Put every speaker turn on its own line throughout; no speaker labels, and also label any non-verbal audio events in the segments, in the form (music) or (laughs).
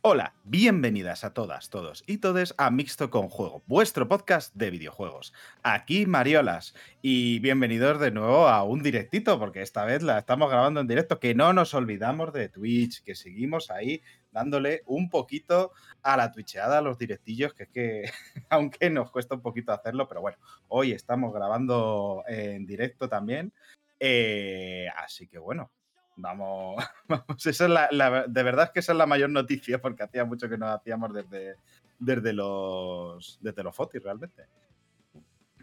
Hola, bienvenidas a todas, todos y todes a Mixto con Juego, vuestro podcast de videojuegos. Aquí Mariolas y bienvenidos de nuevo a un directito, porque esta vez la estamos grabando en directo, que no nos olvidamos de Twitch, que seguimos ahí dándole un poquito a la twitcheada, a los directillos, que es que, (laughs) aunque nos cuesta un poquito hacerlo, pero bueno, hoy estamos grabando en directo también. Eh, así que bueno, vamos, (laughs) vamos esa es la, de verdad que esa es la mayor noticia, porque hacía mucho que no hacíamos desde, desde los desde los fotis realmente.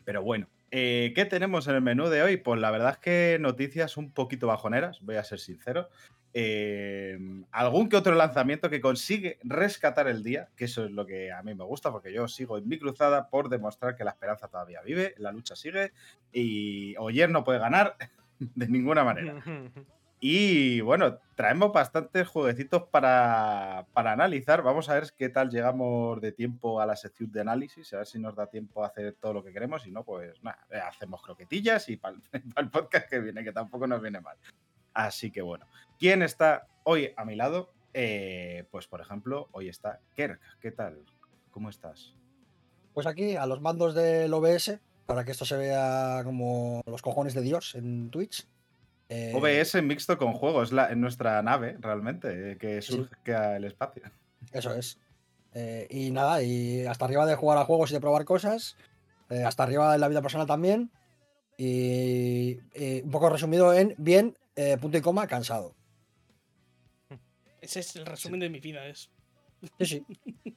Pero bueno, eh, ¿qué tenemos en el menú de hoy? Pues la verdad es que noticias un poquito bajoneras, voy a ser sincero. Eh, algún que otro lanzamiento que consigue rescatar el día, que eso es lo que a mí me gusta, porque yo sigo en mi cruzada por demostrar que la esperanza todavía vive, la lucha sigue y Oyer no puede ganar (laughs) de ninguna manera. (laughs) Y bueno, traemos bastantes jueguecitos para, para analizar. Vamos a ver qué tal llegamos de tiempo a la sección de análisis, a ver si nos da tiempo a hacer todo lo que queremos. Si no, pues nada, eh, hacemos croquetillas y para el (laughs) podcast que viene, que tampoco nos viene mal. Así que bueno, ¿quién está hoy a mi lado? Eh, pues por ejemplo, hoy está Kerk. ¿Qué tal? ¿Cómo estás?
Pues aquí, a los mandos del OBS, para que esto se vea como los cojones de Dios en Twitch. Eh,
OBS mixto con juego, es la, en nuestra nave realmente, eh, que
Sí.
surge al espacio.
Eso es. Eh, y nada, y hasta arriba de jugar a juegos y de probar cosas. eh, hasta arriba de la vida personal también. Y, y un poco resumido en bien, punto y coma, cansado.
Ese es el resumen de mi vida, es.
Sí, sí. (laughs)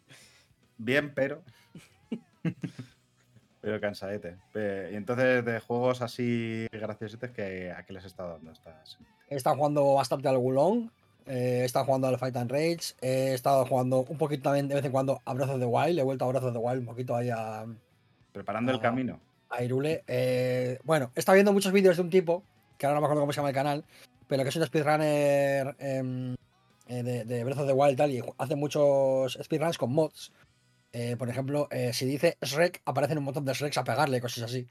Bien, pero. (laughs) pero cansadete. Y entonces, de juegos así graciosetes, que ¿a qué les he estado dando estas?
Estado jugando bastante al Gulong. eh, estado jugando al Fight and Rage. He estado jugando un poquito también de vez en cuando a Breath of the Wild. He vuelto a Breath of the Wild un poquito ahí a,
Preparando el camino.
a Irule. Eh, bueno, he estado viendo muchos vídeos de un tipo, que ahora no me acuerdo cómo se llama el canal, pero que es un speedrunner em, eh, de, de Breath of the Wild y tal, y hace muchos speedruns con mods. Eh, por ejemplo, eh, si dice Shrek, aparecen un montón de Shreks a pegarle, cosas así.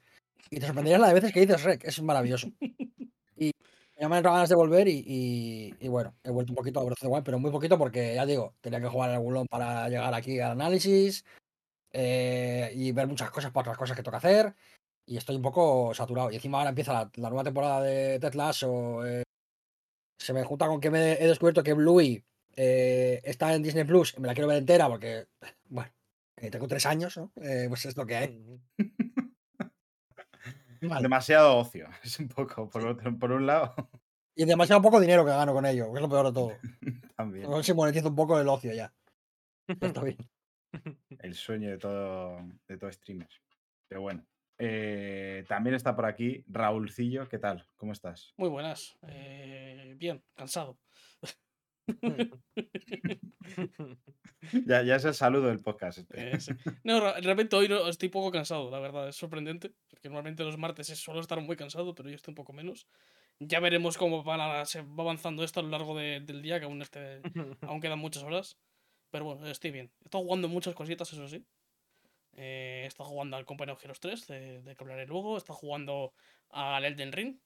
Y te sorprenderías la de veces que dice Shrek, es maravilloso. (laughs) Y ya me han entrado ganas de volver y, y- y bueno, he vuelto un poquito a Breath of the Wild, pero muy poquito porque ya digo, tenía que jugar al Gulón para llegar aquí al análisis eh, y ver muchas cosas para otras cosas que toca hacer. Y estoy un poco saturado. Y encima ahora empieza la, la nueva temporada de Ted Lasso. eh, se me junta con que me he descubierto que Bluey eh, está en Disney Plus y me la quiero ver entera porque, (laughs) bueno, tengo tres años, ¿no? Eh, pues es lo que hay. (laughs) Vale.
Demasiado ocio. (laughs) Es un poco, por, otro- por un lado,
Y demasiado poco dinero que gano con ello, que es lo peor de todo.
también.
A ver si monetizo un poco el ocio. Ya Está bien.
El sueño de todo, de todo streamer. Pero bueno. Eh, también está por aquí Raúlcillo. ¿Qué tal? ¿Cómo estás?
Muy buenas. Eh, bien, cansado. (laughs) (laughs)
Ya, ya es el saludo del podcast. este.
Eh, sí. No, ra- realmente hoy no, estoy poco cansado, la verdad, es sorprendente. Porque normalmente los martes es- suelo estar muy cansado, pero hoy estoy un poco menos. Ya veremos cómo va la- se va avanzando esto a lo largo de- del día, que aún, este, (laughs) aún quedan muchas horas. Pero bueno, estoy bien. Estado jugando muchas cositas, eso sí. Eh, estado jugando al Company of Heroes 3, de, de que hablaré luego. Estado jugando al Elden Ring.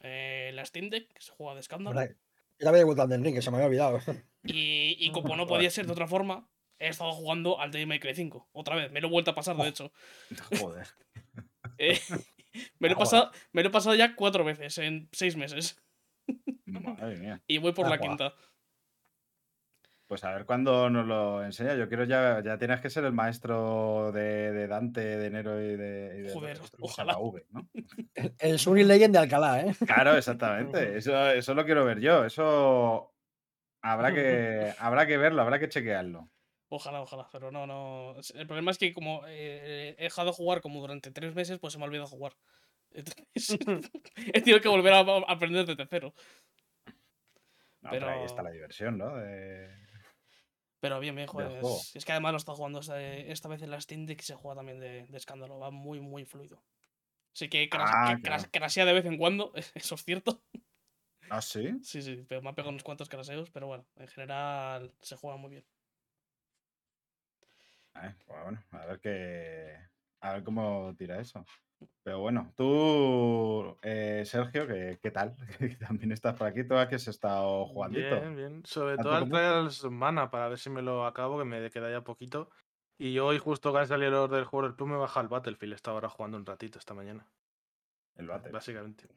eh, la Steam Deck, que se juega de escándalo.
Yo también he vuelto al Den Ring, que se me había olvidado.
Y, y (laughs) como no podía ser de otra forma, he estado jugando al Devil May Cry 5. Otra vez, me lo he vuelto a pasar, de hecho.
Joder. (laughs)
Eh, me, lo he pasado, me lo he pasado ya cuatro veces en seis meses.
Madre mía. (laughs)
Y voy por
Ah,
la quinta.
Pues a ver cuándo nos lo enseña. Yo quiero ya, ya tienes que ser el maestro de, de Dante, de Enero y de, y de
Joder, ojalá.
la V, ¿no?
El Sunny Legend de Alcalá, ¿eh?
Claro, exactamente. Eso, eso lo quiero ver yo. Eso habrá que, (laughs) habrá que verlo, habrá que chequearlo.
Ojalá, ojalá. Pero no, no. El problema es que como eh, he dejado de jugar como durante tres meses, pues se me ha olvidado jugar. (laughs) Entonces, he tenido que volver a, a aprender desde cero.
No, pero ahí está la diversión, ¿no? De-
Pero bien, bien, joder. Es, es que además lo está jugando esta, esta vez en la Steam Deck y se juega también de, de escándalo. Va muy, muy fluido. Sí que, cras-
Ah,
cras- crasea de vez en cuando, (laughs) eso es cierto.
Ah, sí.
Sí, sí, pero me ha pegado unos cuantos craseos, pero bueno, en general se juega muy bien.
Eh, pues bueno, a ver qué, A ver cómo tira eso. Pero bueno, tú, eh, Sergio, ¿qué, qué tal? (laughs) Que También estás por aquí, tú a que has estado jugandito.
Bien, bien. Sobre
¿Tanto
todo al Trials Mana para ver si me lo acabo, que me queda ya poquito. Y hoy, justo que han salido los del juego del Plus, me he bajado el Battlefield. Estaba ahora jugando un ratito esta mañana.
El bate.
Básicamente.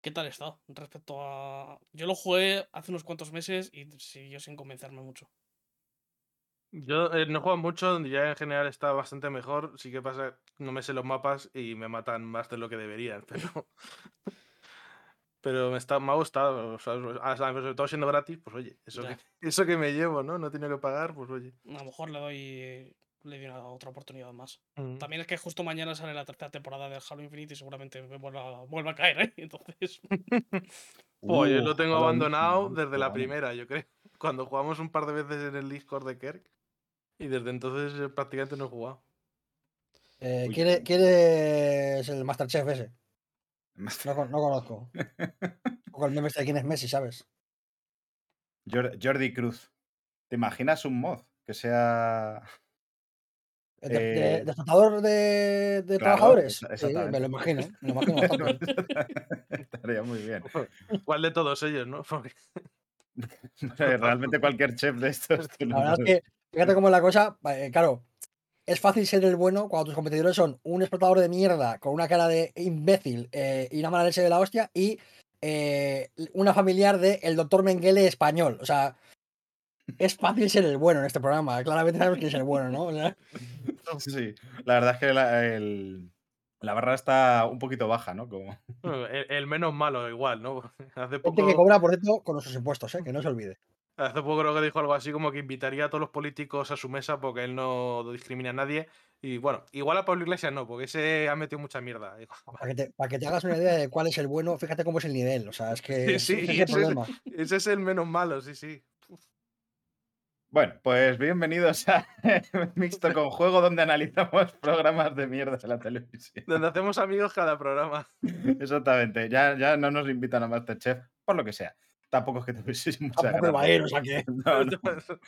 ¿Qué tal está respecto a...? Yo lo jugué hace unos cuantos meses y siguió sin convencerme mucho.
Yo eh, no juego mucho, ya en general está bastante mejor. Sí que pasa, no me sé los mapas y me matan más de lo que deberían, (laughs) pero. Pero me, está, me ha gustado, o sea, sobre todo siendo gratis, pues oye, eso
Ya.
que, (laughs) eso que me llevo, ¿no? No tiene que pagar, pues oye.
A lo mejor le doy, le doy una, otra oportunidad más.
Mm.
También es que justo mañana sale la tercera temporada del Halo Infinite y seguramente me vuelva, vuelva a caer, ¿eh? (laughs) Entonces,
Pues yo
Uh,
lo tengo abandonado desde la primera, yo creo. Cuando jugamos un par de veces en el Discord de Kerk. Y desde entonces eh, prácticamente no he jugado.
Eh,
Uy.
¿quién, es, quién es el Masterchef ese? No, con- no conozco. (laughs) O el meme este de quién es Messi, ¿sabes?
Jor- Jordi Cruz. ¿Te imaginas un mod que sea.
¿De, de-
Eh,
de explotador de, de
claro,
trabajadores? Sí, me lo imagino. Me lo (laughs) imagino bastante. (laughs)
Estaría muy bien.
¿Cuál de todos ellos, no? Porque
Realmente cualquier chef de estos.
La verdad es que, fíjate cómo es la cosa. eh, claro, es fácil ser el bueno cuando tus competidores son un explotador de mierda con una cara de imbécil eh, y una mala leche de la hostia y eh, una familiar de el doctor Mengele español. O sea, es fácil ser el bueno en este programa. Claramente sabemos quién es el bueno, ¿no? O sea, (laughs)
Sí, la verdad es que la, el- la barra está un poquito baja, ¿no? Como...
el, el menos malo, igual, ¿no? (laughs) Hace
gente que
poco,
cobra, por cierto, con nuestros impuestos, ¿eh? que no se olvide.
Hace poco creo que dijo algo así como que invitaría a todos los políticos a su mesa porque él no discrimina a nadie. Y bueno, igual a Pablo Iglesias no, porque ese ha metido mucha mierda. (laughs)
Para que, te, para que te hagas una idea de cuál es el bueno, fíjate cómo es el nivel. O sea, es que
Sí,
ese
sí, (laughs)
es el
ese es-
problema.
Ese es el menos malo, sí, sí.
Bueno, pues bienvenidos a (laughs) Mixto con Juego, donde analizamos programas de mierda de la televisión.
Donde hacemos amigos cada programa.
Exactamente, ya, ya no nos invitan a Masterchef, por lo que sea. Tampoco es que tuvieseis (laughs) mucha
o sea que. (laughs)
No, (laughs) no.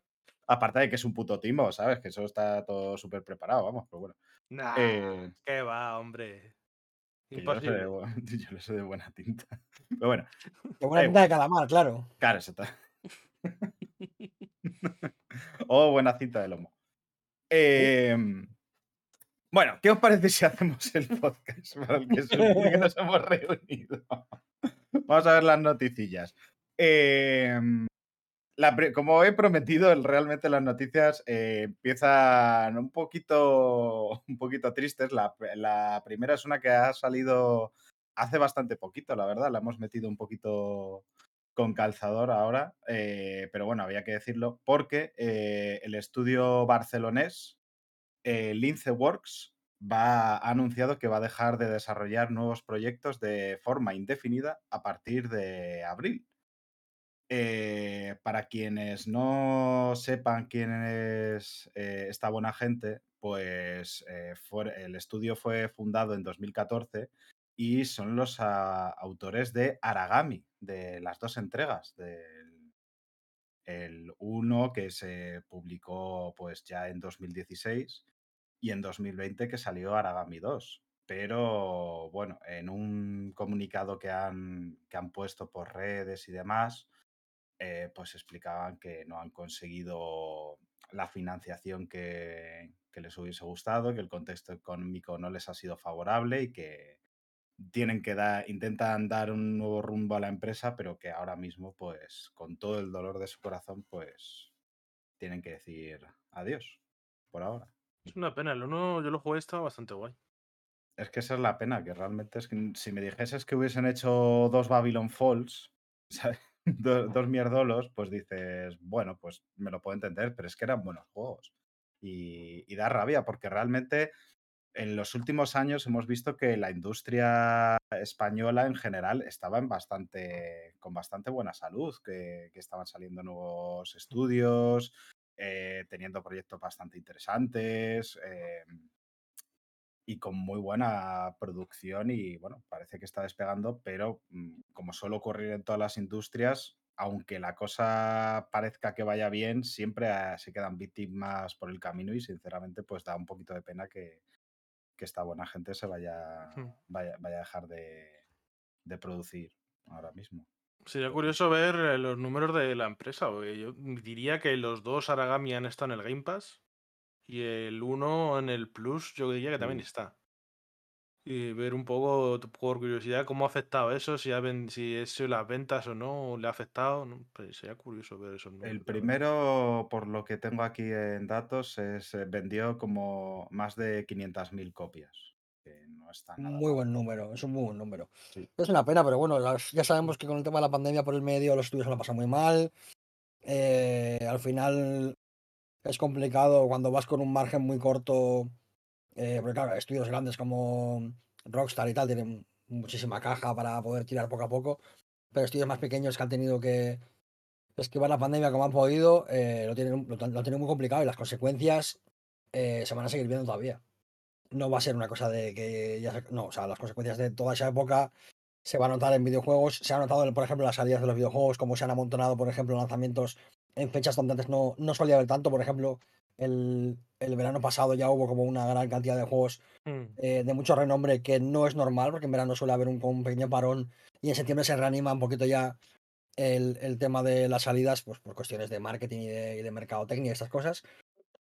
Aparte de que es un puto timo, ¿sabes? Que eso está todo súper preparado, vamos, pero bueno.
Nah,
Eh,
qué va, hombre.
Que yo, lo sé de,
Imposible.
yo lo sé de buena tinta. Pero bueno,
Que buena
Eh,
tinta de calamar, claro.
claro, eso está. o buena cinta de lomo. Em, bueno, ¿qué os parece si hacemos el podcast para el que nos hemos reunido? Vamos a ver las noticillas. Em, como he prometido, realmente las noticias eh, empiezan un poquito, (laughs) un poquito tristes. La, primera es una que ha salido hace bastante poquito, la verdad. La hemos metido un poquito con calzador ahora, eh, pero bueno, había que decirlo porque eh, el estudio barcelonés, Lince Works, va, ha anunciado que va a dejar de desarrollar nuevos proyectos de forma indefinida a partir de abril. Eh, para quienes no sepan quién es eh, esta buena gente, pues eh, el estudio fue fundado en 2014 y son los ah, autores de Aragami, de las dos entregas, del el uno que se publicó pues ya en 2016 y en 2020 que salió Aragami 2. Pero bueno, en un comunicado que han, que han puesto por redes y demás, eh, pues explicaban que no han conseguido la financiación que, que les hubiese gustado, que el contexto económico no les ha sido favorable y que tienen que dar, intentan dar un nuevo rumbo a la empresa, pero que ahora mismo, pues, con todo el dolor de su corazón, pues, tienen que decir adiós por ahora.
Es una pena, el uno yo lo jugué, estaba bastante guay.
Es que esa es la pena, que realmente es que si me dijeses que hubiesen hecho dos Babylon Falls, (laughs) ¿sabes? Do- dos mierdolos, pues dices, bueno, pues me lo puedo entender, pero es que eran buenos juegos. Y, y da rabia, porque realmente en los últimos años hemos visto que la industria española en general estaba en bastante, con bastante buena salud, que, que estaban saliendo nuevos estudios, eh, teniendo proyectos bastante interesantes. eh, y con muy buena producción y bueno, parece que está despegando, pero mm, como suele ocurrir en todas las industrias, aunque la cosa parezca que vaya bien, siempre ah, se quedan víctimas por el camino y sinceramente pues da un poquito de pena que, que esta buena gente se vaya,
Hmm.
vaya, vaya a dejar de, de producir ahora mismo.
Sería curioso ver eh, los números de la empresa. yo diría que los dos Aragami han estado en el Game Pass y el uno en el Plus, yo diría que también
Sí.
está. Y ver un poco, por curiosidad, cómo ha afectado eso, si, ha ven- si eso las ventas o no, le ha afectado. ¿no? Pues sería curioso ver esos números.
El primero, por lo que tengo aquí en datos, es, eh, vendió como más de 500.000 copias. Que no está nada
Muy
mal.
buen número, es un muy buen número.
Sí.
Es una pena, pero bueno, las- ya sabemos que con el tema de la pandemia por el medio, los estudios se lo pasan muy mal. Eh, al final es complicado cuando vas con un margen muy corto. eh, porque claro, estudios grandes como Rockstar y tal tienen muchísima caja para poder tirar poco a poco. Pero estudios más pequeños que han tenido que esquivar la pandemia como han podido, eh, lo, tienen, lo, tenido muy complicado y las consecuencias eh, se van a seguir viendo todavía. No va a ser una cosa de que ya se- No, o sea, las consecuencias de toda esa época se van a notar en videojuegos. Se ha notado, por ejemplo, las salidas de los videojuegos, como se han amontonado, por ejemplo, lanzamientos en fechas donde antes no, no solía haber tanto. Por ejemplo, el, el verano pasado ya hubo como una gran cantidad de juegos
Mm.
eh, de mucho renombre que no es normal, porque en verano suele haber un, pequeño parón y en septiembre se reanima un poquito ya el, el tema de las salidas, pues por cuestiones de marketing y de, y de mercadotecnia y estas cosas.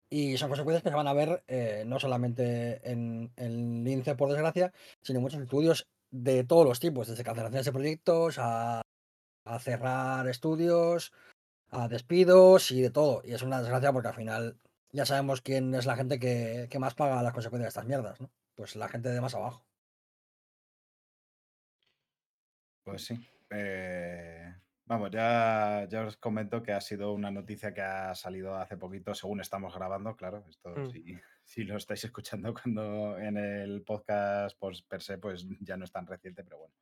Y son consecuencias que se van a ver eh, no solamente en el lince, por desgracia, sino en muchos estudios de todos los tipos, desde cancelaciones de proyectos a, a cerrar estudios, a despidos y de todo. Y es una desgracia porque al final ya sabemos quién es la gente que, que más paga las consecuencias de estas mierdas, ¿no? Pues la gente de más abajo.
Pues sí. eh, vamos, ya, ya os comento que ha sido una noticia que ha salido hace poquito, según estamos grabando, claro. Esto
Mm.
si, (laughs) si lo estáis escuchando cuando en el podcast pues, per se, pues ya no es tan reciente, pero bueno.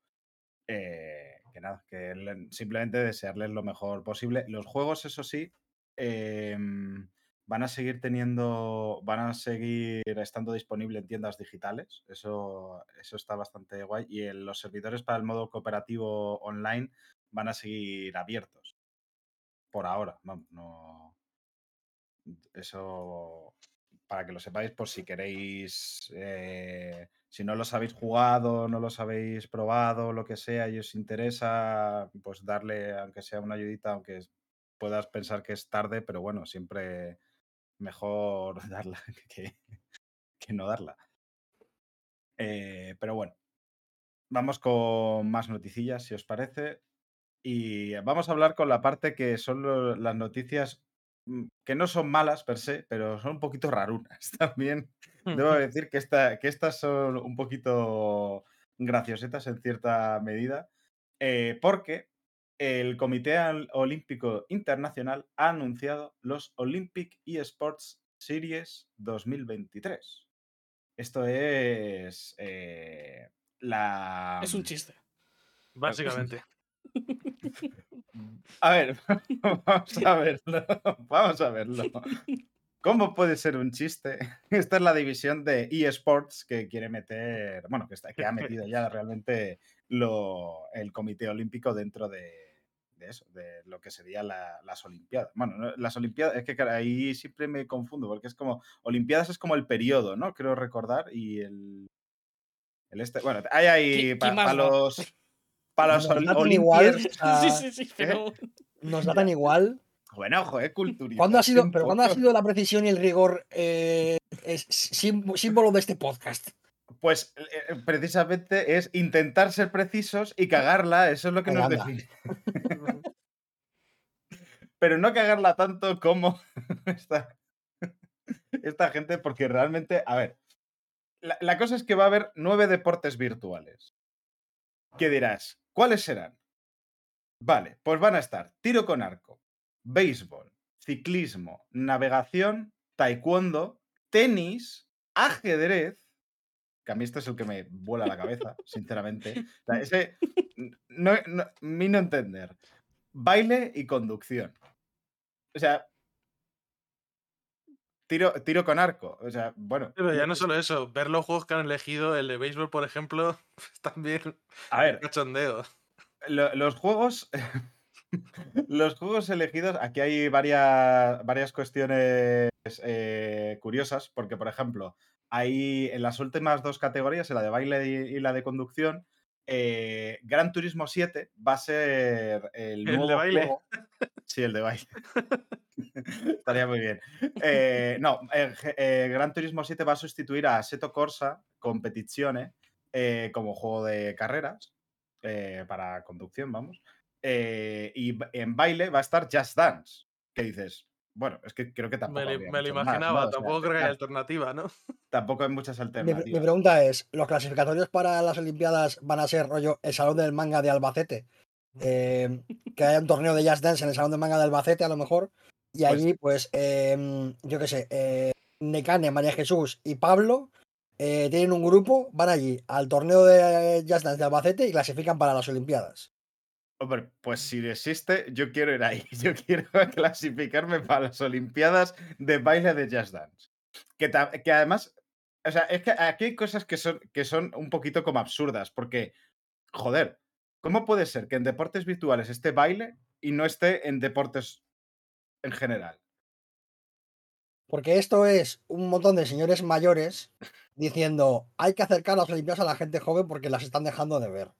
Eh, que nada, que le- simplemente desearles lo mejor posible. Los juegos, eso sí, em, van a seguir teniendo, van a seguir estando disponibles en tiendas digitales. Eso, eso está bastante guay. Y los servidores para el modo cooperativo online van a seguir abiertos. Por ahora, vamos, no. Eso para que lo sepáis, por si queréis, eh, si no los habéis jugado, no los habéis probado, lo que sea, y os interesa, pues darle, aunque sea una ayudita, aunque puedas pensar que es tarde, pero bueno, siempre mejor (laughs) darla que, no darla. Eh, pero bueno, vamos con más noticillas, si os parece. Y vamos a hablar con la parte que son las noticias que no son malas per se, pero son un poquito rarunas (laughs) también. Debo decir que, esta, que estas son un poquito graciosetas en cierta medida, eh, porque el Comité Olímpico Internacional ha anunciado los Olympic eSports Series 2023. Esto es eh, la...
Es un chiste.
Básicamente. (laughs)
A ver, (laughs) vamos a verlo. (laughs) Vamos a verlo. (laughs) ¿Cómo puede ser un chiste? Esta es la división de eSports que quiere meter, bueno, que, está, que ha metido ya realmente lo, el Comité Olímpico dentro de, de eso, de lo que serían la- las Olimpiadas. Bueno, no, las Olimpiadas, es que ahí siempre me confundo, porque es como, Olimpiadas es como el periodo, ¿no? Creo recordar, y el... el este, bueno, hay ahí
¿Qué- qué
para
da?
los... Los
Nos
ol-
datan igual, (laughs)
Olympiers,
o sea,
sí, sí, sí, pero.
nos datan (laughs) igual.
Bueno, joder, cultura.
¿Cuándo ha sido, pero ¿cuándo ha sido la precisión y el rigor eh, es símbolo de este podcast?
Pues eh, eh, precisamente es intentar ser precisos y cagarla, eso es lo que nos define. (laughs) Pero no cagarla tanto como esta, esta gente, porque realmente, a ver, la, la cosa es que va a haber nueve deportes virtuales. ¿Qué dirás? ¿Cuáles serán? Vale, pues van a estar tiro con arco, béisbol, ciclismo, navegación, taekwondo, tenis, ajedrez, que a mí este es el que me vuela la cabeza, sinceramente. O sea, ese, no, no, entender. Baile y conducción. O sea, tiro, tiro con arco. O sea, bueno.
Pero ya no solo eso, ver los juegos que han elegido, el de béisbol, por ejemplo, (laughs) también
A ver,
cachondeo.
lo- los juegos. (laughs) los juegos elegidos, aquí hay varias, varias cuestiones eh, curiosas, porque, por ejemplo, hay en las últimas dos categorías, en la de baile y, y la de conducción, eh, Gran Turismo 7 va a ser el
de
nuevo
baile?
juego- Sí, el de baile. (laughs) (laughs) Estaría muy bien. Eh, no, eh, eh, Gran Turismo 7 va a sustituir a Seto Corsa Competizione eh, como juego de carreras eh, para conducción, vamos. Eh, y en baile va a estar Just Dance. ¿Qué dices? Bueno, es que creo que tampoco.
Me, me lo
más,
imaginaba,
¿no? O sea,
tampoco creo que haya
claro,
alternativa, ¿no? (laughs)
tampoco hay muchas
Mi,
alternativas.
mi pregunta es: ¿los clasificatorios para las Olimpiadas van a ser rollo el Salón del Manga de Albacete? Eh, que haya un torneo de Jazz Dance en el Salón del Manga de Albacete, a lo mejor. Y
Pues-
allí, pues, em, yo qué sé, eh, Necane, María Jesús y Pablo eh, tienen un grupo, van allí al torneo de Jazz Dance de Albacete y clasifican para las Olimpiadas.
Hombre, pues si existe, yo quiero ir ahí. (laughs) Yo quiero (laughs) clasificarme para las Olimpiadas de baile de Jazz Dance. Que, que además, o sea, es que aquí hay cosas que son, que son un poquito como absurdas, porque, joder, ¿cómo puede ser que en deportes virtuales esté baile y no esté en deportes en general?
Porque esto es un montón de señores mayores diciendo hay que acercar las Olimpiadas a la gente joven porque las están dejando de ver.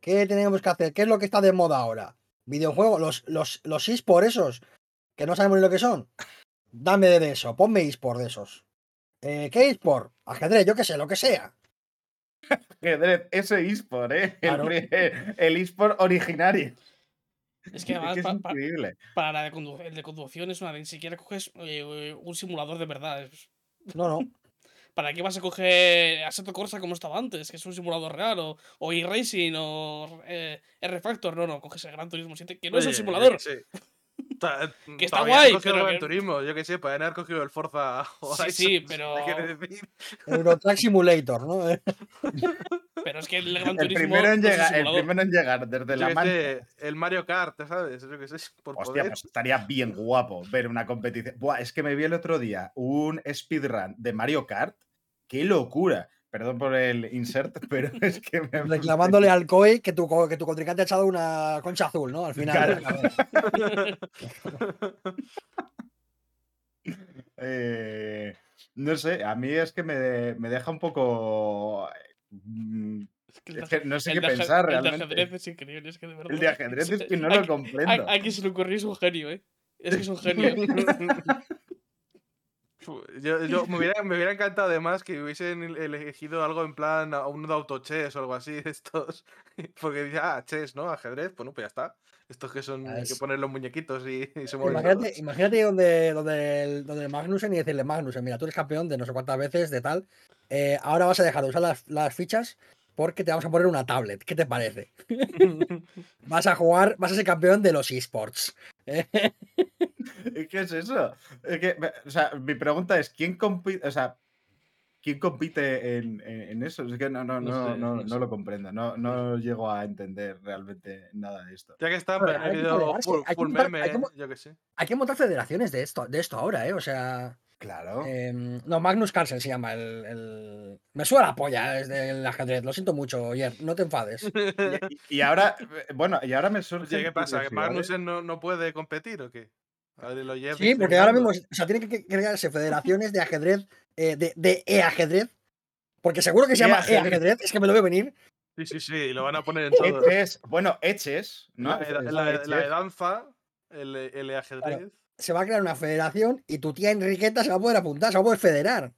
¿Qué tenemos que hacer? ¿Qué es lo que está de moda ahora? Videojuegos, los, los, los eSport esos, que no sabemos ni lo que son. Dame de eso, ponme eSport de esos. Eh, ¿Qué eSport? Ajedrez, yo qué sé, lo que sea. (laughs)
Ajedrez, ese eSport, ¿eh? El,
Claro.
el eSport originario.
Es que además
que es
pa- pa-
increíble.
para la de condu- de conducción es una ni siquiera coges eh, un simulador de verdad.
No, no. (laughs)
¿Para qué vas a coger Assetto Corsa como estaba antes? Que es un simulador real, o, o e-Racing, o eh, R-Factor. No, no, coges el Gran Turismo 7, que no es un simulador.
qué
Que está guay, pero
el
que-
Turismo, yo que sé, pueden haber cogido el Forza
Sí,
Horizon,
sí,
¿qué
pero-
quiere decir?
Eurotrack Simulator, ¿no? (laughs)
Pero es que el Gran
El
Turismo
primero, en llegar, el primero en llegar desde
Yo
la mano.
el Mario Kart, ¿sabes? Yo que sé, por
Hostia,
poder.
pues estaría bien guapo ver una competición. Buah, es que me vi el otro día un speedrun de Mario Kart. ¡Qué locura! Perdón por el insert, (laughs) pero es que me.
Reclamándole al COI que tu, que tu contrincante ha echado una concha azul, ¿no? Al final.
Claro. (laughs) Eh, no sé, a mí es que me, me deja un poco. mm,
Es que el
Es
de-
que no sé
el
qué
de aje-
pensar
El de
realmente.
ajedrez es increíble, es que de verdad.
El de ajedrez es que no lo
Aquí-
comprendo.
A, a quien se le ocurrió es un genio, ¿eh? Es que es un genio. (laughs)
Yo, yo me, hubiera, me hubiera encantado además que hubiesen el- elegido algo en plan a uno de autochess o algo así de estos. (laughs) Porque dice, ah, chess, ¿no? Ajedrez, bueno, pues ya está. Estos que son
Ah,
que
es-
ponen los muñequitos y, y se mueven.
Imagínate,
todos.
imagínate donde, donde, el, donde el Magnussen y decirle, Magnussen, mira, tú eres campeón de no sé cuántas veces, de tal. eh, ahora vas a dejar de usar las, las fichas porque te vamos a poner una tablet. ¿Qué te parece? (laughs) Vas a jugar, vas a ser campeón de los esports.
¿Qué es eso? Es que, me- o sea, mi pregunta es: ¿quién compite? O sea, ¿quién compite en, en- en eso? Es que no, no,
No
no,
sé,
no,
no
no
sé.
lo comprendo. No, no llego a entender realmente nada de esto.
Ya que está,
Pero hay que
full,
hay que
full
montar-
meme,
hay que mo-
yo que sé.
Hay que montar federaciones de esto, de esto ahora, ¿eh? O sea.
Claro.
em, no, Magnus Carlsen se llama el. el- Me suena la polla es del ajedrez. Lo siento mucho, Oyer. No te enfades. (laughs)
Y, y ahora, eh, bueno, y ahora me surge.
¿qué pasa? ¿Que. Magnussen no, no puede competir o qué? El Oyer
Sí, porque ahora mismo, o sea, tienen que crearse federaciones de ajedrez, eh, de, de e-ajedrez, porque seguro que se llama
E-ajedrez.
es que me lo veo venir.
Sí, sí, sí, lo van a poner en (laughs) todo.
Eches, bueno, Eches, ¿no?
La, la danza, el, el ajedrez.
Se va a crear una federación y tu tía Enriqueta se va a poder apuntar, se va a poder federar.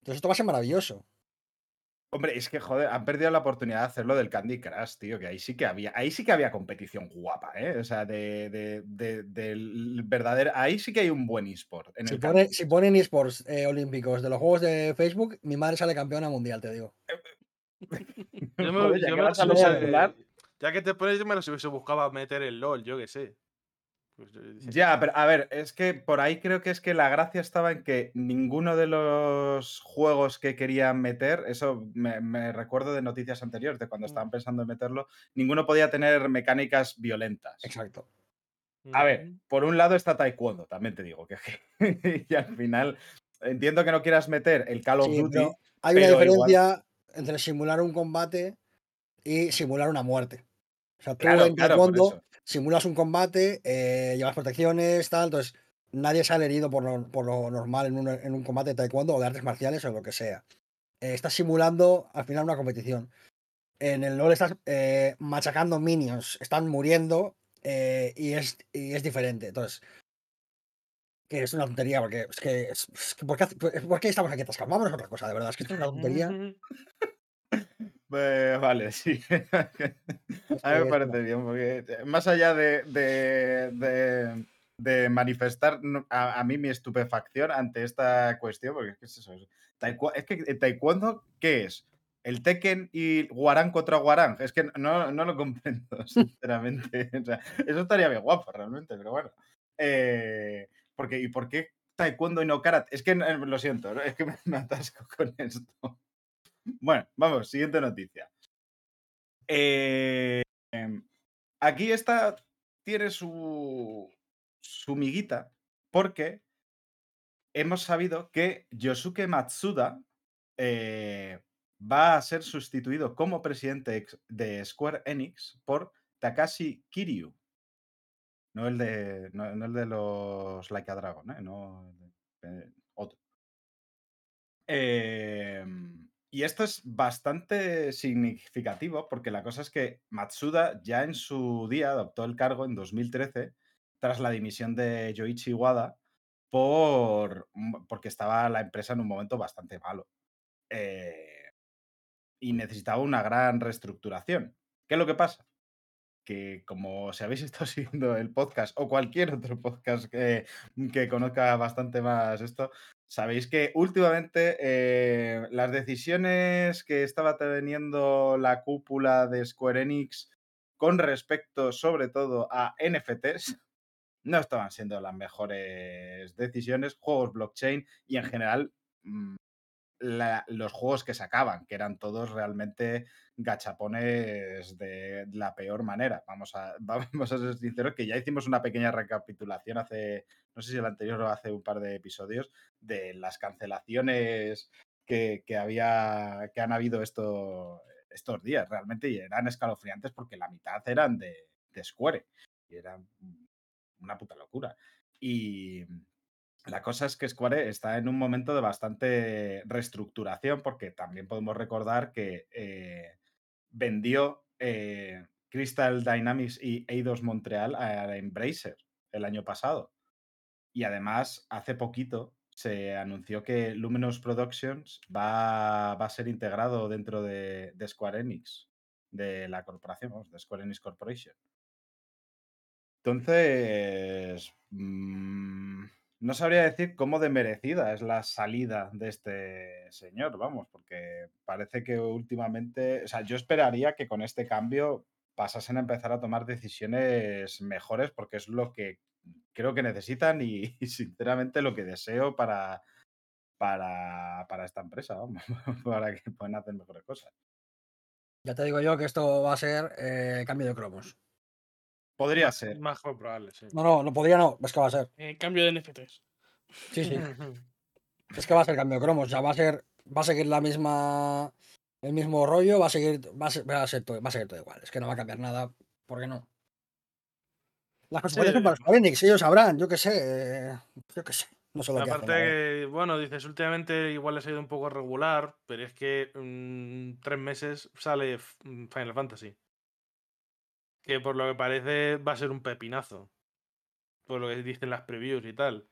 Entonces esto va a ser maravilloso.
Hombre, es que joder, han perdido la oportunidad de hacerlo del Candy Crush, tío, que ahí sí que había, ahí sí que había competición guapa, ¿eh? O sea, de, de- de- del verdadero, ahí sí que hay un buen eSport. En
Si,
el
pone- si ponen esports eh, olímpicos de los juegos de Facebook, mi madre sale campeona mundial, te digo.
Yo me, (laughs)
Joder, ya
yo
que
me
hablar.
ya que te pones, yo me los hubiese buscado meter el LOL, yo que sé. Pues
Ya, pero a ver, es que por ahí creo que es que la gracia estaba en que ninguno de los juegos que querían meter, eso me, me recuerdo de noticias anteriores, de cuando
Mm.
estaban pensando en meterlo, ninguno podía tener mecánicas violentas.
Exacto.
A ver, por un lado está Taekwondo, también te digo que (laughs) y al final entiendo que no quieras meter el Call of
Sí,
Duty.
pero hay una
igual-
diferencia entre simular un combate y simular una muerte. O sea, tú
Claro,
en Taekwondo. Simulas un combate, eh, llevas protecciones, tal, entonces nadie sale herido por lo, por lo normal en un, en un combate de taekwondo o de artes marciales o lo que sea. Eh, estás simulando al final una competición. En el LoL estás eh, machacando minions, están muriendo y, es, y es diferente. Entonces, que es una tontería, porque es que, es- que ¿por, qué, estamos aquí atascados? Vámonos a otra cosa, de verdad, es que es una tontería.
Eh, vale, (laughs) sí. a mí me parece bien, porque eh, más allá de, de, de- de manifestar a, a mí mi estupefacción ante esta cuestión, porque es que es eso. Es, que el taekwondo, ¿qué es? ¿El Tekken y Guarán contra Guarán? Es que no, no lo comprendo, (laughs) sinceramente. O sea, eso estaría bien guapo, realmente, pero bueno. Eh, porque, ¿Y por qué taekwondo y no karate? Es que eh, lo siento, es que (laughs) me atasco con esto. Bueno, vamos, siguiente noticia. Eh, em, aquí esta tiene su, su miguita porque hemos sabido que Yosuke Matsuda eh, va a ser sustituido como presidente de Square Enix por Takashi Kiryu. No el de, no, no el de los Like a Dragon, ¿eh? No, eh, otro. Em, y esto es bastante significativo porque la cosa es que Matsuda ya en su día adoptó el cargo en 2013 tras la dimisión de Yoichi Wada por, mm, porque estaba la empresa en un momento bastante malo. Eh, y necesitaba una gran reestructuración. ¿Qué es lo que pasa? Que como si habéis estado (laughs) siguiendo el podcast o cualquier otro podcast que, que conozca bastante más esto, sabéis que últimamente eh, las decisiones que estaba teniendo la cúpula de Square Enix con respecto sobre todo a NFTs no estaban siendo las mejores decisiones, juegos blockchain y en general mm, los juegos que sacaban, que eran todos realmente gachapones de la peor manera. Vamos a, (laughs) vamos a ser sinceros que ya hicimos una pequeña recapitulación hace, no sé si el anterior o hace un par de episodios, de las cancelaciones que, que había, que han habido esto, estos días realmente y eran escalofriantes porque la mitad eran de, de Square y eran una puta locura. Y, la cosa es que Square está en un momento de bastante reestructuración porque también podemos recordar que eh, vendió eh, Crystal Dynamics y Eidos Montreal a Embracer el año pasado. Y además, hace poquito se anunció que Luminous Productions va, a ser integrado dentro de, Square Enix, de la corporación, de Square Enix Corporation. Entonces, mm, no sabría decir cómo de merecida es la salida de este señor, vamos, porque parece que últimamente, o sea, yo esperaría que con este cambio pasasen a empezar a tomar decisiones mejores porque es lo que creo que necesitan y, (laughs) sinceramente lo que deseo para, para, para esta empresa, vamos, (laughs) para que puedan hacer mejores cosas.
Ya te digo yo que esto va a ser eh, cambio de cromos.
Podría
Más-
ser.
Más probable, sí.
No, no, no podría, no, es que va a ser.
Eh, cambio de NFTs.
Sí, sí. (laughs) Es que va a ser cambio de cromos, o sea, va a ser, va a seguir la misma, el mismo rollo, va a seguir, va a ser, va a ser todo, va a seguir todo igual. Es que no va a cambiar nada, ¿por qué no? Las consecuencias son para Square Enix, ellos sabrán, yo qué sé, eh, yo qué sé, no sé lo que hacen.
Aparte, que, bueno, dices, últimamente igual les ha ido un poco regular, pero es que en tres meses sale mm, Final Fantasy. Que por lo que parece va a ser un pepinazo. Por lo que dicen las previews y tal.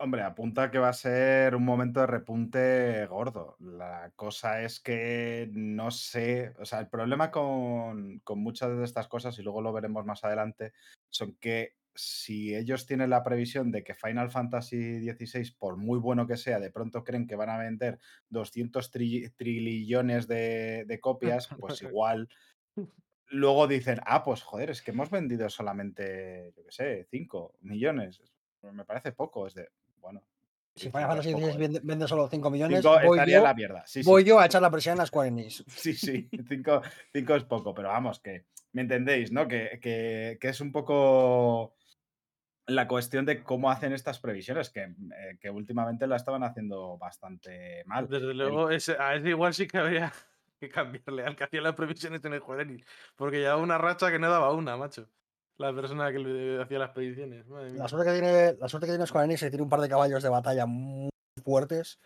Hombre, apunta que va a ser un momento de repunte gordo. La cosa es que no sé, o sea, el problema con, con muchas de estas cosas, y luego lo veremos más adelante, son que si ellos tienen la previsión de que Final Fantasy XVI, por muy bueno que sea, de pronto creen que van a vender 200 tri- trillones de, de copias, pues (laughs) igual (laughs) luego dicen, ah, pues joder, es que hemos vendido solamente, yo qué sé, 5 millones. Me parece poco, es de, bueno.
Si Final Fantasy
poco, ¿eh?
vende, vende solo 5 millones,
Cinco
voy,
estaría
yo,
la mierda. Sí, sí.
voy yo a echar la presión a Square Enix. (laughs)
Sí, sí, cinco, cinco es poco, pero vamos, que me entendéis, ¿no? Que, que- que es un poco la cuestión de cómo hacen estas previsiones, que, eh, que últimamente la estaban haciendo bastante mal.
Desde
El-
luego, ese, a ese igual sí que habría que cambiarle al que hacía las previsiones en el Enix, Porque llevaba una racha que no daba una, macho. La persona que le hacía las predicciones. madre mía.
La suerte que tiene, la suerte que tiene Square Enix es que tiene un par de caballos de batalla muy fuertes,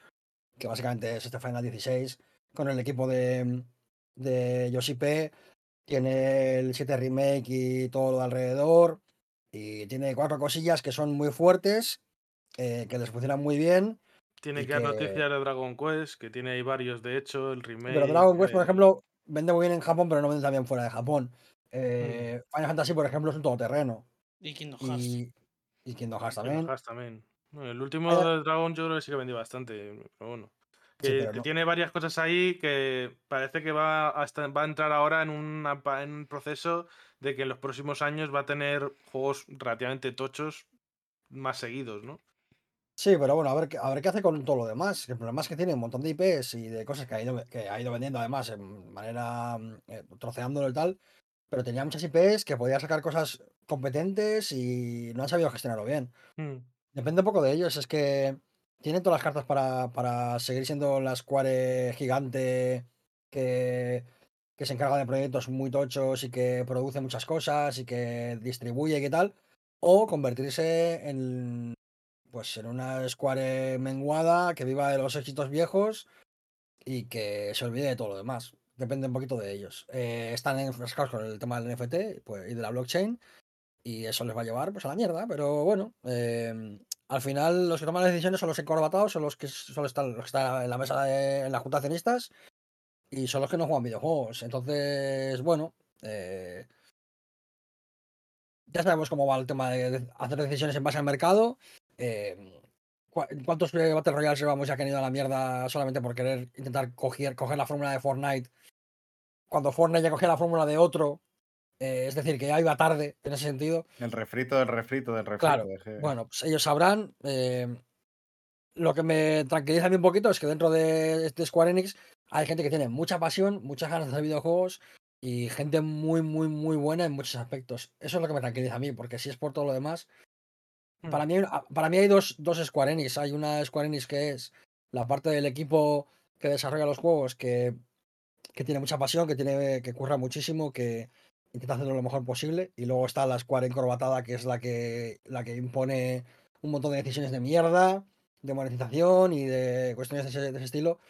que básicamente es este Final 16, con el equipo de, de Yoshi P, tiene el 7 Remake y todo lo de alrededor, y tiene cuatro cosillas que son muy fuertes, eh, que les funcionan muy bien,
Tiene
y
que dar
que-
noticias de Dragon Quest, que tiene ahí varios, de hecho, el remake.
pero Dragon Quest, por ejemplo, vende muy bien en Japón, pero no vende tan bien fuera de Japón. Eh, Final Fantasy, por ejemplo, es un todoterreno,
Y Kingdom Hearts.
y, y Kingdom Hearts
Kingdom
también.
Hearts también. No, el último de Dragon yo creo que sí que vendió bastante, pero bueno.
Sí,
Que,
pero
que
no-
tiene varias cosas ahí que parece que va a, estar- va a entrar ahora en, una pa- en un proceso de que en los próximos años va a tener juegos relativamente tochos más seguidos, ¿no?
Sí, pero bueno, a ver, qué- a ver qué hace con todo lo demás. El problema es que tiene un montón de IPs y de cosas que ha ido, que ha ido vendiendo además en manera mm, eh, troceándolo y tal. Pero tenía muchas IPs que podía sacar cosas competentes y no han sabido gestionarlo bien.
Mm.
Depende un poco de ellos. Es que tienen todas las cartas para, para seguir siendo la Square gigante que, que se encarga de proyectos muy tochos y que produce muchas cosas y que distribuye y qué tal. O convertirse en pues en una Square menguada que viva de los éxitos viejos y que se olvide de todo lo demás. Depende un poquito de ellos. Eh, están enfrascados con el tema del NFT pues, y de la blockchain y eso les va a llevar pues, a la mierda. Pero bueno, eh, al final los que toman las decisiones son los encorbatados, son los que solo están, los que están en la mesa, de, en la junta accionistas y son los que no juegan videojuegos. Entonces, bueno, eh, ya sabemos cómo va el tema de hacer decisiones en base al mercado. Eh, ¿Cuántos Battle Royales llevamos ya que han ido a la mierda solamente por querer intentar coger, coger la fórmula de Fortnite? Cuando Fortnite ya cogía la fórmula de otro, eh, es decir, que ya iba tarde en ese sentido.
El refrito del refrito del refrito.
Claro, Bueno, pues ellos sabrán. eh, lo que me tranquiliza a mí un poquito es que dentro de, de Square Enix hay gente que tiene mucha pasión, muchas ganas de hacer videojuegos y gente muy, muy, muy buena en muchos aspectos. Eso es lo que me tranquiliza a mí, porque si es por todo lo demás. Para
Mm.
mí, hay- ah, para mí hay dos, dos Square Enix. Hay una Square Enix que es la parte del equipo que desarrolla los juegos, que, que tiene mucha pasión, que, tiene, que curra muchísimo, que intenta hacerlo lo mejor posible. Y luego está la Square encorbatada, que es la que, la que impone un montón de decisiones de mierda, de monetización y de cuestiones de ese, de ese estilo,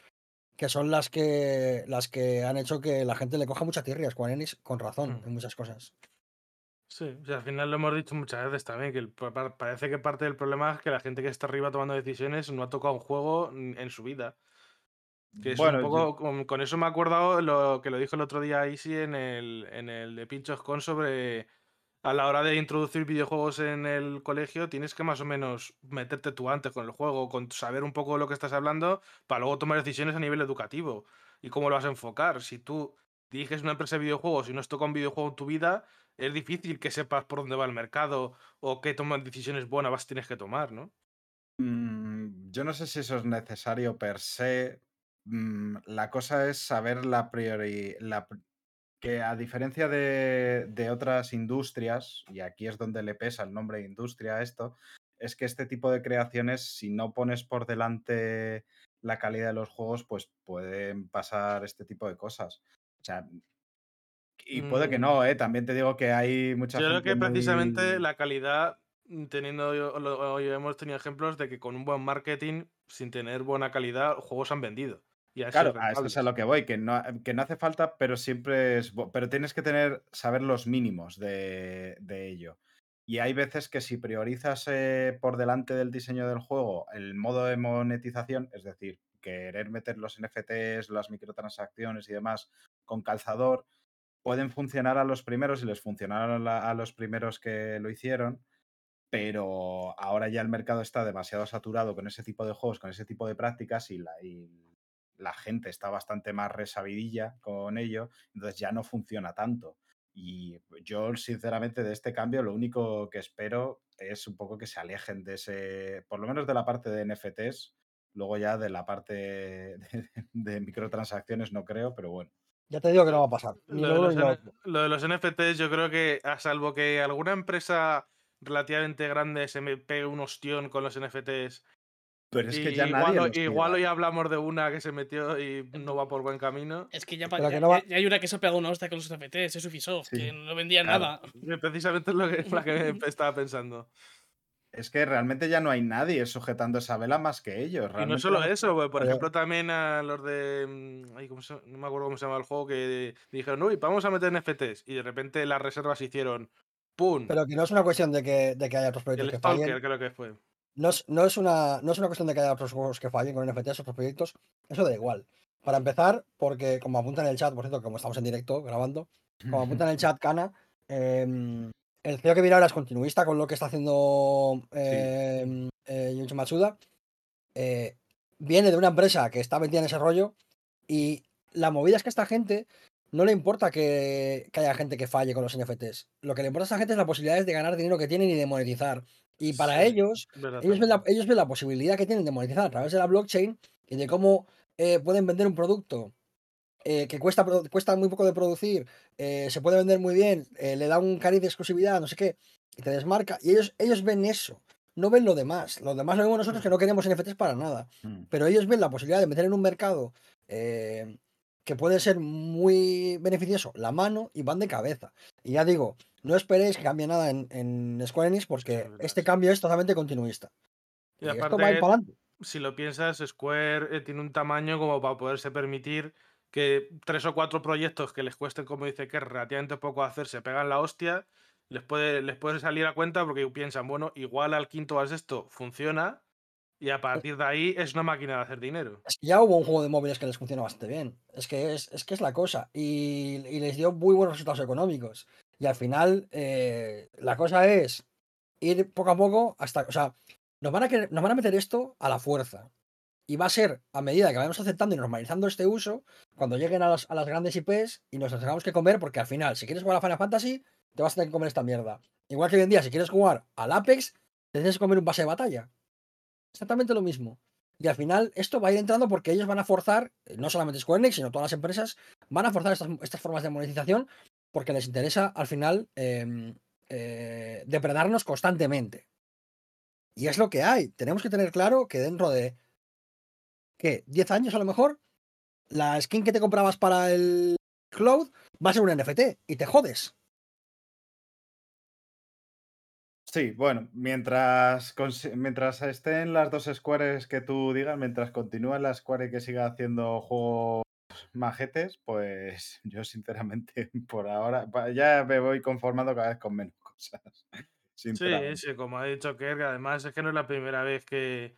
que son las que, las que han hecho que la gente le coja mucha tirria a Square Enix, con razón,
Mm.
en muchas cosas.
Sí, o sea, al final lo hemos dicho muchas veces también, que el- pa- pa- parece que parte del problema es que la gente que está arriba tomando decisiones no ha tocado un juego en su vida. Que es
Bueno,
un
yo-
poco, con, con eso me he acordado lo que lo dijo el otro día Easy en el, en el de Pinchos Con sobre a la hora de introducir videojuegos en el colegio tienes que más o menos meterte tú antes con el juego, con saber un poco lo que estás hablando para luego tomar decisiones a nivel educativo y cómo lo vas a enfocar. Si tú diriges una empresa de videojuegos y no has tocado un videojuego en tu vida, es difícil que sepas por dónde va el mercado o qué tomar decisiones buenas tienes que tomar, ¿no?
Mm, yo no sé si eso es necesario per se. Mm, la cosa es saber la priori, la que a diferencia de, de otras industrias, y aquí es donde le pesa el nombre de industria a esto, es que este tipo de creaciones, si no pones por delante la calidad de los juegos, pues pueden pasar este tipo de cosas. O sea, y puede que
Mm.
no, ¿eh? También te digo que hay mucha
Yo creo que precisamente
muy-
la calidad, mm, teniendo, hoy hemos tenido ejemplos de que con un buen marketing, sin tener buena calidad, juegos han vendido. Y
Claro, a eso es a lo que voy, que no, que no hace falta, pero siempre es. Pero tienes que tener, saber los mínimos de, de ello. Y hay veces que si priorizas eh, por delante del diseño del juego el modo de monetización, es decir, querer meter los NFTs, las microtransacciones y demás con calzador, pueden funcionar a los primeros y les funcionaron a los primeros que lo hicieron, pero ahora ya el mercado está demasiado saturado con ese tipo de juegos, con ese tipo de prácticas y la, gente está bastante más resabidilla con ello, entonces ya no funciona tanto. Y yo, sinceramente, de este cambio, lo único que espero es un poco que se alejen de ese, por lo menos de la parte de NFTs, luego ya de la parte (laughs) de microtransacciones no creo, pero bueno.
Ya te digo que no va a pasar. Ni
Lo
lo
de, los
lo
de NFTs, yo creo que, a salvo que alguna empresa relativamente grande se me pegue un ostión con los NFTs
Pero es que ya
igual,
nadie
igual hoy hablamos de una que se metió y no va por buen camino.
Es que ya,
que no va-
hay una que se ha pegado una hostia con los NFTs, es Ubisoft,
Sí,
que no vendía
claro.
nada. (laughs)
Precisamente es lo que, la que estaba pensando.
Es que realmente ya no hay nadie sujetando esa vela más que ellos.
Y no
realmente
solo eso, pues, por
Pero-
ejemplo, también a los de. mm, ay, ¿cómo se- no me acuerdo cómo se llama el juego, que dijeron, uy, vamos a meter NFTs. Y de repente las reservas hicieron. ¡Pum!
Pero que no es una cuestión de que, de que haya otros
el
proyectos que
Stalker,
fallen.
creo que fue.
No es, no, es una, no es una cuestión de que haya otros juegos que fallen con NFTs, otros proyectos. Eso da igual. Para empezar, porque como apunta en el chat, por cierto, como estamos en directo grabando, como apunta en el (laughs) chat Cana, em, el CEO que viene ahora es continuista con lo que está haciendo eh, Junji Matsuda. Eh, viene de una empresa que está metida en ese rollo y la movida es que a esta gente no le importa que, que haya gente que falle con los NFTs. Lo que le importa a esta gente es la posibilidad de ganar dinero que tienen y de monetizar. Y para
Sí,
ellos,
verdad
ellos ven, la,
también.
ellos ven la posibilidad que tienen de monetizar a través de la blockchain y de cómo eh, pueden vender un producto eh, que cuesta, cuesta muy poco de producir, eh, se puede vender muy bien, eh, le da un cariz de exclusividad, no sé qué, y te desmarca. Y ellos, ellos ven eso, no ven lo demás. Lo demás lo vemos nosotros que no queremos NFTs para nada.
Mm.
Pero ellos ven la posibilidad de meter en un mercado que puede ser muy beneficioso la mano y van de cabeza. Y ya digo, no esperéis que cambie nada en, en Square Enix porque este cambio es totalmente continuista.
Y
Y, esto
aparte,
va a ir para adelante.
si lo piensas, Square tiene un tamaño como para poderse permitir que tres o cuatro proyectos que les cuesten, como dice que relativamente poco hacer, se pegan la hostia, les puede, les puede salir a cuenta porque piensan, bueno, igual al quinto o al sexto funciona y a partir de ahí es una máquina de hacer dinero.
Es que ya hubo un juego de móviles que les funciona bastante bien. Es que es, es que es la cosa. Y, y les dio muy buenos resultados económicos. Y al final, eh, la cosa es ir poco a poco hasta. O sea, nos van, a querer- nos van a meter esto a la fuerza. Y va a ser a medida que vayamos aceptando y normalizando este uso, cuando lleguen a, las- a las grandes IPs y nos tengamos que comer, porque al final, si quieres jugar a Final Fantasy, te vas a tener que comer esta mierda. Igual que hoy en día, si quieres jugar al Apex, te tienes que comer un pase de batalla. Exactamente lo mismo. Y al final esto va a ir entrando porque ellos van a forzar, eh, no solamente Square Enix, sino todas las empresas, van a forzar estas, estas formas de monetización porque les interesa al final em, eh, depredarnos constantemente. Y es lo que hay. Tenemos que tener claro que dentro de, ¿qué? 10 años a lo mejor, la skin que te comprabas para el cloud va a ser un NFT y te jodes.
Sí, bueno, mientras, mientras estén las dos Squares que tú digas, mientras continúe la Square que siga haciendo juegos majetes, pues (laughs) yo sinceramente (laughs) por ahora ya me voy conformando cada vez con menos (laughs) cosas.
Sí, sí, como ha dicho Kerr, además es que no es la primera vez que,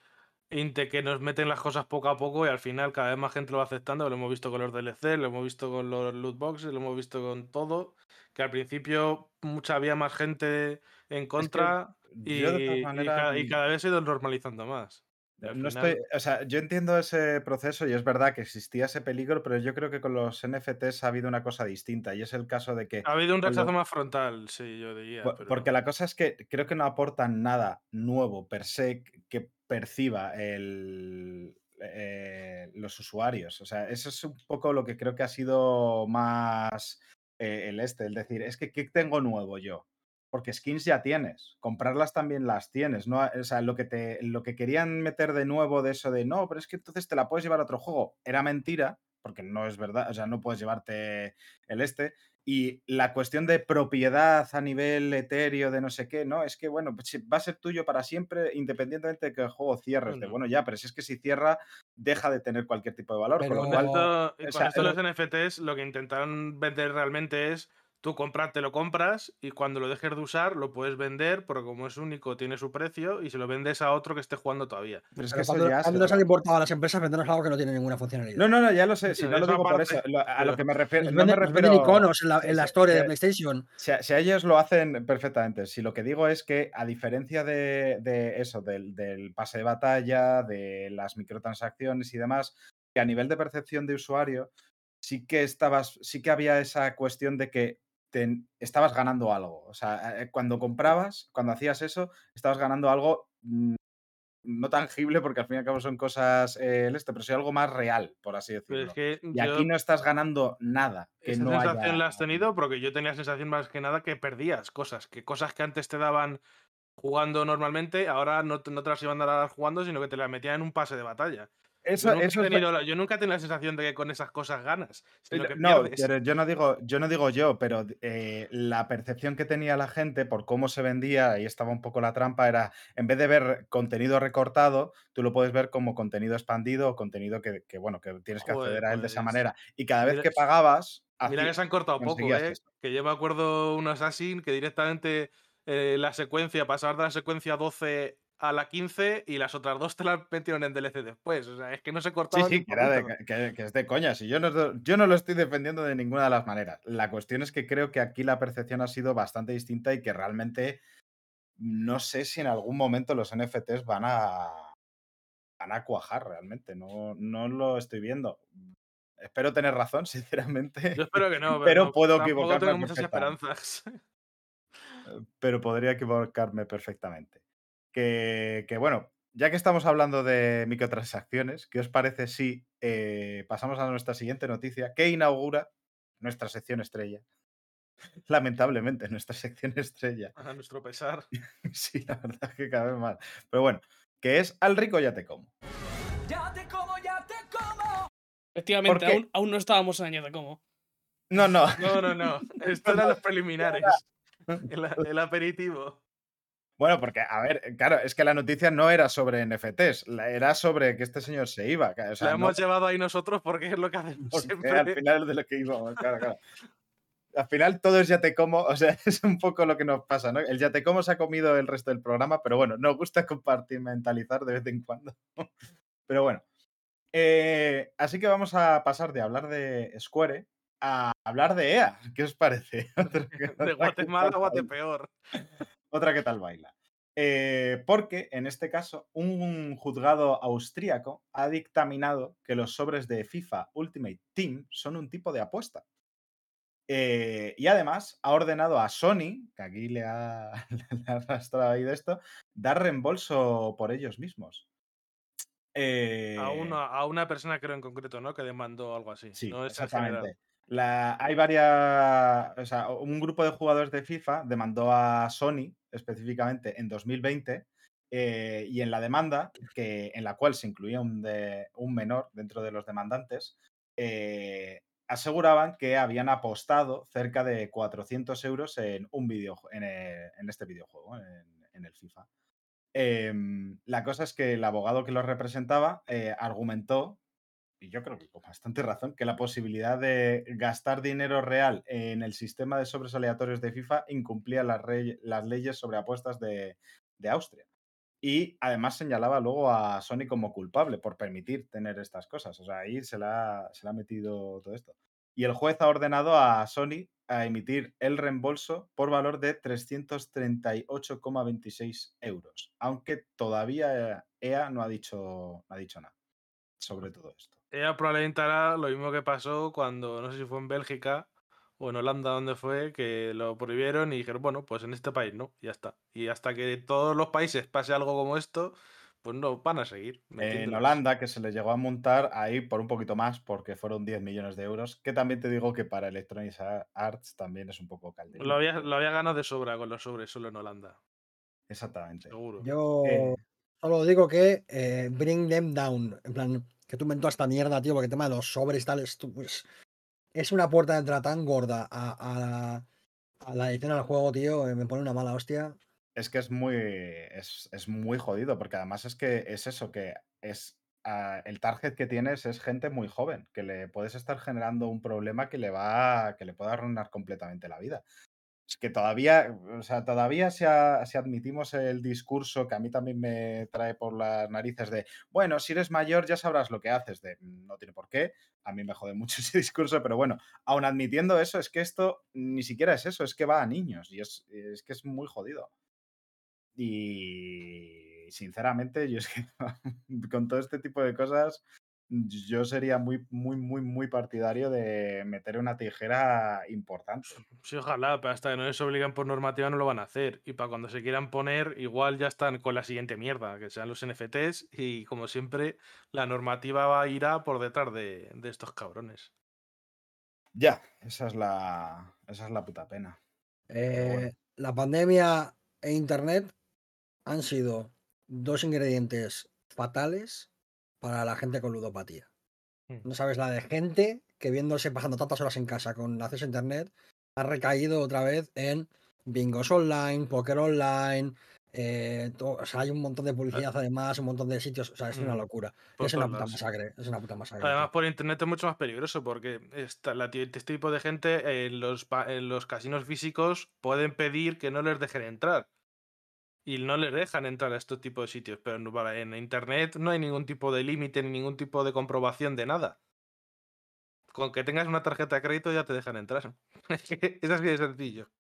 inte- que nos meten las cosas poco a poco y al final cada vez más gente lo va aceptando. Lo hemos visto con los DLC, lo hemos visto con los loot boxes, lo hemos visto con todo. Que al principio mucha había más gente en contra y, cada vez se ha ido normalizando más.
No
final-
estoy, o sea, yo entiendo ese proceso y es verdad que existía ese peligro, pero yo creo que con los NFTs ha habido una cosa distinta y es el caso de que
Ha habido un rechazo más frontal, sí, yo diría. Pero-
Porque la cosa es que creo que no aportan nada nuevo per se que perciba el, eh, los usuarios. O sea, eso es un poco lo que creo que ha sido más eh, el este. Es decir, es que ¿qué tengo nuevo yo? Porque skins ya tienes, comprarlas también las tienes, ¿no? O sea, lo que, te, lo que querían meter de nuevo de eso de no, pero es que entonces te la puedes llevar a otro juego, era mentira, porque no es verdad, o sea, no puedes llevarte el este. Y la cuestión de propiedad a nivel etéreo de no sé qué, ¿no? Es que, bueno, pues, va a ser tuyo para siempre, independientemente de que el juego cierre. De,
Bueno.
bueno, ya, pero si es que si cierra, deja de tener cualquier tipo de valor. con
Pero-
lo cual,
esto,
o
con
sea,
esto los NFTs lo que intentaron vender realmente es tú compras, te lo compras y cuando lo dejes de usar lo puedes vender porque como es único tiene su precio y se lo vendes a otro que esté jugando todavía.
pero es que
Pero
eso ya se
cuando han importado a las empresas vendernos algo que no tiene ninguna funcionalidad.
No, no, no, ya lo sé, si no lo digo por
aparte,
eso. lo- a lo que me refiero.
Nos
No me
venden, nos venden
refiero.
iconos en la, en la
sí,
store de PlayStation.
Si, a- si ellos lo hacen perfectamente, si lo que digo es que a diferencia de, de eso, del, del pase de batalla, de las microtransacciones y demás, que a nivel de percepción de usuario, sí que estabas, sí que había esa cuestión de que te- estabas ganando algo. O sea, eh, cuando comprabas, cuando hacías eso, estabas ganando algo mm, no tangible, porque al fin y al cabo son cosas eh, el esto, pero sí algo más real, por así
Pero
decirlo.
es que
Y
yo
aquí no estás ganando nada. Que
esa
no
sensación
haya-
la has tenido porque yo tenía la sensación más que nada que perdías cosas, que cosas que antes te daban jugando normalmente, ahora no, te- no te las iban a dar jugando, sino que te las metían en un pase de batalla.
Eso,
yo, nunca
eso
he tenido la, yo nunca he tenido la sensación de que con esas cosas ganas, sino que
no, yo no digo, yo no digo yo, pero eh, la percepción que tenía la gente por cómo se vendía, ahí estaba un poco la trampa, era en vez de ver contenido recortado, tú lo puedes ver como contenido expandido o contenido que, que, bueno, que tienes que
Joder,
acceder a él de esa
pues,
manera. Y cada vez que pagabas,
Mira que se han cortado poco, ¿eh? Que yo me acuerdo un Assassin que directamente eh, la secuencia, pasar de la secuencia 12 a la 15 y las otras dos te las metieron en DLC después. O sea, es que no se
Sí,
cortaban
sí,
un
que, era de- que- que es de coña. Si yo, no, yo no lo estoy defendiendo de ninguna de las maneras. La cuestión es que creo que aquí la percepción ha sido bastante distinta y que realmente no sé si en algún momento los NFTs van a, van a cuajar realmente. No, no lo estoy viendo. Espero tener razón, (laughs) sinceramente,
Yo espero que no, pero,
Pero
no,
puedo equivocarme
tengo muchas
perfectamente.
esperanzas. (laughs)
pero podría equivocarme perfectamente. Que, que bueno, ya que estamos hablando de microtransacciones, ¿qué os parece si eh, pasamos a nuestra siguiente noticia que inaugura nuestra sección estrella? (laughs) Lamentablemente, nuestra sección estrella.
A nuestro pesar. (laughs)
Sí, la verdad es que cada vez más. Pero bueno, que es Al rico ya te como.
Ya te como, ya te como.
Efectivamente, aún, aún no estábamos en año de cómo.
No, no.
No, no, no. (laughs) Esto eran los preliminares. El, el aperitivo.
Bueno, porque, a ver, claro, es que la noticia no era sobre NFTs, era sobre que este señor se iba. O sea,
La
no-
hemos llevado ahí nosotros porque es lo que hacemos
Porque
siempre.
al final es de lo que íbamos, claro, claro. Al final todo es ya te como, o sea, (laughs) es un poco lo que nos pasa, ¿no? El ya te como se ha comido el resto del programa, pero bueno, nos gusta compartimentalizar de vez en cuando. (laughs) Pero bueno. Eh, así que vamos a pasar de hablar de Square a hablar de EA. ¿Qué os parece? (laughs)
De Guatemala a. Guatepeor.
Otra que tal baila. Eh, porque en este caso, un juzgado austríaco ha dictaminado que los sobres de FIFA Ultimate Team son un tipo de apuesta. Eh, y además ha ordenado a Sony, que aquí le ha, (laughs) le ha arrastrado ahí de esto, dar reembolso por ellos mismos. Eh,
A una, a una persona, creo en concreto, ¿no? Que demandó algo así.
Sí,
no
exactamente. La, hay varias. O sea, un grupo de jugadores de FIFA demandó a Sony específicamente en 2020 eh, y en la demanda, que, en la cual se incluía un, de- un menor dentro de los demandantes, eh, aseguraban que habían apostado cerca de 400 euros en, un en, eh, en este videojuego, en, en el FIFA. Em, la cosa es que el abogado que los representaba argumentó y yo creo que con bastante razón, que la posibilidad de gastar dinero real en el sistema de sobres aleatorios de FIFA incumplía las, leyes sobre apuestas de, Austria. Y además señalaba luego a Sony como culpable por permitir tener estas cosas. O sea, ahí se le ha, ha metido todo esto. Y el juez ha ordenado a Sony a emitir el reembolso por valor de 338,26 euros. Aunque todavía EA no ha dicho, no ha dicho nada sobre todo esto.
Ella probablemente hará lo mismo que pasó cuando, no sé si fue en Bélgica o en Holanda, donde fue, que lo prohibieron y dijeron, bueno, pues en este país no, y ya está. Y hasta que todos los países pase algo como esto, pues no van a seguir.
En. Holanda, que se le llegó a montar ahí por un poquito más, porque fueron 10 millones de euros, que también te digo que para Electronic Arts también es un poco calderito.
Lo había, lo había ganado de sobra con los sobres solo en Holanda,
Exactamente.
seguro.
Yo
Eh,
solo digo que eh, bring them down. En plan, que tú toda esta mierda, tío, porque el tema de los sobres y tal, es, tú, es, una puerta de entrada tan gorda a, la, a la edición del juego, tío, eh, me pone una mala hostia.
es que es muy, es, es muy jodido, porque además es que es eso, que es ah, el target que tienes es gente muy joven, que le puedes estar generando un problema que le va, que le puede arruinar completamente la vida. Es que todavía, o sea, todavía si, si admitimos el discurso que a mí también me trae por las narices de, bueno, si eres mayor ya sabrás lo que haces, de no tiene por qué, a mí me jode mucho (laughs) ese discurso, pero bueno, aun admitiendo eso, es que esto ni siquiera es eso, es que va a niños y es, es que es muy jodido. Y sinceramente, yo es que (laughs) con todo este tipo de cosas, yo sería muy, muy, muy, muy partidario de meter una tijera importante.
Sí, ojalá, pero hasta que no les obligan por normativa no lo van a hacer. Y para cuando se quieran poner, igual ya están con la siguiente mierda, que sean los NFTs. Y como siempre, la normativa va a ir a por detrás de, de estos cabrones.
Ya, esa es la, esa es la puta pena.
Eh,
bueno.
La pandemia e internet han sido dos ingredientes fatales para la gente con ludopatía.
Mm.
No sabes la de gente que viéndose pasando tantas horas en casa con acceso a internet ha recaído otra vez en bingos online, póker online. eh, to- o sea, hay un montón de publicidad además, un montón de sitios. O sea, es una
Mm,
locura.
por
Es una puta masacre. Es una puta masacre.
Además, por internet es mucho más peligroso porque esta, la, este tipo de gente en los, en los casinos físicos pueden pedir que no les dejen entrar. Y no les dejan entrar a estos tipos de sitios. Pero en internet no hay ningún tipo de límite ni ningún tipo de comprobación de nada. Con que tengas una tarjeta de crédito ya te dejan entrar. (laughs) es así de sencillo.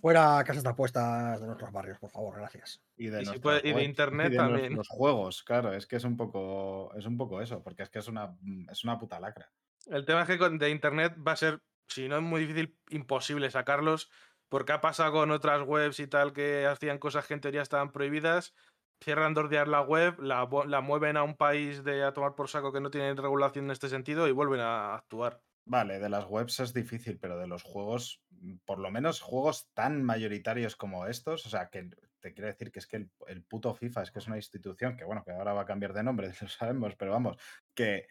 Fuera casas de apuestas de nuestros barrios, por favor, gracias.
Y de,
Y si
nuestras
puede- y de
webs,
internet
de
también.
Los (laughs) juegos, claro, es que es un poco, es un poco eso, porque es que es una, es una puta lacra.
El tema es que de internet va a ser, si no es muy difícil, imposible sacarlos, porque ha pasado con otras webs y tal que hacían cosas que en teoría estaban prohibidas, cierran días la web, la, mueven a un país de a tomar por saco que no tiene regulación en este sentido y vuelven a actuar.
Vale, de las webs es difícil, pero de los juegos, mm, por lo menos juegos tan mayoritarios como estos, o sea, que te quiero decir que es que el, el puto FIFA es que es una institución que, bueno, que ahora va a cambiar de nombre, (laughs) lo sabemos, pero vamos, que,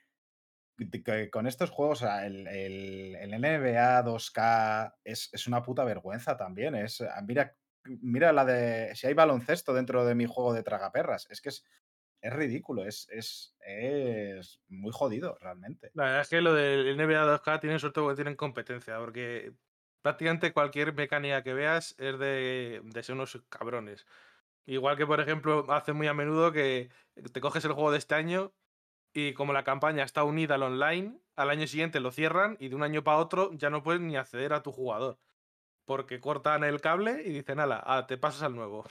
con estos juegos, el, el- el NBA 2K es, es una puta vergüenza también. Es, ah, mira, mira la de, si hay baloncesto dentro de mi juego de tragaperras, es que es, es ridículo, es, es, es muy jodido realmente.
La verdad es que lo del NBA 2K tienen suerte porque tienen competencia, porque prácticamente cualquier mecánica que veas es de, de ser unos cabrones. Igual que, por ejemplo, hace muy a menudo que te coges el juego de este año y como la campaña está unida al online, al año siguiente lo cierran y de un año para otro ya no puedes ni acceder a tu jugador. Porque cortan el cable y dicen, ala, ah, te pasas al nuevo.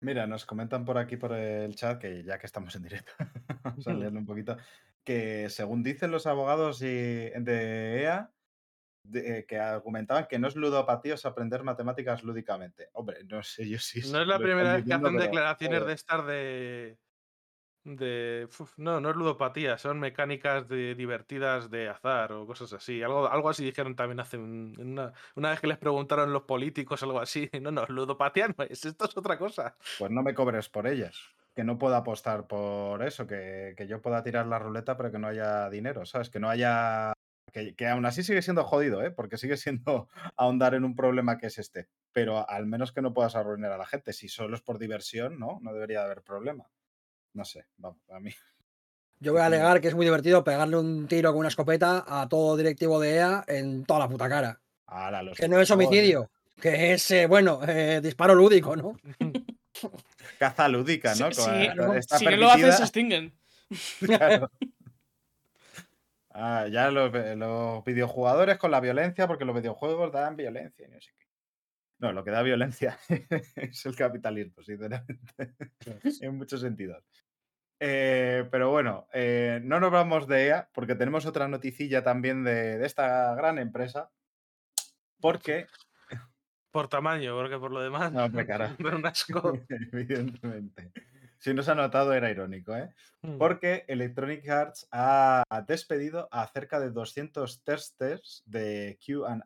Mira, nos comentan por aquí por el chat que ya que estamos en directo, (laughs) vamos a (laughs) leerlo un poquito, que según dicen los abogados y- de EA, de- eh, que argumentaban que no es ludopatía es aprender matemáticas lúdicamente. Hombre, no sé yo si...
No es la primera vez que hacen declaraciones de estar de. De. no, no es ludopatía, son mecánicas de, divertidas de azar o cosas así. Algo, algo así dijeron también hace un- una, una vez que les preguntaron los políticos algo así. (laughs) No, no, ludopatía no es, esto es otra cosa.
Pues no me cobres por ellas. Que no pueda apostar por eso, que, que yo pueda tirar la ruleta, pero que no haya dinero, ¿sabes? Que no haya. Que, que aún así sigue siendo jodido, ¿eh? Porque sigue siendo (laughs) ahondar en un problema que es este. Pero al menos que no puedas arruinar a la gente. Si solo es por diversión, ¿no? No debería haber problema. No sé, vamos, a mí.
Yo voy a (laughs) alegar que es muy divertido pegarle un tiro con una escopeta a todo directivo de EA en toda la puta cara.
Ala, los
Que no es homicidio, que es, eh, bueno, eh, disparo lúdico, ¿no? (laughs)
Caza lúdica, ¿no?
Si,
Con-
si-
está
si no lo hacen, se extinguen. (laughs)
Claro. Ah, ya los, los videojugadores con la violencia, porque los videojuegos dan violencia no sé qué. No, lo que da violencia es el capitalismo, sinceramente, en muchos sentidos. Eh, pero bueno, eh, no nos vamos de EA, porque tenemos otra noticilla también de, de esta gran empresa, porque,
Por tamaño, porque por lo demás.
No, (laughs) cara.
asco. (laughs)
evidentemente, si no se ha notado era irónico, ¿eh?
Mm.
Porque Electronic Arts ha despedido a cerca de 200 testers de QA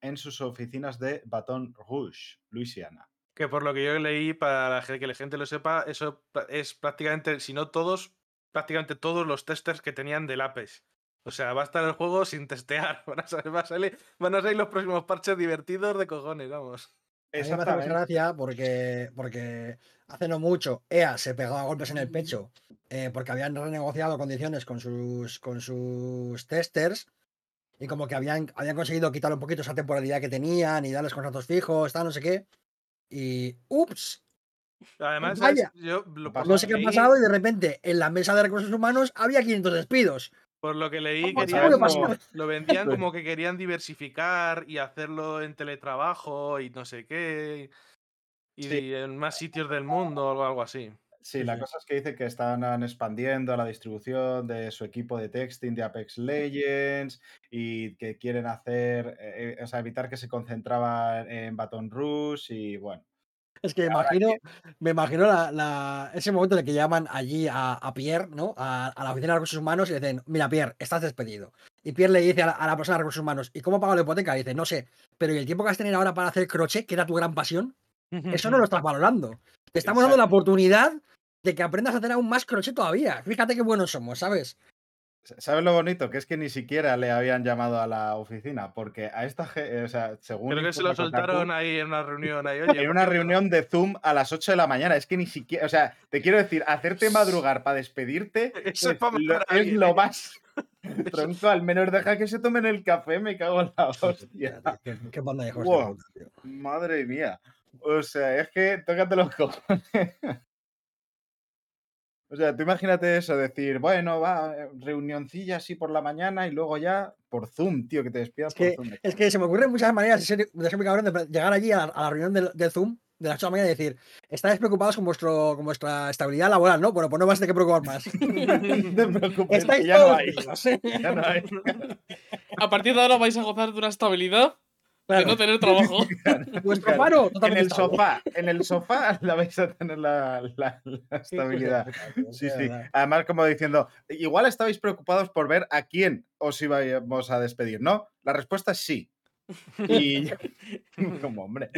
en sus oficinas de Baton Rouge, Luisiana.
Que por lo que yo leí, para la gente- que la gente lo sepa, eso es prácticamente, si no todos, prácticamente todos los testers que tenían del Apex. O sea, va a estar el juego sin testear. (laughs) Van a, salir, va a salir- van a salir los próximos parches divertidos de cojones, vamos.
Mí me hace mucha gracia porque, porque hace no mucho EA se pegaba golpes en el pecho eh, porque habían renegociado condiciones con sus, con sus testers y como que habían, habían conseguido quitar un poquito esa temporalidad que tenían y darles contratos fijos, tal, no sé qué. Y, ups,
Además,
Vaya.
¿sabes? yo lo- por,
no sé qué ha pasado y de repente en la mesa de recursos humanos había 500 despidos.
por lo que leí,
¿Cómo
querían como- lo vendían (laughs) como que querían diversificar y hacerlo en teletrabajo y no sé qué. Y
Sí.
en más sitios del mundo o algo así.
Sí, la cosa es que dice que están expandiendo la distribución de su equipo de texting de Apex Legends y que quieren hacer, eh, eh, o sea, evitar que se concentraba en Baton Rouge y bueno.
Es que me imagino, me imagino la- la- ese momento en el que llaman allí a, a Pierre, ¿no? A, a la oficina de recursos humanos y le dicen, mira, Pierre, estás despedido. Y Pierre le dice a la, a la persona de recursos humanos, ¿y cómo pago la hipoteca? Y dice, no sé, pero ¿y el tiempo que has tenido ahora para hacer crochet, que era tu gran pasión? Eso no lo estás valorando. Te estamos dando la oportunidad de que aprendas a hacer aún más crochet todavía. Fíjate qué buenos somos, ¿sabes?
¿Sabes lo bonito? Que es que ni siquiera le habían llamado a la oficina, porque a esta gente, o sea, según...
Creo que se lo
Kotaku,
soltaron ahí en una reunión. Ahí, oye,
En
por
una reunión de Zoom a las 8 de la mañana. Es que ni siquiera, o sea, te quiero decir, hacerte (laughs) madrugar para despedirte (laughs)
Eso es
lo, es
¿eh?
más. (laughs) Tronco, al menos deja que se tomen el café, me cago en la hostia.
Qué, qué banda de
Wow. Madre mía. O sea, es que tócate los cojones. O sea, tú imagínate eso, decir, bueno, va, reunioncilla así por la mañana y luego ya por Zoom, tío, que te despidas
Es que-
por Zoom.
Es que se me ocurren muchas maneras de ser muy cabrón de llegar allí a la, a la reunión del, del Zoom de las 8 de la mañana y decir, estáis preocupados con, vuestro, con vuestra estabilidad laboral, ¿no? Bueno, pues no vas a tener que preocupar más. (laughs)
no te preocupes,
Estáis
que ya no hay. (laughs) Ya no hay.
A partir de ahora vais a gozar de una estabilidad de
Claro,
no tener trabajo. (laughs)
Vuestro paro
En el sofá, en el sofá (laughs) la vais a tener la, la- la estabilidad. (laughs) Sí, sí. Además, como diciendo, igual estabais preocupados por ver a quién os íbamos a despedir, ¿no? La respuesta es sí. Y como, hombre,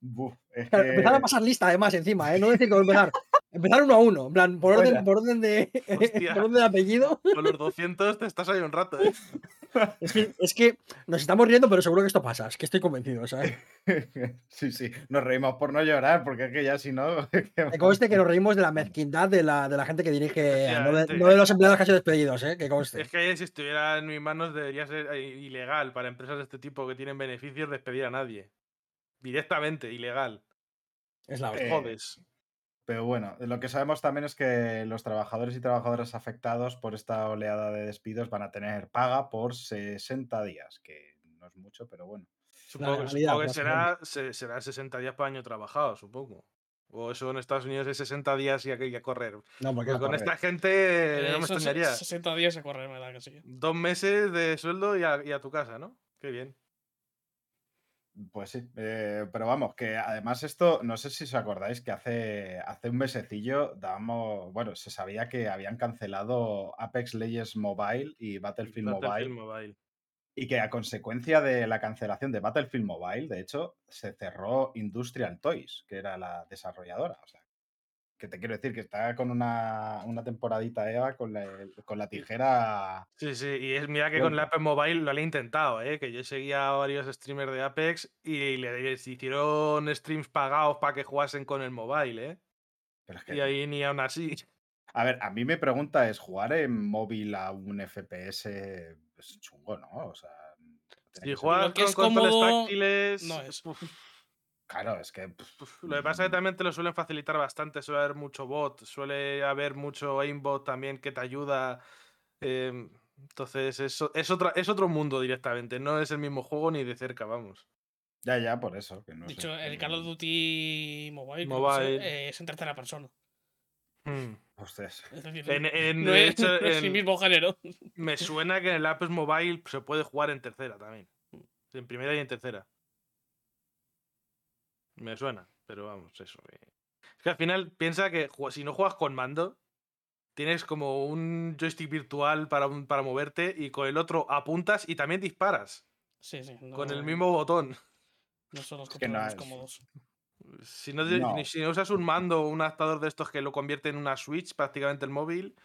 buf, es
Claro,
que-
Empezar a pasar lista, además, encima, ¿eh? No decir que empezar. Empezar uno a uno. En plan, por orden,
Fuera.
por orden de. (laughs) Por orden de apellido.
Con los 200 te estás ahí un rato, ¿eh? (laughs)
Es que, es que nos estamos riendo, pero seguro que esto pasa. Es que estoy convencido, ¿sabes? (laughs)
sí, sí, nos reímos por no llorar, porque es que ya si no... que-
conste que nos reímos de la mezquindad de la, de la gente que dirige, no de, no de los empleados sido despedidos, ¿eh? Que conste.
Es que si estuviera en mis manos debería ser eh, ilegal para empresas de este tipo que tienen beneficios despedir a nadie. Directamente, ilegal.
Es la
Eh,
hostia.
Jodes.
Pero bueno, lo que sabemos también es que los trabajadores y trabajadoras afectados por esta oleada de despidos van a tener paga por 60 días, que no es mucho, pero bueno.
Supongo, que-
legalidad,
supongo que será, se- será 60 días por año trabajado, supongo. O eso en Estados Unidos es 60 días y hay que- correr.
No, porque
Porque con
correr.
esta gente eh, no me extrañaría.
60 días a correr, me da que sí.
Dos meses de sueldo y a, y a tu casa, ¿no? Qué bien.
Pues sí, eh, pero vamos, que además esto, no sé si os acordáis que hace, hace un mesecillo dábamos, bueno, se sabía que habían cancelado Apex Legends Mobile y Battlefield,
Battlefield
Mobile
Mobile.
y que a consecuencia de la cancelación de Battlefield Mobile, de hecho, se cerró Industrial Toys, que era la desarrolladora. O sea, que te quiero decir que está con una, una temporadita Eva con la, con la tijera.
Sí, sí, y es, mira que con el
Pronto.
Apex Mobile lo han intentado, ¿eh? que yo seguía a varios streamers de Apex y le- les hicieron streams pagados para que jugasen con el mobile, ¿eh?
Pero es que,
Y ahí ni aún así.
A ver, a mí me pregunta es jugar en móvil a un FPS es chungo, ¿no? O sea, que
Lo que
con
es
controles
cómodo,
táctiles,
no es.
uf,
Claro, es que
uf, Lo que pasa es que también te lo suelen facilitar bastante, suele haber mucho bot, suele haber mucho aimbot también que te ayuda. em, entonces es, o- es, otra, es otro mundo directamente, no es el mismo juego ni de cerca, vamos.
ya, ya, por eso. Que no
De
sé,
hecho, el
que-
Call of Duty Mobile, es, eh, es en tercera persona.
Hmm.
Ostras.
Es decir,
En, en- (laughs)
no
de
es,
hecho,
no es el mismo género.
me suena que en el Apex Mobile se puede jugar en tercera también. En primera y en tercera. Me suena, pero vamos, eso. eh. Es que al final piensa que si no juegas con mando, tienes como un joystick virtual para, un- para moverte y con el otro apuntas y también disparas
Sí, sí.
con el mismo botón.
No son los
Es que no es-
cómodos.
Si no, si no usas un mando o un adaptador de estos que lo convierte en una Switch prácticamente el móvil,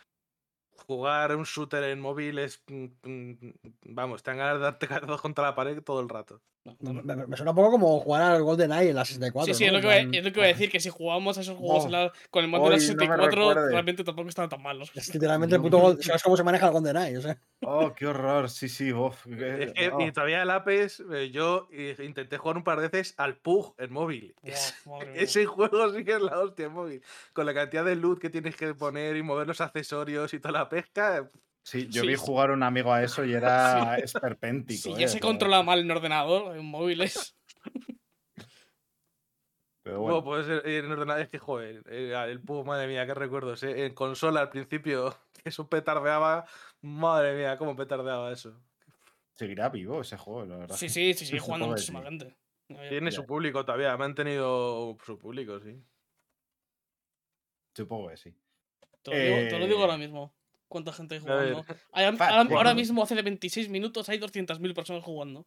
jugar un shooter en móvil es. mm, mm, Vamos, te dan ganas de darte (laughs) contra la pared todo el rato.
Me,
no.
me- me suena un poco como jugar al GoldenEye en la 64.
Sí, sí,
¿no?
es, lo que es lo que voy a decir, que si jugamos a esos juegos
Oh,
en la- con el mando de la
hoy no me
64,
recuerdes.
realmente tampoco están tan malos.
Es literalmente el puto Gold- ¿Sabes cómo se maneja el GoldenEye? O sea,
Oh, qué horror. Sí, sí, uf, que-
Es que
oh.
y todavía el Apex, eh, yo eh, intenté jugar un par de veces al Pug en móvil. (laughs) Ese juego sí que es la hostia en móvil. Con la cantidad de loot que tienes que poner y mover los accesorios y toda la pesca. Eh,
Sí, yo
Sí,
vi
sí.
jugar un amigo a eso y era (laughs) esperpéntico.
Si
eh,
ya
o
se
sea,
controla mal en ordenador, en móviles. (laughs)
Pero
Bueno,
bueno,
puede ser en ordenador. Es que, joder, eh, el Pug, madre mía, qué recuerdos. eh. En consola al principio, (laughs) eso petardeaba. Madre mía, cómo petardeaba eso.
seguirá vivo ese juego, la verdad.
Sí, sí, sí, sigue
Supongo
jugando muchísima
sí.
gente. No,
Tiene su público todavía, ha mantenido su público, sí.
Supongo que sí.
Te lo, digo, te lo digo
Eh,
ahora mismo. ¿Cuánta gente hay jugando? Hay- ahora, mismo, hace 26 minutos, hay 200.000 personas jugando.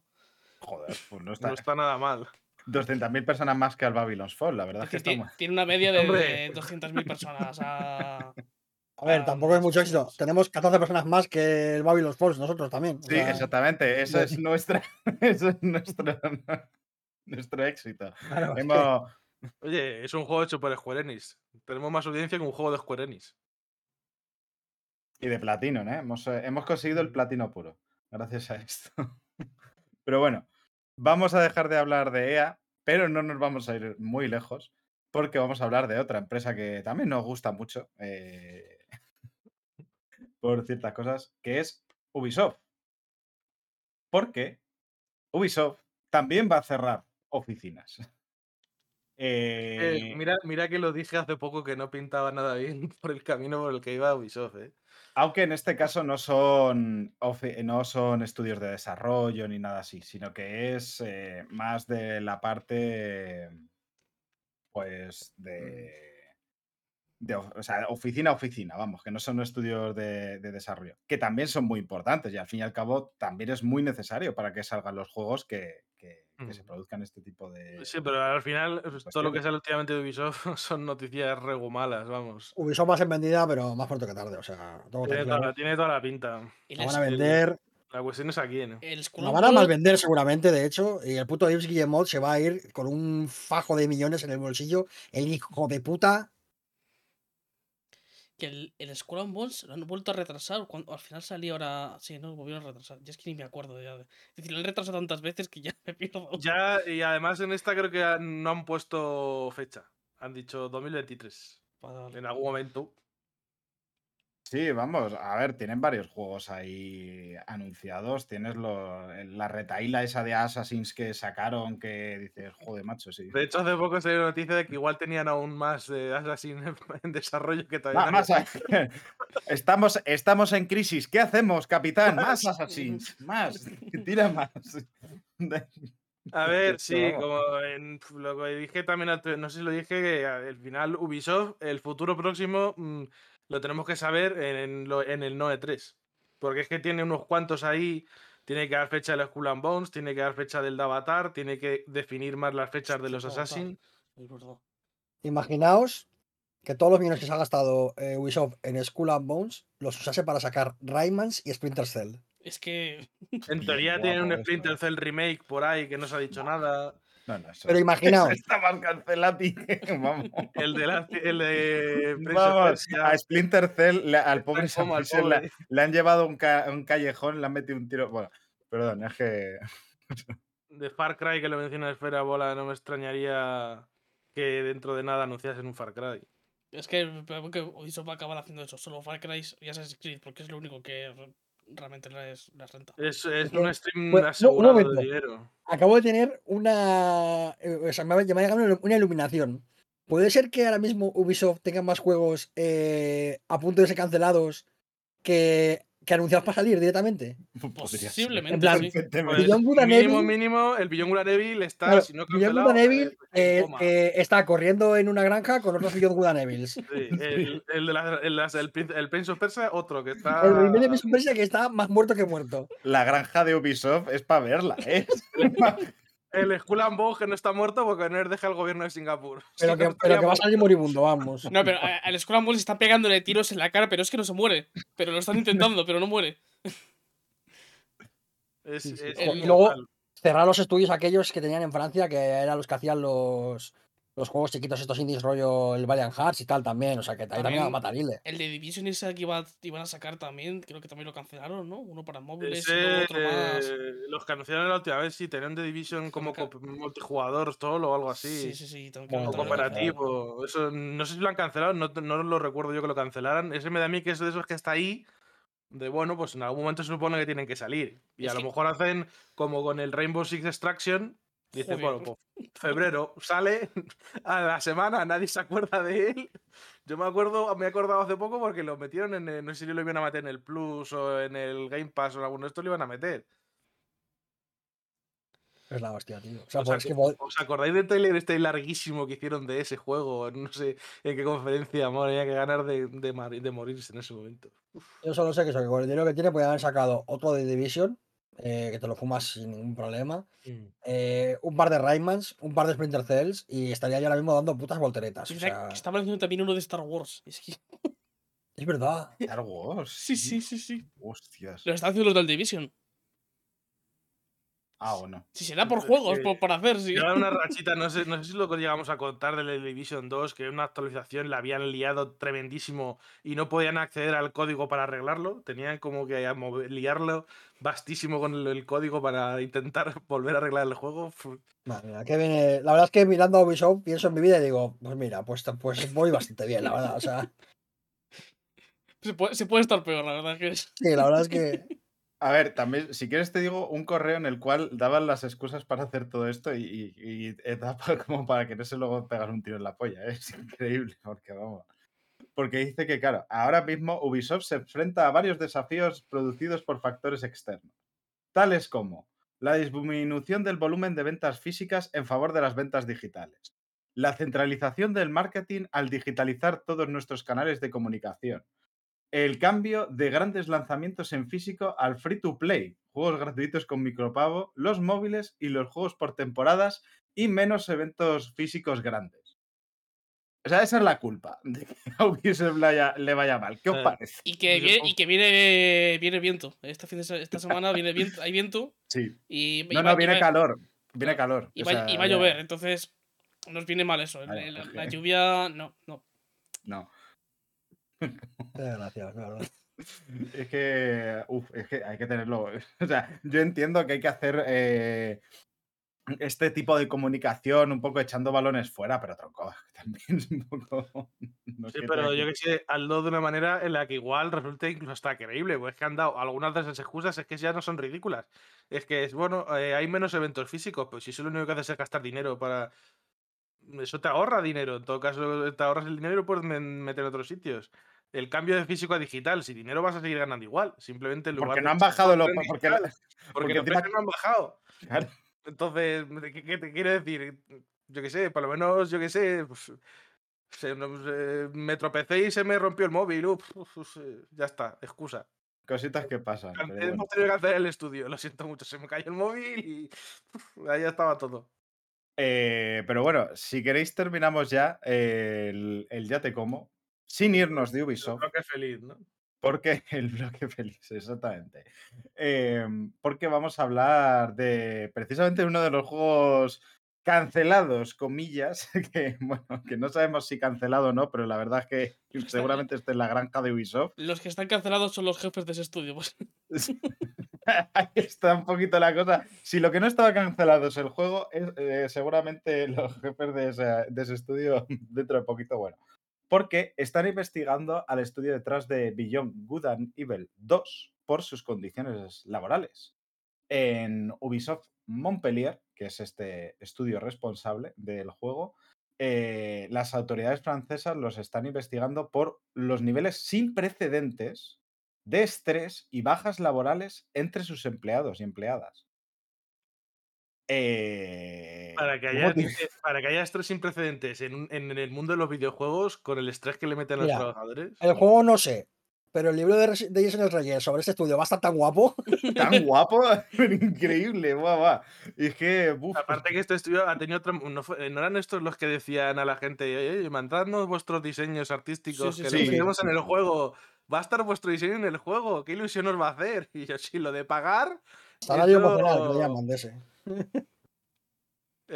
Joder, pues no (laughs) está.
No está nada mal.
200.000 personas más que al Babylon's Fall, la verdad es que
que
está muy-
tiene una media de, de 200.000 personas. a- (laughs)
A ver, tampoco es mucho éxito. Tenemos 14 personas más que el Babylon's Falls, nosotros también. o
Sí,
sea,
exactamente. Eso es nuestra. (laughs) Eso es nuestro, nuestro éxito.
claro, es que-
Hemos,
Oye, es un juego hecho por Square Enix. Tenemos más audiencia que un juego de Square Enix.
Y de platino, ¿eh? Hemos, eh, hemos conseguido el platino puro, gracias a esto. (laughs) Pero bueno, vamos a dejar de hablar de EA, pero no nos vamos a ir muy lejos, porque vamos a hablar de otra empresa que también nos gusta mucho eh, (laughs) por ciertas cosas, que es Ubisoft. Porque Ubisoft también va a cerrar oficinas.
Eh,
Eh,
mira, mira que lo dije hace poco que no pintaba nada bien (laughs) por el camino por el que iba Ubisoft. ¿eh?
Aunque en este caso no son, no son estudios de desarrollo ni nada así, sino que es eh, más de la parte, pues, de, de o sea, oficina a oficina, vamos, que no son estudios de, de desarrollo, que también son muy importantes y al fin y al cabo también es muy necesario para que salgan los juegos que, que- se produzcan este tipo de...
Sí, pero al final pues, todo lo que sale últimamente de Ubisoft (laughs) son noticias regumalas, vamos.
Ubisoft va a ser vendida, pero más pronto que tarde. O sea, tengo
Tiene toda, tiene toda la pinta.
El,
La van a vender.
La cuestión es aquí, ¿no?
el and
van a mal vender seguramente, de hecho. Y el puto Yves Guillemot se va a ir con un fajo de millones en el bolsillo. El hijo de puta.
Que el, el Skull and Bones lo han vuelto a retrasar. Cuando, al final salió ahora. Sí, no, lo volvieron a retrasar. Ya es que ni me acuerdo ya. Es decir, lo han retrasado tantas veces que ya (laughs) me pierdo.
Ya, y además en esta creo que no han puesto fecha. Han dicho 2023.
Vale.
En algún momento.
Sí, vamos, a ver, tienen varios juegos ahí anunciados. Tienes lo- la retaíla esa de Assassins que sacaron que dices, joder, macho, sí.
De hecho, hace poco salió la noticia de que igual tenían aún más de Assassin (laughs) en, desarrollo que todavía no
más a- (laughs) estamos, estamos en crisis. ¿Qué hacemos, capitán? Más (laughs) Assassins, más. Tira más.
A ver, sí, como en lo que dije también, no sé si lo dije, al final Ubisoft, el futuro próximo, mm, lo tenemos que saber en, lo- en el NOE 3. Porque es que tiene unos cuantos ahí, tiene que dar fecha del Skull and Bones, tiene que dar fecha del de Avatar, tiene que definir más las fechas de los. Assassin.
Imaginaos que todos los millones que se ha gastado eh, Ubisoft en Skull and Bones los usase para sacar Raymans y Splinter Cell.
Es que.
En teoría tienen un Splinter
eh.
Cell remake por ahí que no se ha dicho nada.
No, no, eso,
Pero (laughs) imaginaos,
está más cancelado. (laughs) Vamos.
El de, la, el de
Vamos, a Splinter Cell, le- al pobre Sam le, le han llevado a un, ca- un callejón, le han metido un tiro. Bueno, perdón, es que. (laughs)
de Far Cry que lo menciona Esfera Bola, no me extrañaría que dentro de nada anunciasen un Far Cry.
Es que, que Ubisoft va a acabar haciendo eso. Solo Far Cry y Assassin's Creed, porque es lo único que realmente les, les renta.
Es, es
que-
un stream
pues, no, un
asegurado
momento.
de dinero.
acabo de tener una. eh, O sea, me ha, una iluminación. ¿Puede ser que ahora mismo Ubisoft tenga más juegos eh, a punto de ser cancelados que, que anunciados para salir directamente?
ser
Posiblemente,
En plan, Good and
mínimo, el Good and Evil está,
Claro,
si no
Evil
eh,
eh, eh, está corriendo en una granja con otros Good and Evils.
Sí, el, (laughs) el de la- el, el Prince- el Prince of Persia, otro que está.
El Prince of Persia que está más muerto que muerto.
La granja de Ubisoft es para verla, ¿eh? (laughs)
El Skull que no está muerto porque no les deja el gobierno de Singapur. Si (laughs)
Pero
no
que,
estaría
pero que va a salir moribundo, vamos.
No, pero al Skull and Bones está pegándole tiros en la cara, pero es que no se muere. Pero lo están intentando, pero no muere. (laughs)
Es-
Sí, sí.
es
El-
Y luego cerrar los estudios aquellos que tenían en Francia, que eran los que hacían los, los juegos chiquitos, estos indies rollo el Valiant Hearts y tal también. O sea que ahí también va a matar Ile.
El de Division ese que iba- iban a sacar también, creo que también lo cancelaron, ¿no? Uno para móviles y
Ese,
otro más.
eh, los que anunciaron la última vez, sí, tenían The Division como
ca-
multijugador solo o algo así.
Sí, sí, sí. también
Bueno,
O
creo que lo cancelaron.
cooperativo. Eso, no sé si lo han cancelado, no, no lo recuerdo yo que lo cancelaran. Ese me da a mí que es de esos que está ahí. De bueno, pues en algún momento se supone que tienen que salir. Y
Es
a lo mejor hacen como con el Rainbow Six Extraction. Dice, bueno, pues febrero sale (laughs) a la semana, nadie se acuerda de él. Yo me acuerdo, me he acordado hace poco porque lo metieron en, el- no sé si lo iban a meter en el Plus o en el Game Pass o en alguno de estos lo iban a meter.
Es la hostia, tío. O sea,
¿Os,
pues,
os acordáis del trailer este larguísimo que hicieron de ese juego? No sé en qué conferencia, madre mía, que ganar de, de, de morirse en ese momento.
yo solo sé que, eso, que con el dinero que tiene podían haber sacado otro de Division, eh, que te lo fumas sin ningún problema. eh, un par de Raymans, un par de Splinter Cells y estaría yo ahora mismo dando putas volteretas. O sea,
que estaba haciendo también uno de Star Wars. Es que-
es verdad. (laughs)
Star Wars.
Sí, sí, sí, sí.
Hostias.
Lo están haciendo los del Division.
Ah, o no.
Si será por
Es
juegos,
que
por, por hacer, sí.
Lleva (laughs) una rachita, no sé, no sé si lo que llegamos a contar del Division 2, que una actualización la habían liado tremendísimo y no podían acceder al código para arreglarlo. Tenían como que liarlo vastísimo con el, el código para intentar (laughs) volver a arreglar el juego.
Madre mía, que viene. La verdad es que mirando a Ubisoft pienso en mi vida y digo, pues mira, pues, pues voy bastante bien, la verdad. O sea, (laughs)
Se puede, se puede estar peor, la verdad que es.
sí, la verdad es que.
A ver, también, si quieres te digo un correo en el cual daban las excusas para hacer todo esto y, y, y (laughs) eh, da pa- como para que no se luego pegas un tiro en la polla. ¿eh? (laughs) Es increíble, porque vamos. Porque dice que, claro, ahora mismo Ubisoft se enfrenta a varios desafíos producidos por factores externos, tales como la disminución del volumen de ventas físicas en favor de las ventas digitales, la centralización del marketing al digitalizar todos nuestros canales de comunicación, el cambio de grandes lanzamientos en físico al free to play, juegos gratuitos con micropago, los móviles y los juegos por temporadas y menos eventos físicos grandes. O sea, esa es la culpa de que (laughs) a Ubisoft le vaya, le vaya mal. ¿Qué os parece?
Y que, viene, y que viene, viene viento. Este fin de esta semana viene viento, hay viento
Sí.
y, y
No,
va-
no,
y
viene
va-
calor. Viene calor.
y
o
va,
sea,
y va a llover. Entonces, nos viene mal eso. la lluvia, no, no.
No.
La verdad. (laughs)
Es que, uf, es que hay que tenerlo. (laughs) O sea, yo entiendo que hay que hacer eh, este tipo de comunicación un poco echando balones fuera, pero tronco, (laughs) también es un poco. no
Sí, pero yo
que-
que sé, hazlo de una manera en la que igual resulte incluso hasta creíble, pues es que han dado algunas de esas excusas, es que ya no son ridículas. Es que es, bueno, eh, hay menos eventos físicos, pues si eso lo único que haces es gastar dinero para... Eso te ahorra dinero, en todo caso te ahorras el dinero y puedes meter en otros sitios. El cambio de físico a digital, sin dinero vas a seguir ganando igual, simplemente en lugar
Porque no han bajado los. Porque,
digital, porque,
porque
los
encima-
precios no han bajado.
claro,
Entonces, ¿qué, qué te quiere decir? Yo qué sé, por lo menos, yo qué sé, pues, se, se- me tropecé y se me rompió el móvil. uf, uf, uf, eh, ya está, excusa.
cositas que pasan. bueno.
Hemos tenido que hacer el estudio, lo siento mucho, se me cayó el móvil y ahí estaba todo.
Eh, pero bueno, si queréis terminamos ya eh, el, el Ya te como, sin irnos de Ubisoft.
Creo que feliz, ¿no?
Porque (laughs) el bloque feliz, exactamente. Em, porque vamos a hablar de precisamente uno de los juegos cancelados, comillas, (laughs) que bueno, que no sabemos si cancelado o no, pero la verdad es que (laughs) seguramente esté en la granja de Ubisoft.
Los que están cancelados son los jefes de ese estudio. Pues.
Ahí está un poquito la cosa. Si lo que no estaba cancelado es el juego, es, eh, seguramente los jefes de ese, de ese estudio dentro de poquito, bueno. Porque están investigando al estudio detrás de Beyond Good Evil 2 por sus condiciones laborales. En Ubisoft Montpellier, que es este estudio responsable del juego, eh, las autoridades francesas los están investigando por los niveles sin precedentes de estrés y bajas laborales entre sus empleados y empleadas. Eh,
Para que,
¿cómo
haya, para que haya estrés sin precedentes en, en el mundo de los videojuegos, con el estrés que le meten a los trabajadores.
El juego no sé, pero el libro de, de Jason Reyes sobre este estudio va a estar tan guapo. (laughs) (laughs)
tan guapo, (laughs) increíble, guau, guau. Y es que,
Aparte que este estudio ha tenido otra... No, fue- no eran estos los que decían a la gente, mandadnos vuestros diseños artísticos,
Sí, sí,
que
sí.
los en el juego. Va a estar vuestro diseño en el juego, ¿qué ilusión os va a hacer? Y yo, sí, lo de pagar,
Salario emocional, que lo llaman de ese.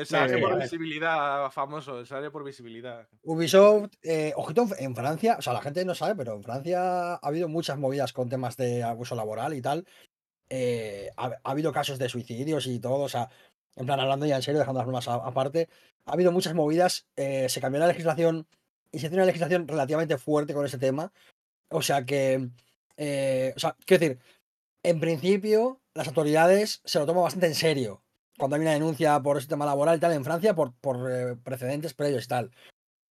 Salario
Sí,
por visibilidad famoso, salario por visibilidad.
Ubisoft, eh, ojito, en- Francia, o sea, la gente no sabe, pero en Francia ha habido muchas movidas con temas de abuso laboral y tal. Eh, ha, ha habido casos de suicidios y todo, o sea, en plan, hablando ya en serio, dejando las a- aparte, ha habido muchas movidas, eh, se cambió la legislación y se tiene una legislación relativamente fuerte con ese tema. O sea que, o sea, quiero decir, en principio, las autoridades se lo toman bastante en serio cuando hay una denuncia por ese tema laboral y tal en Francia por, por eh, precedentes previos y tal.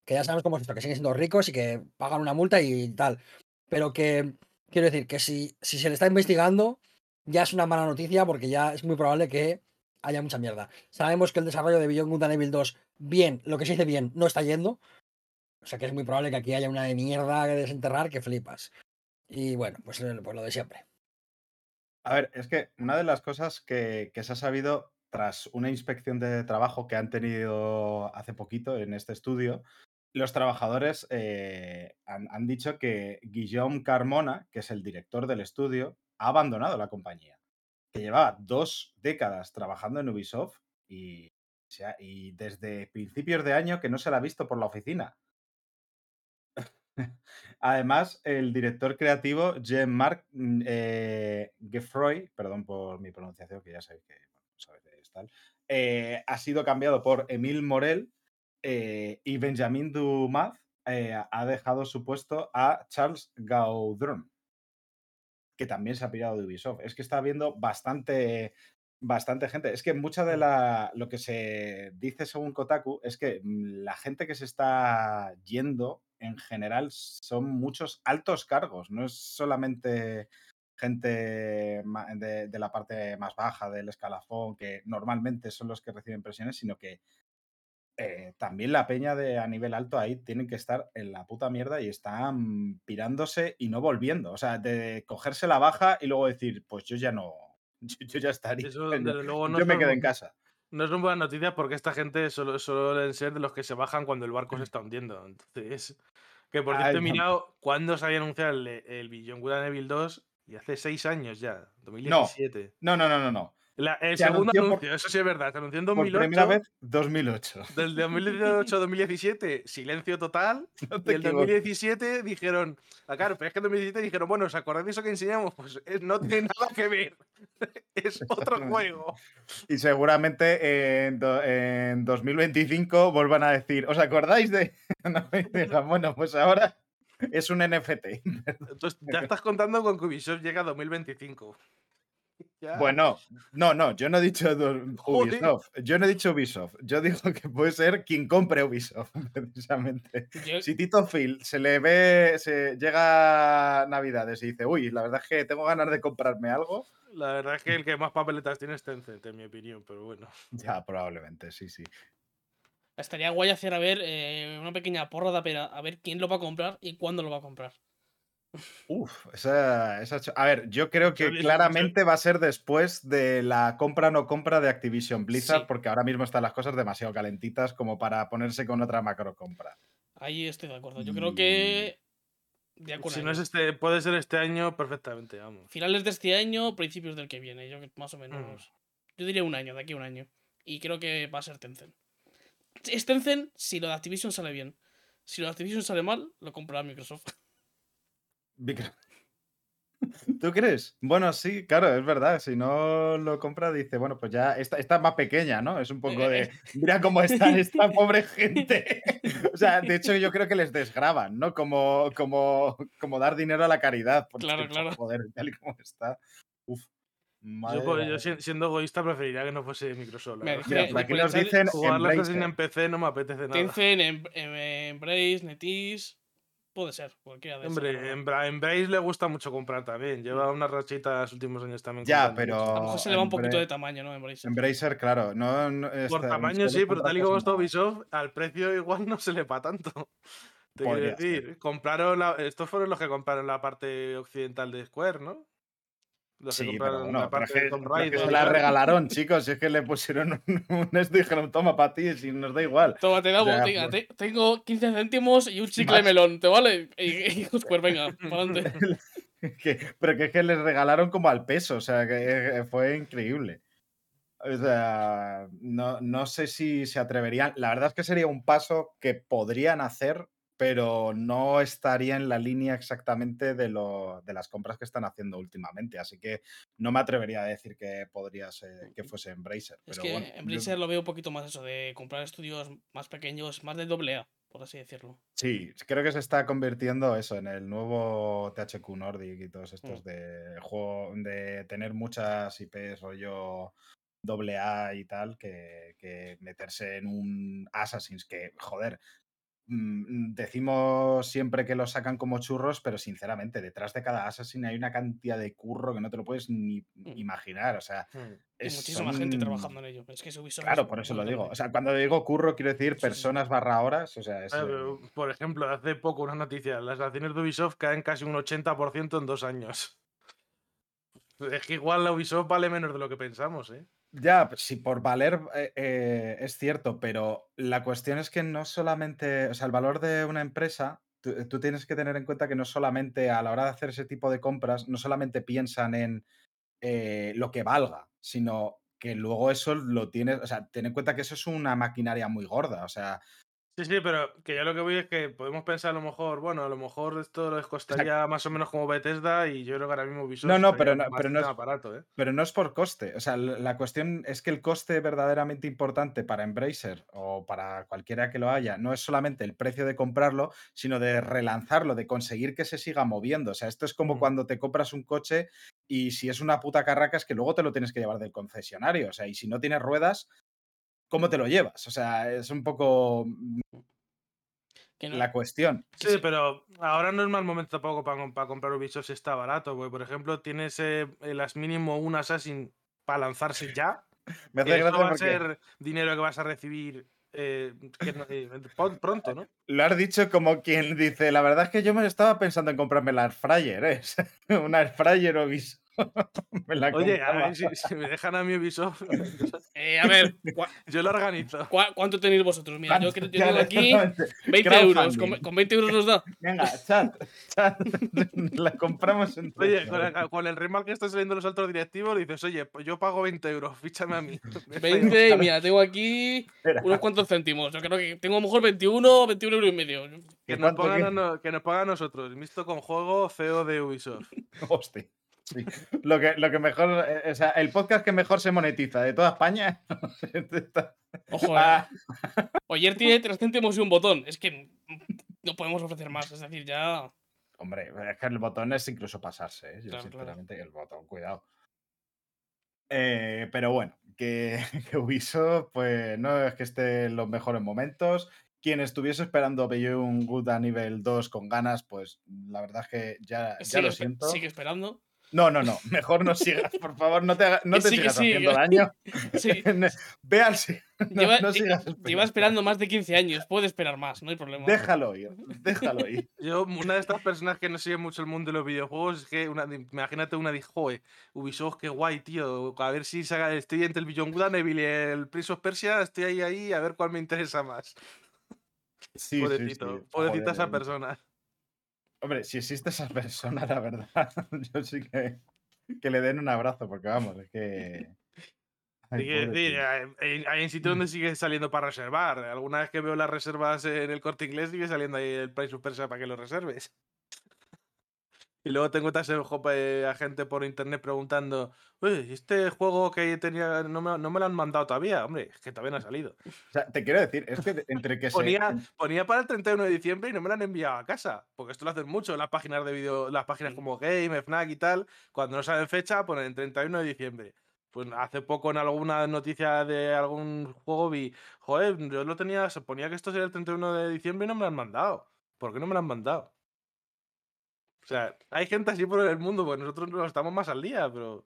Que ya sabemos cómo es esto, que siguen siendo ricos y que pagan una multa y tal. Pero que, quiero decir, que si, si se le está investigando, ya es una mala noticia porque ya es muy probable que haya mucha mierda. Sabemos que el desarrollo de Beyond Good and Evil 2, bien, lo que se dice bien, no está yendo. O sea que es muy probable que aquí haya una de mierda que desenterrar que flipas. Y bueno, pues, pues lo de siempre.
A ver, es que una de las cosas que, que se ha sabido tras una inspección de trabajo que han tenido hace poquito en este estudio, los trabajadores eh, han, han dicho que Guillaume Carmona, que es el director del estudio, ha abandonado la compañía, que llevaba dos décadas trabajando en Ubisoft y, desde principios de año que no se la ha visto por la oficina. (laughs) Además, el director creativo, Jean-Marc mm, eh, Geffroy, perdón por mi pronunciación, que ya sabéis que tal, eh, ha sido cambiado por Emile Morel eh, y Benjamin Dumas eh, ha dejado su puesto a Charles Gaudron, que también se ha pillado de Ubisoft. Es que está habiendo bastante, bastante gente. Es que mucha de la. Lo que se dice según Kotaku es que mm, la gente que se está yendo en general son muchos altos cargos. No es solamente gente de, de la parte más baja del escalafón, que normalmente son los que reciben presiones, sino que eh, también la peña de a nivel alto ahí tienen que estar en la puta mierda y están pirándose y no volviendo. O sea, de cogerse la baja y luego decir, pues yo ya no, (laughs) yo, yo ya estaría.
Eso, luego, no
yo me quedo en casa.
No son buenas noticias porque esta gente solo suelen ser de los que se bajan cuando el barco se (laughs) está hundiendo. Entonces, que por cierto he mirado cuándo se había anunciado el, el Beyond Good and Evil 2 y hace seis años ya, 2017.
No, no, no, no, no.
La- el
Se
segundo
anunció por-
anuncio, eso sí es verdad, se anunció en
Por
2008.
primera vez, 2008.
Del 2018 a 2017, silencio total. (laughs)
No
Y el
equivoques.
2017 dijeron, ah, claro, pero es que en 2017 dijeron, bueno, ¿os acordáis de eso que enseñamos? Pues eh, no tiene nada que ver. (laughs) es otro juego.
Y seguramente en, do- en 2025 vuelvan a decir, ¿os acordáis de...? (laughs) No, y digan, bueno, pues ahora es un NFT. (laughs)
Entonces, ya estás contando con que Ubisoft llega a 2025. (laughs) Ya.
Bueno, no, no, yo no he dicho. Ubisoft. Yo no he dicho Ubisoft. Yo digo que puede ser quien compre Ubisoft, (laughs) precisamente.
Yo-
Si Tito Phil se le ve, se llega a Navidades y dice, uy, la verdad es que tengo ganas de comprarme algo,
La verdad es que el que más papeletas tiene es Tencent, en mi opinión, pero bueno.
ya probablemente, sí, sí.
Estaría guay hacer a ver eh, una pequeña porra de a ver, a ver quién lo va a comprar y cuándo lo va a comprar.
Uf, esa, esa A ver, yo creo que claramente va a ser después de la compra o no compra de Activision Blizzard,
Sí.
porque ahora mismo están las cosas demasiado calentitas como para ponerse con otra macro compra.
Ahí estoy de acuerdo. Yo creo que. De a un
Si no es este, puede ser este año perfectamente, vamos.
Finales de este año, principios del que viene. Yo que más o menos. Yo diría un año, de aquí a un año. Y creo que va a ser Tencent. Es Tencent si lo de Activision sale bien. Si lo de Activision sale mal, lo comprará Microsoft.
Micro- (laughs) ¿Tú crees? Bueno, sí, claro, es verdad. Si no lo compra, dice, bueno, pues ya esta, esta es más pequeña, ¿no? Es un poco de, mira cómo está (laughs) esta pobre gente. (laughs) O sea, de hecho, yo creo que les desgraban, ¿no? Como, como, como dar dinero a la caridad. porque,
Claro, claro.
Joder, tal y como está. Uf. Madre
Yo, siendo egoísta preferiría que no fuese Microsoft.
Mira, por aquí nos dicen
Jugar las en PC no me apetece nada.
Tencent, Em- Em- Embrace, Netis. Puede ser, cualquiera de esas,
Hombre,
verdad.
en Bra- en Brace le gusta mucho comprar también. Lleva unas rachitas los últimos años también.
Ya,
mucho.
pero-
A lo mejor se le va un poquito de tamaño, ¿no? Embrace.
Embracer, claro. No, no,
Por
está-
tamaño sí, pero tal y como está. Ubisoft, al precio igual no se le va tanto. (laughs) Te quiero
ser.
decir, compraron la- estos fueron los que compraron la parte occidental de Square, ¿no? Los
Sí, pero bueno, es que,
de
que
Raider
se la regalaron, (laughs) chicos. Si es que le pusieron un, un esto y dijeron, toma para ti, si nos da igual.
Toma, te damos,
Ya,
venga,
pues.
te- tengo 15 céntimos y un chicle
Más.
melón, ¿te vale? Y, y Square, (laughs) venga, para adelante. (laughs)
Que- pero que es que les regalaron como al peso, o sea, que eh, fue increíble. O sea, no, no sé si se atreverían. La verdad es que sería un paso que podrían hacer, pero no estaría en la línea exactamente de, lo, de las compras que están haciendo últimamente. Así que no me atrevería a decir que podría ser, que fuese Embracer.
Es
pero
que
bueno,
en
yo-
lo veo un poquito más eso, de comprar estudios más pequeños, más de doble A, por así decirlo.
Sí, creo que se está convirtiendo eso en el nuevo THQ Nordic y todos estos
Mm.
de juego, de tener muchas IPs rollo doble A y tal, que, que meterse en un Assassin's que, joder, mm, decimos siempre que lo sacan como churros, pero sinceramente, detrás de cada Assassin hay una cantidad de curro que no te lo puedes ni
Mm.
imaginar. O sea,
Mm.
Es-
muchísima gente trabajando en ello. Es que Ubisoft
Claro,
es
por eso lo digo. O sea, cuando digo curro, quiero decir
sí.
personas barra horas. O sea, es.
Ah,
eh,
pero, Por ejemplo, hace poco una noticia, las acciones de Ubisoft caen casi un 80% en dos años. (laughs) Es que igual la Ubisoft vale menos de lo que pensamos, ¿eh?
Ya, si por valer eh, eh, es cierto, pero la cuestión es que no solamente, o sea, el valor de una empresa, tú, tú tienes que tener en cuenta que no solamente a la hora de hacer ese tipo de compras, no solamente piensan en eh, lo que valga, sino que luego eso lo tienes, o sea, ten en cuenta que eso es una maquinaria muy gorda, o sea,
Sí, sí, pero que yo lo que voy es que podemos pensar a lo mejor, bueno, a lo mejor esto les costaría más o menos como Bethesda y yo creo que ahora mismo Ubisoft
No, no, pero no- pero no es-
aparato, ¿eh?
Pero no es por coste. O sea, la cuestión es que el coste verdaderamente importante para Embracer o para cualquiera que lo haya no es solamente el precio de comprarlo, sino de relanzarlo, de conseguir que se siga moviendo. O sea, esto es como
Mm.
cuando te compras un coche y si es una puta carraca es que luego te lo tienes que llevar del concesionario. O sea, y si no tienes ruedas, ¿cómo te lo llevas? O sea, es un poco mm,
no-
la cuestión.
Sí,
sí.
pero ahora no es mal momento tampoco para, comprar Ubisoft si está barato, porque por ejemplo tienes eh, las mínimo un Assassin para lanzarse (laughs) ya.
Me hace
eso va a ser dinero que vas a recibir eh, eh, (laughs) pronto, ¿no?
lo has dicho como quien dice, la verdad es que yo me estaba pensando en comprarme la Air Fryer, ¿eh? (laughs) Una Air Fryer o Viso. (laughs) me la
Oye, a ver, si, si me dejan a mí Ubisoft, (laughs)
Eh, a ver, ¿cuá-
yo lo organizo.
cuá- ¿cuánto tenéis vosotros? Mira, yo,
Ya,
tengo aquí
exactamente.
20 euros. Con, con 20 euros nos da.
Venga, chat, chat. (laughs) la compramos en
Oye, con el, con el remal que están saliendo los altos directivos, dices, oye, pues yo pago 20 euros, fíchame a mí.
20 y mira, tengo aquí
Espera.
unos cuantos céntimos. Yo creo que tengo a lo mejor 21, 21 euros y medio.
Que
¿Y
nos,
qué?
a no- que nos pagan a nosotros. Visto con juego CEO de Ubisoft.
Hostia. Sí. Lo, que, lo que mejor, eh, o sea, el podcast que mejor se monetiza de toda España. (laughs)
Ojo,
Ah,
eh. Ayer tiene 3 céntimos y un botón. Es que no podemos ofrecer más. Es decir, ya.
Hombre, es que el botón es incluso pasarse, ¿eh? Yo
Claro, claro.
sinceramente, el botón, cuidado. Eh, pero bueno, que, (laughs) que Ubisoft, pues no es que esté en los mejores momentos. Quien estuviese esperando Beyond Good a nivel 2 con ganas, pues la verdad es que ya, ya
Sigue,
lo siento.
sigue esperando.
No, no, no, mejor no sigas, por favor, no te, haga- no
Que
te
sí,
sigas
sí,
haciendo
que-
daño. (laughs)
Sí. (laughs)
Ve al sí. No,
lleva,
no esperando.
más de 15 años. Puede esperar más, no hay problema.
Déjalo ir, déjalo ir. (laughs)
Yo, una de estas personas que no sigue mucho el mundo de los videojuegos, es que una, imagínate una dijo, "Joder, Ubisoft, qué guay, tío. A ver si saca, estoy entre el Beyond Good Evil y el Prince of Persia, estoy ahí, ahí, a ver cuál me interesa más.
Sí, sí,
Pobrecito,
sí.
pobrecita esa
eh.
persona.
Hombre, si existe esa (laughs) persona, la verdad, (laughs) yo sí que, que le den un abrazo, porque vamos, es que. Ay,
Hay decir, hay, sitios donde sigue saliendo para reservar. Alguna vez que veo las reservas en el corte inglés, sigue saliendo ahí el Prince of Persia para que lo reserves. Y luego tengo también a gente por internet preguntando, oye, ¿y este juego que tenía no me, no me lo han mandado todavía? Hombre, es que todavía no ha salido.
O sea, te quiero decir, es que entre que se.
Ponía, ponía para el 31 de diciembre y no me lo han enviado a casa. Porque esto lo hacen mucho las páginas de vídeo, las páginas como Game, Fnac y tal. Cuando no saben fecha, ponen el 31 de diciembre. Pues hace poco en alguna noticia de algún juego vi, joder, yo lo tenía, se ponía que esto sería el 31 de diciembre y no me lo han mandado. ¿Por qué no me lo han mandado? O sea, hay gente así por el mundo, pues nosotros no estamos más al día, pero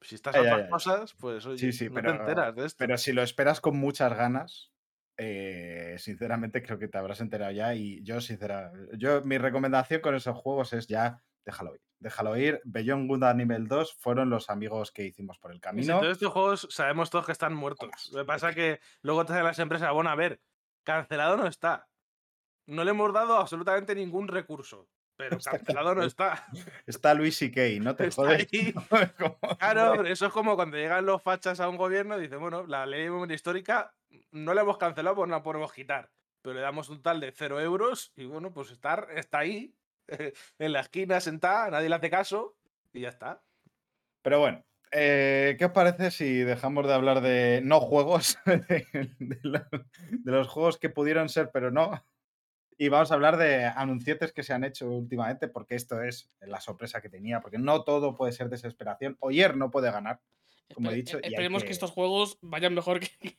si estás a otras cosas, pues oye,
Sí, sí,
no
pero-
te enteras de esto.
Pero si lo esperas con muchas ganas, eh, sinceramente creo que te habrás enterado ya. Y yo, sinceramente, yo, mi recomendación con esos juegos es ya déjalo ir. Déjalo ir. Beyond Good a nivel 2 fueron los amigos que hicimos por el
Y si
camino.
todos estos juegos sabemos todos que están muertos. Lo que pasa es que luego te hacen las empresas, bueno, a ver, cancelado no está. No le hemos dado absolutamente ningún recurso. Pero
Está
cancelado no está.
Está Luis y Kay, no (laughs) te
Está
jodes. (laughs)
Claro, eso es como cuando llegan los fachas a un gobierno y dicen, bueno, la ley de memoria histórica no la hemos cancelado, pues no la podemos quitar. Pero le damos un tal de cero euros y bueno, pues estar, está ahí, (laughs) en la esquina sentada, nadie le hace caso y ya está.
Pero bueno, eh, ¿qué os parece si dejamos de hablar de no juegos, de, de lo- de los juegos que pudieron ser pero no? Y vamos a hablar de anuncietes que se han hecho últimamente, porque esto es la sorpresa que tenía, porque no todo puede ser desesperación. Oyer no puede ganar, como he
Espe-
dicho,
Esperemos que...
que-
estos juegos vayan mejor que,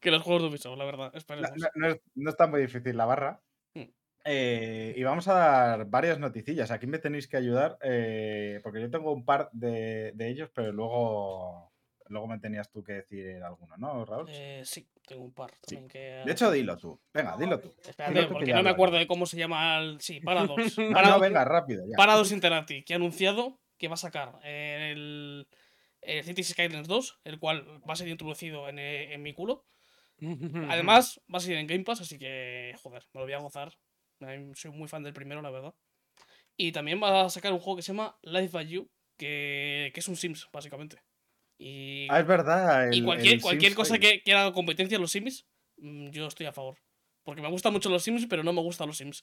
que (laughs) los juegos de Ubisoft, la verdad. Esperemos.
no- no es, no está muy difícil la barra.
Mm.
Eh, y vamos a dar varias noticillas. Aquí me tenéis que ayudar eh, porque yo tengo un par de, de ellos, pero luego, luego me tenías tú que decir alguno, ¿no, Raúl?
Eh, sí, tengo un par
Sí.
también que.
De hecho, dilo tú. Venga, dilo tú.
Espérate,
dilo tú que
porque no me acuerdo de cómo se llama el. Sí, Paradox. (laughs)
No,
Paradox,
no, venga, rápido. Ya.
Paradox Interactive, que ha anunciado que va a sacar el, el Cities Skylines 2, el cual va a ser introducido en, eh, en mi culo. (laughs) Además, va a salir en Game Pass, así que, joder, me lo voy a gozar. Soy muy fan del primero, la verdad. Y también va a sacar un juego que se llama Life by You, que, que es un Sims, básicamente. Y,
Ah, es verdad.
y
el-
cualquier,
el
cualquier
Sims
cosa que, que haga competencia a los Sims, mm, yo estoy a favor. Porque me gustan mucho los Sims, pero no me gustan los Sims.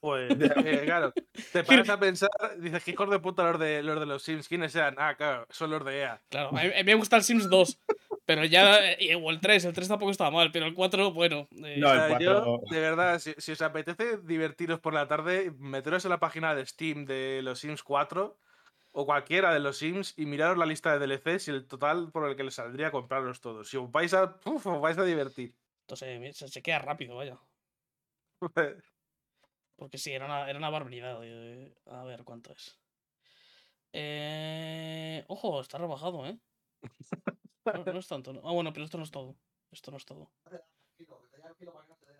Pues, (laughs) eh, claro, te (laughs) paras a pensar, dices, ¿qué hijos de puta los de, los de los Sims? ¿Quiénes sean? Ah, claro, son los de EA.
Claro, a mí, me gusta el Sims 2, pero ya. eh, O el 3, el 3 tampoco estaba mal, pero el 4, bueno. eh,
No,
O
el
sea, yo,
cuatro-
de verdad, si, si os apetece divertiros por la tarde, meteros en la página de Steam de los Sims 4 o cualquiera de los Sims y miraros la lista de DLCs y el total por el que les saldría comprarlos todos. Si os vais a, uf, os vais a divertir.
Entonces se, se queda rápido, vaya. Porque sí, era una, era una barbaridad. eh, A ver cuánto es. Eh, ojo, está rebajado, ¿eh? No, no es tanto. ¿no? Ah, bueno, pero esto no es todo. Esto no es todo.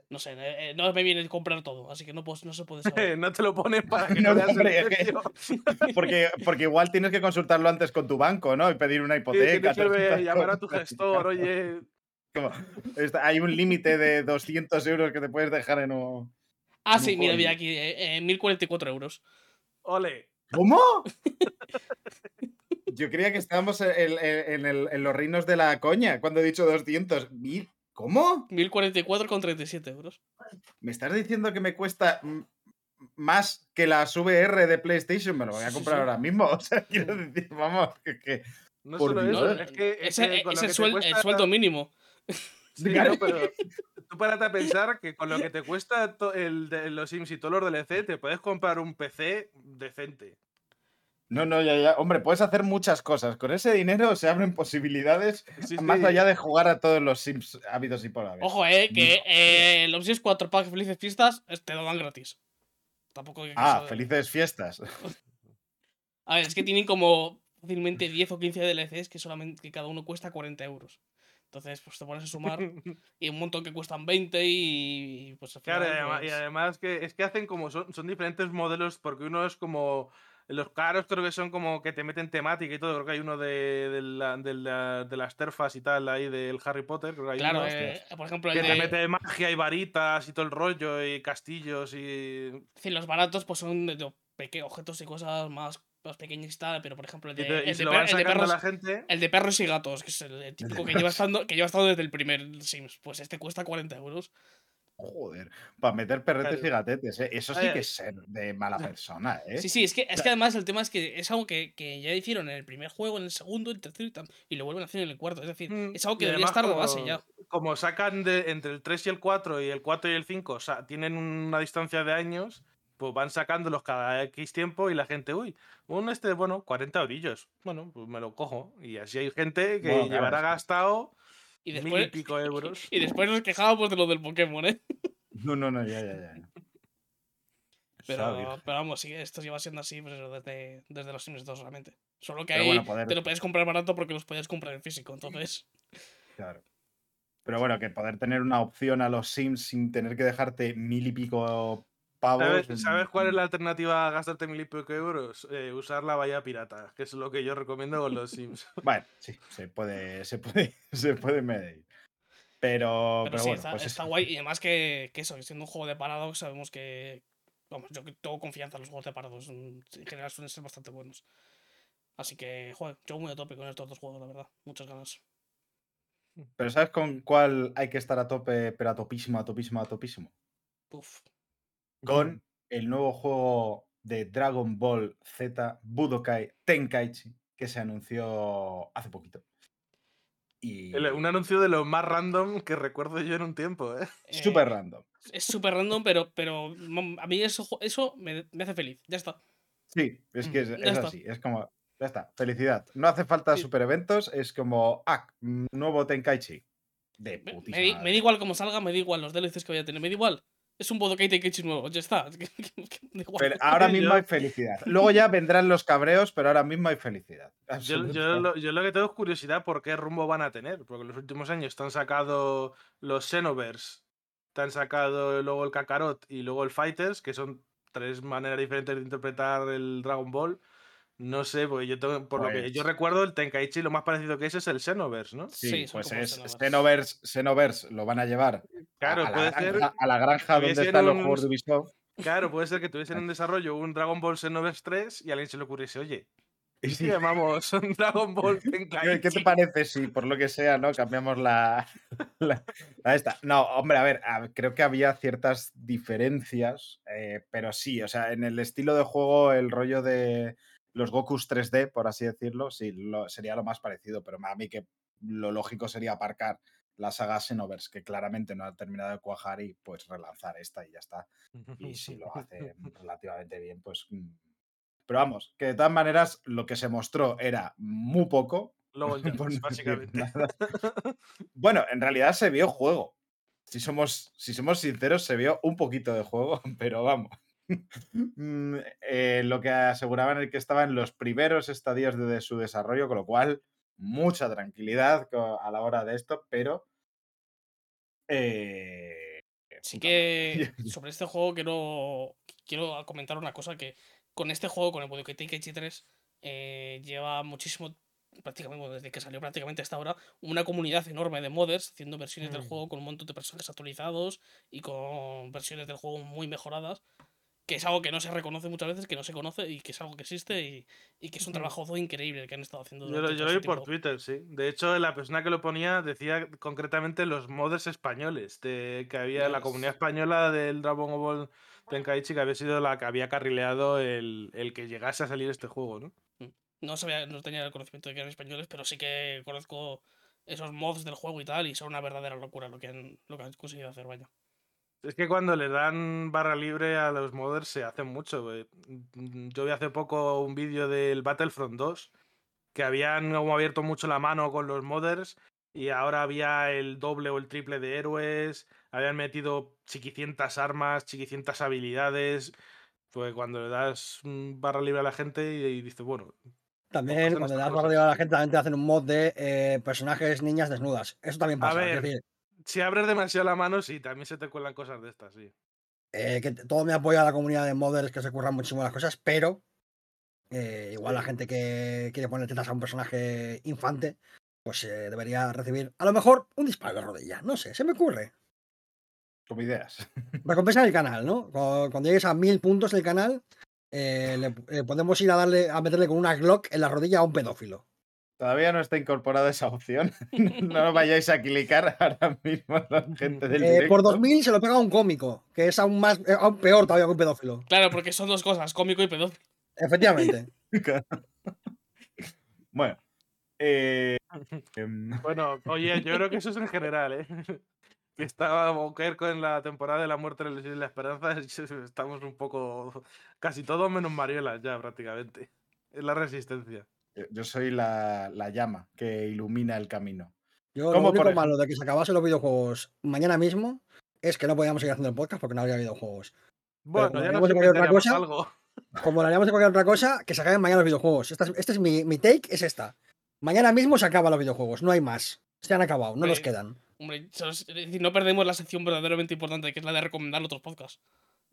No sé, eh, eh, no me viene a comprar todo, así que no, no se puede (laughs) saber.
no te lo ponen para que
No,
no, veas el
hombre, es que-
precio. (laughs)
Porque, porque igual tienes que consultarlo antes con tu banco, ¿no? Y pedir una
Sí,
hipoteca.
tienes que llamar a tu gestor, oye.
Como, está- hay un límite de 200 euros que te puedes dejar en un.
Ah,
en
sí,
un
mira, mira aquí, eh, eh, 1044 euros.
Ole.
¿Cómo? (laughs) Yo creía que estábamos en, en- en el- en los reinos de la coña cuando he dicho 200. Mil- ¿Cómo?
1044 con 37 euros.
¿Me estás diciendo que me cuesta más que las VR de PlayStation? Me lo voy a
sí,
comprar
sí.
ahora mismo. (laughs) O sea, quiero decir, vamos, que. que-
No
Por
solo
Dios.
eso,
No,
es que, es
ese-
que con
es el, suel- el
cuesta-
sueldo mínimo. (laughs)
Sí,
Claro.
pero tú párate a pensar que con lo que te cuesta el de los Sims y todos los DLC, te puedes comprar un PC decente.
No, no, ya, ya. Hombre, puedes hacer muchas cosas. Con ese dinero se abren posibilidades
Sí,
más allá de jugar a todos los Sims hábitos y por haber.
Ojo, eh, que
No.
eh, los Sims 4 Pack Felices Fiestas eh, te lo dan gratis. Tampoco hay que
Ah,
saber.
felices fiestas. (laughs)
A ver, es que tienen como fácilmente 10 o 15 DLCs que solamente que cada uno cuesta 40 euros. Entonces, pues te pones a sumar (laughs) y un montón que cuestan 20 y, y, pues al final.
Claro, y además, y
pues,
además que es que hacen como son, son diferentes modelos, porque uno es como. Los caros creo que son como que te meten temática y todo. Creo que hay uno de, de, la- de la- de las terfas y tal ahí del Harry Potter. Creo que hay
Claro,
uno
eh, por ejemplo, el
que te
de,
mete magia y varitas y todo el rollo y castillos y.
sí, los baratos pues son de, objetos y cosas más, más pequeñas y tal, pero por ejemplo el
y
de,
te-
el per- el perros,
la gente.
el de perros y gatos, que es el, el típico que lleva, estando, que lleva estando desde el primer Sims, pues este cuesta 40 euros.
Joder, para meter perretes y gatetes, ¿eh? Eso sí que es ser de mala persona, ¿eh?
Sí, sí, es que, es que además el tema es que es algo que, que ya hicieron en el primer juego, en el segundo, en el tercero y, tam- y lo vuelven a hacer en el cuarto. Es decir,
Mm,
es algo que debería
además
estar de
como-
base ya.
Como sacan de, entre el 3 y el 4 y el 4 y el 5, o sea, tienen una distancia de años, pues van sacándolos cada X tiempo y la gente, uy, un este, bueno, 40 orillos. Bueno, pues me lo cojo. Y así hay gente que
Bueno, claro,
llevará gastado
Y
mil
después,
y pico euros. (laughs)
y después nos quejábamos de lo del Pokémon, ¿eh?
No, no, no, ya, ya, ya.
Pero, pero vamos, sí, esto lleva siendo así pues, eso, desde, desde los Sims 2 realmente. Solo que
Pero
ahí
bueno, poder-
te lo puedes comprar barato porque los puedes comprar en físico. Entonces,
Claro. Pero bueno, que poder tener una opción a los Sims sin tener que dejarte mil y pico pavos.
¿Sabes, sabes cuál es la alternativa a gastarte mil y pico euros? Eh, usar la bahía pirata, que es lo que yo recomiendo con los Sims. (laughs)
Bueno, sí, se puede, se puede, (laughs) se puede medir. Pero,
pero,
pero
sí,
bueno,
está,
pues
está guay. Y además que, que eso, siendo un juego de Paradox, sabemos que. Vamos, yo tengo confianza en los juegos de Paradox. En en general suelen ser bastante buenos. Así que, joder, yo muy a tope con estos dos juegos, la verdad. Muchas ganas.
Pero ¿sabes con cuál hay que estar a tope, pero a topísimo, a topísimo, a topísimo?
Uf.
Con el nuevo juego de Dragon Ball Z Budokai Tenkaichi que se anunció hace poquito. Y
El- Un anuncio de lo más random que recuerdo yo en un tiempo, ¿eh?
súper
Eh,
random.
Es súper random, pero, pero a mí eso, eso me, me hace feliz. Ya está.
Sí, es que es,
Mm,
así. Es como. Ya está, felicidad. No hace falta
Sí.
super eventos, es como, ah, nuevo Tenkaichi. De
Me,
putísima
me di- me
madre.
da igual cómo salga, me da igual los DLCs que vaya a tener, me da igual. Es un Budokai Tenkaichi nuevo, ya está. (laughs)
Pero ahora mismo
Yo-
hay felicidad. Luego ya vendrán los cabreos, pero ahora mismo hay felicidad. (laughs)
Yo,
Absoluta.
yo lo, yo lo que tengo es curiosidad por qué rumbo van a tener, porque en los últimos años te han sacado los Xenoverse, te han sacado luego el Kakarot y luego el Fighters, que son tres maneras diferentes de interpretar el Dragon Ball. No sé, porque yo tengo- por lo que yo
Pues-
recuerdo, el Tenkaichi lo más parecido que es es el Xenoverse, ¿no?
Sí, pues es
Xenoverse.
Xenoverse, Xenoverse lo van a llevar a-
Claro,
a, la
puede
granja,
ser,
a la granja donde están los
un-
juegos de Ubisoft.
claro, puede ser que tuviesen en desarrollo un Dragon Ball Xenoverse 3 y a alguien se le ocurriese, oye,
Y
¿y si llamamos un Dragon Ball (laughs)
¿Qué,
Tenkaichi?
qué te parece si, por lo que sea, no cambiamos la, (laughs) la- la esta? No, hombre, a ver, a- creo que había ciertas diferencias, eh, pero sí, o sea, en el estilo de juego, el rollo de los Gokus 3D, por así decirlo, sí, lo- sería lo más parecido, pero a mí que lo lógico sería aparcar la saga Xenoverse, que claramente no ha terminado de cuajar, y pues relanzar esta y ya está. Y si lo hace (laughs) relativamente bien, pues... mm. Pero vamos, que de todas maneras lo que se mostró era muy poco,
Luego (laughs)
decir
básicamente. (laughs)
Bueno, en realidad se vio juego. Si somos, si somos sinceros, se vio un poquito de juego, pero vamos. Mm, eh, lo que aseguraban es que estaba en los primeros estadios de, de su desarrollo, con lo cual mucha tranquilidad a la hora de esto, pero eh,
Sí que (laughs) sobre este juego quiero, quiero comentar una cosa que con este juego, con el Budokai Tenkaichi 3, eh, lleva muchísimo, prácticamente desde que salió prácticamente hasta ahora, una comunidad enorme de modders haciendo versiones del
Mm.
juego con un montón de personajes actualizados y con versiones del juego muy mejoradas, que es algo que no se reconoce muchas veces, que no se conoce y que es algo que existe y, y que es un trabajo increíble el que han estado haciendo
Yo lo, yo lo
este
vi por
tiempo.
Twitter, sí. De hecho, la persona que lo ponía decía concretamente los modders españoles, de que había la comunidad española del Dragon Ball Tenkaichi que había sido la que había carrileado el, el que llegase a salir este juego, ¿no?
No sabía, no tenía el conocimiento de que eran españoles, pero sí que conozco esos mods del juego y tal, y son una verdadera locura lo que han, lo que han conseguido hacer, vaya.
Es que cuando le dan barra libre a los modders se hacen mucho. güey. Mm, Yo vi hace poco un vídeo del Battlefront 2 que habían como abierto mucho la mano con los modders y ahora había el doble o el triple de héroes, habían metido chiquicientas armas, chiquicientas habilidades. Pues cuando le das mm, barra libre a la gente y, y dices, bueno,
También cuando le das barra libre a la gente, también te hacen un mod de eh, personajes niñas desnudas. Eso también
A
pasa.
ver.
Es decir,
si abres demasiado la mano, sí, también se te cuelan cosas de estas, sí.
eh, que todo me apoya a la comunidad de modders que se curran muchísimo las cosas, pero eh, igual la gente que quiere poner tetas a un personaje infante, pues eh, debería recibir a lo mejor un disparo de rodilla. No sé, se me ocurre.
Como ideas. (laughs)
Recompensa en el canal, ¿no? Cu- Cuando llegues a mil puntos en el canal, eh, le, eh, podemos ir a darle a meterle con una Glock en la rodilla a un pedófilo.
Todavía no está incorporada esa opción. (laughs) no lo vayáis a clicar (laughs) ahora mismo la gente del
Eh,
directo.
por 2000 se lo pega a un cómico, que es aún más eh, aún peor todavía que un pedófilo.
Claro, porque son dos cosas, cómico y pedófilo.
Efectivamente. (laughs)
Bueno. eh, em,
Bueno, oye, yo creo que eso es en general, ¿eh? Que estaba Boker con la temporada de la muerte, la ilusión y la esperanza. Estamos un poco. Casi todos menos Mariola ya, prácticamente. Es la resistencia.
Yo- yo soy la, la llama que ilumina el camino.
Yo lo
¿Cómo,
único malo de que se acabasen los videojuegos mañana mismo es que no podíamos seguir haciendo el podcast porque no había videojuegos.
Bueno,
como
ya nos
de cualquier otra cosa,
algo. (laughs)
Como lo haríamos de cualquier otra cosa, que se acaben mañana los videojuegos. Esta es, este es mi, mi take, es esta. Mañana mismo se acaban los videojuegos, no hay más. Se han acabado, no nos
Hombre,
quedan.
Hombre, es es decir, no perdemos la sección verdaderamente importante, que es la de recomendar otros podcasts.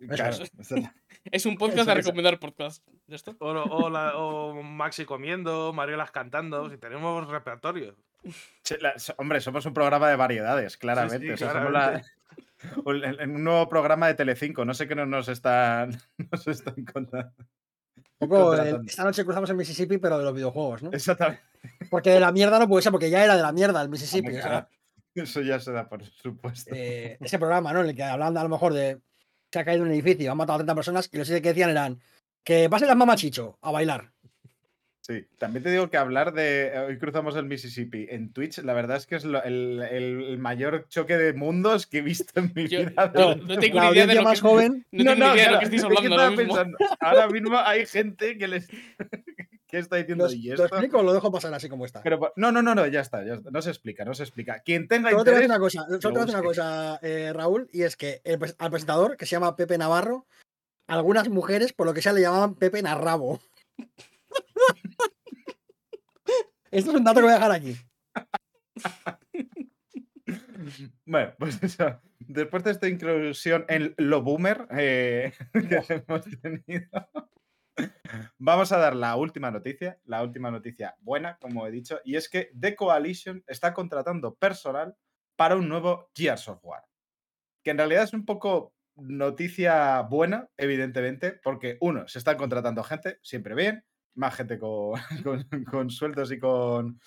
Claro, (laughs)
es.
un podcast de recomendar podcasts. ¿Ya está?
O, lo- o la- o Maxi comiendo, Mariolas cantando. Si tenemos repertorio.
che, la- so- hombre, somos un programa de variedades, claramente. o sea, somos la- (laughs) un, en un nuevo programa de Telecinco. No sé qué no nos están, (laughs) nos están contando.
Poco, esta noche cruzamos el Mississippi, pero de los videojuegos, ¿no?
Exactamente.
Porque de la mierda no puede ser, porque ya era de la mierda el Mississippi.
Hombre,
o sea,
claro. Eso ya se da por supuesto.
eh, ese programa, ¿no? En el que hablan a lo mejor de se ha caído un edificio, han matado a 30 personas y los que decían eran que pasen las mamachicho a bailar.
Sí, también te digo que hablar de eh, hoy cruzamos el Mississippi en Twitch, la verdad es que es lo- el, el- mayor choque de mundos que he visto en mi
Yo-
vida.
no, no tengo
La
ni idea de lo
más
que,
joven.
No de lo que estáis
es que
ahora mismo.
pensando, ahora mismo hay gente que les ¿Qué está diciendo?
¿Lo,
¿Y
lo
esto?
explico o lo dejo pasar así como está?
Pero, no, no, no, no, ya está, ya está, No se explica, no se explica. Quien tenga
Solo te
interés.
una cosa, solo te voy a decir una cosa eh, Raúl, y es que el al presentador, que se llama Pepe Navarro, algunas mujeres, por lo que sea, le llamaban Pepe Narrabo. (laughs) Esto es un dato que voy a dejar aquí.
Bueno, pues eso. Después de esta inclusión en lo boomer eh, (laughs) que hemos tenido, vamos a dar la última noticia, la última noticia buena, como he dicho, y es que The Coalition está contratando personal para un nuevo Gears of War. Que en realidad es un poco noticia buena, evidentemente, porque uno, se están contratando gente, siempre bien, más gente (laughs) con, con- sueldos y con,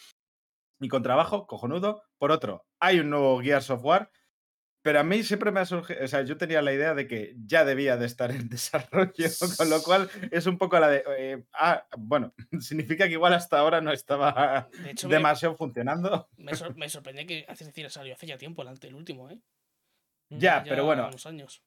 y con trabajo, cojonudo. Por otro, hay un nuevo Gears of War, pero a mí siempre me ha surgido, o sea, yo tenía la idea de que ya debía de estar en (laughs) desarrollo, con lo cual (laughs) es un poco la de, eh, ah, bueno, (laughs) significa que igual hasta ahora no estaba
De hecho, me,
demasiado funcionando.
me, sor- me sorprende que hace decir, salió hace ya tiempo el, ante- el último, ¿eh?
Ya, pero bueno,
unos años.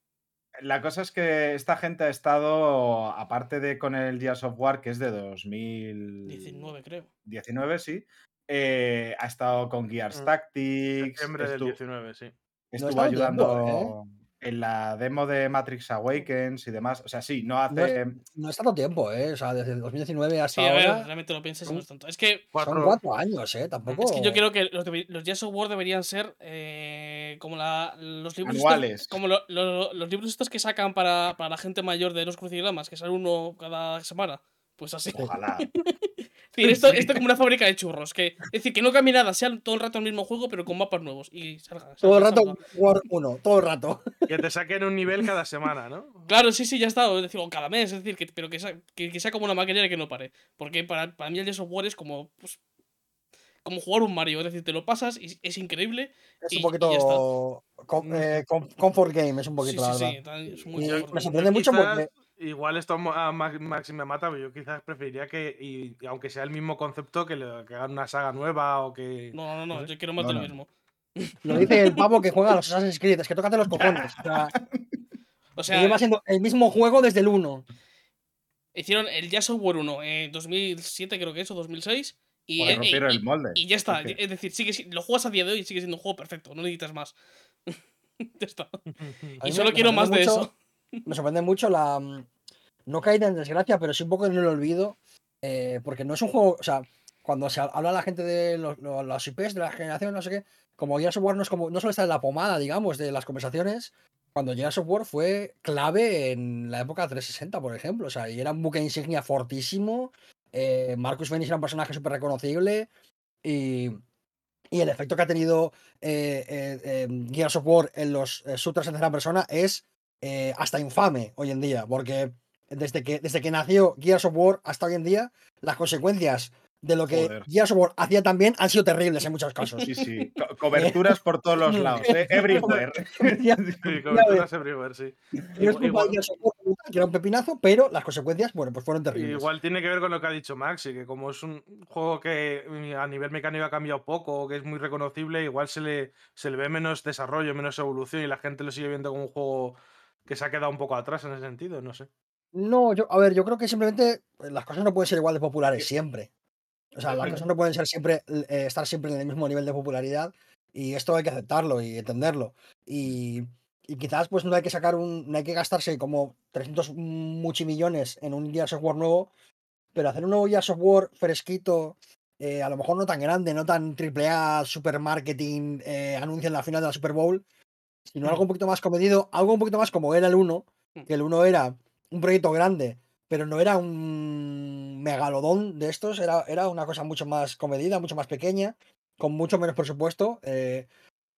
La cosa es que esta gente ha estado, aparte de con el Gears of War, que es de
19,
2019,
creo.
sí, eh, ha estado con Gears
Mm,
Tactics,
Septiembre del
estu-
19, sí.
Estuvo
tiempo,
ayudando en la demo de Matrix Awakens y demás. O sea, sí, no hace...
No es tanto tiempo, ¿eh? O sea, desde el 2019 hasta
Sí, a ver,
ahora
realmente lo
son-
no es tanto. Es que,
son
Cuatro,
años, ¿eh? Tampoco.
es que yo creo que los, los Gears of War deberían ser eh, como la, los libros estos-
Anuales.
como lo- lo- los libros estos que sacan para, para la gente mayor de los crucigramas, que sale uno cada semana. Pues así.
Ojalá. (laughs)
Es esto,
Sí.
esto como (laughs) una fábrica de churros. Que, es decir, que no cambie nada, sea todo el rato el mismo juego, pero con mapas nuevos. Y salga.
Todo el rato
salga.
War 1, todo el rato.
Que te saquen un nivel cada semana, ¿no?
Claro, sí, sí, ya está. Es decir, o cada mes, es decir, que, pero que sea, que, que sea como una maquinaria que no pare. Porque para, para mí el Gears of War es como. Pues, como jugar un Mario. Es decir, te lo pasas y es increíble.
Es
Y-
un
y ya está.
poquito. com- eh, com- comfort game, es un
Sí,
poquito,
sí,
la
sí.
verdad.
tan- es muy
Y me sorprende mucho
Quizás,
porque.
Igual esto a Ma- Maxi me mata, pero yo quizás preferiría que, y, y aunque sea el mismo concepto, que, le- que hagan una saga nueva o que.
No, no, no, yo quiero más
No,
de lo mismo.
Lo dice el pavo que juega a los (laughs) Assassin's Creed, es que tócate los cojones. O sea, (laughs)
O sea,
lleva siendo el mismo juego desde el 1.
hicieron el Gears of War 1 en 2007, creo que es, o 2006. Y, eh, y-
el molde.
y ya está. Es decir, sigue, si- lo juegas a día de hoy y sigue siendo un juego perfecto. No necesitas más. (laughs) ya está. Y solo
me
quiero más de
mucho-
eso.
Me sorprende mucho la. mm, No caída en desgracia, pero sí un poco en el olvido. eh, porque no es un juego. O sea, cuando se habla la gente de los, los- IPs de la generación, no sé qué, como Gears of War no, es como, no suele estar en la pomada, digamos, de las conversaciones. Cuando Gears of War fue clave en la época 360, por ejemplo. O sea, y era un buque insignia fortísimo. eh, Marcus Phoenix era un personaje súper reconocible. Y, y el efecto que ha tenido eh, eh, eh, Gears of War en los shooters en tercera persona es eh, hasta infame hoy en día, porque desde que, desde que nació Gears of War hasta hoy en día, las consecuencias de lo que
Joder.
Gears of War hacía también han sido terribles en muchos casos.
Sí, sí. co- coberturas por todos los (laughs) lados. ¿eh? Everywhere. (laughs)
Sí, coberturas everywhere, sí.
no es culpa de Gears of War, que era un pepinazo, pero las consecuencias, bueno, pues fueron terribles.
Igual tiene que ver con lo que ha dicho Maxi, que como es un juego que mm, a nivel mecánico ha cambiado poco, que es muy reconocible, igual se le, se le ve menos desarrollo, menos evolución y la gente lo sigue viendo como un juego que se ha quedado un poco atrás en ese sentido, no sé.
No, yo, a ver, yo creo que simplemente eh, las cosas no pueden ser igual de populares siempre. O sea, las cosas no pueden ser siempre, eh, estar siempre en el mismo nivel de popularidad y esto hay que aceptarlo y entenderlo. Y, y quizás pues no hay que sacar un, no hay que gastarse como 300 muchimillones en un Gears of War nuevo, pero hacer un nuevo Gears of War fresquito, eh, a lo mejor no tan grande, no tan triple A, super marketing, eh, anuncio en la final de la Super Bowl, sino algo un poquito más comedido, algo un poquito más como era el 1, que el 1 era un proyecto grande, pero no era un megalodón de estos, era, era una cosa mucho más comedida, mucho más pequeña, con mucho menos presupuesto, eh,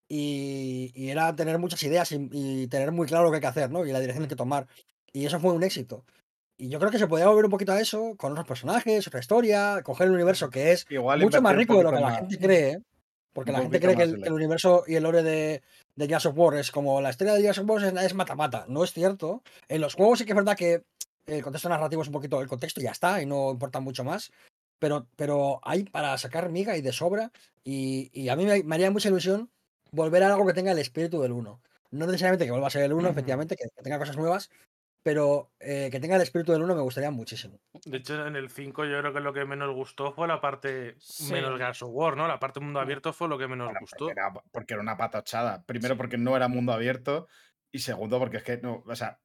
y, y era tener muchas ideas y, y tener muy claro lo que hay que hacer, ¿no? Y la dirección que tomar. Y eso fue un éxito. Y yo creo que se podía volver un poquito a eso, con otros personajes, otra historia, coger el universo que es
Igual
mucho más rico de lo que la gente cree, ¿eh? porque
un
la gente cree que el
el
universo y el lore de, de Gears of War es como la historia de Gears of War es, mata-mata. No es cierto. En los juegos sí que es verdad que el contexto narrativo es un poquito, el contexto ya está y no importa mucho más. Pero, pero hay para sacar miga y de sobra. Y, y a mí me, me haría mucha ilusión volver a algo que tenga el espíritu del 1. No necesariamente que vuelva a ser el 1,
Ujú.
efectivamente, que, que tenga cosas nuevas, pero eh, que tenga el espíritu del 1 me gustaría muchísimo.
De hecho, en el 5 yo creo que lo que menos gustó fue la parte
Sí.
menos Gears of War, ¿no? La parte mundo abierto fue lo que menos
Bueno,
gustó.
porque, era, porque era una patachada. Primero porque no era mundo abierto y segundo porque es que no, o sea,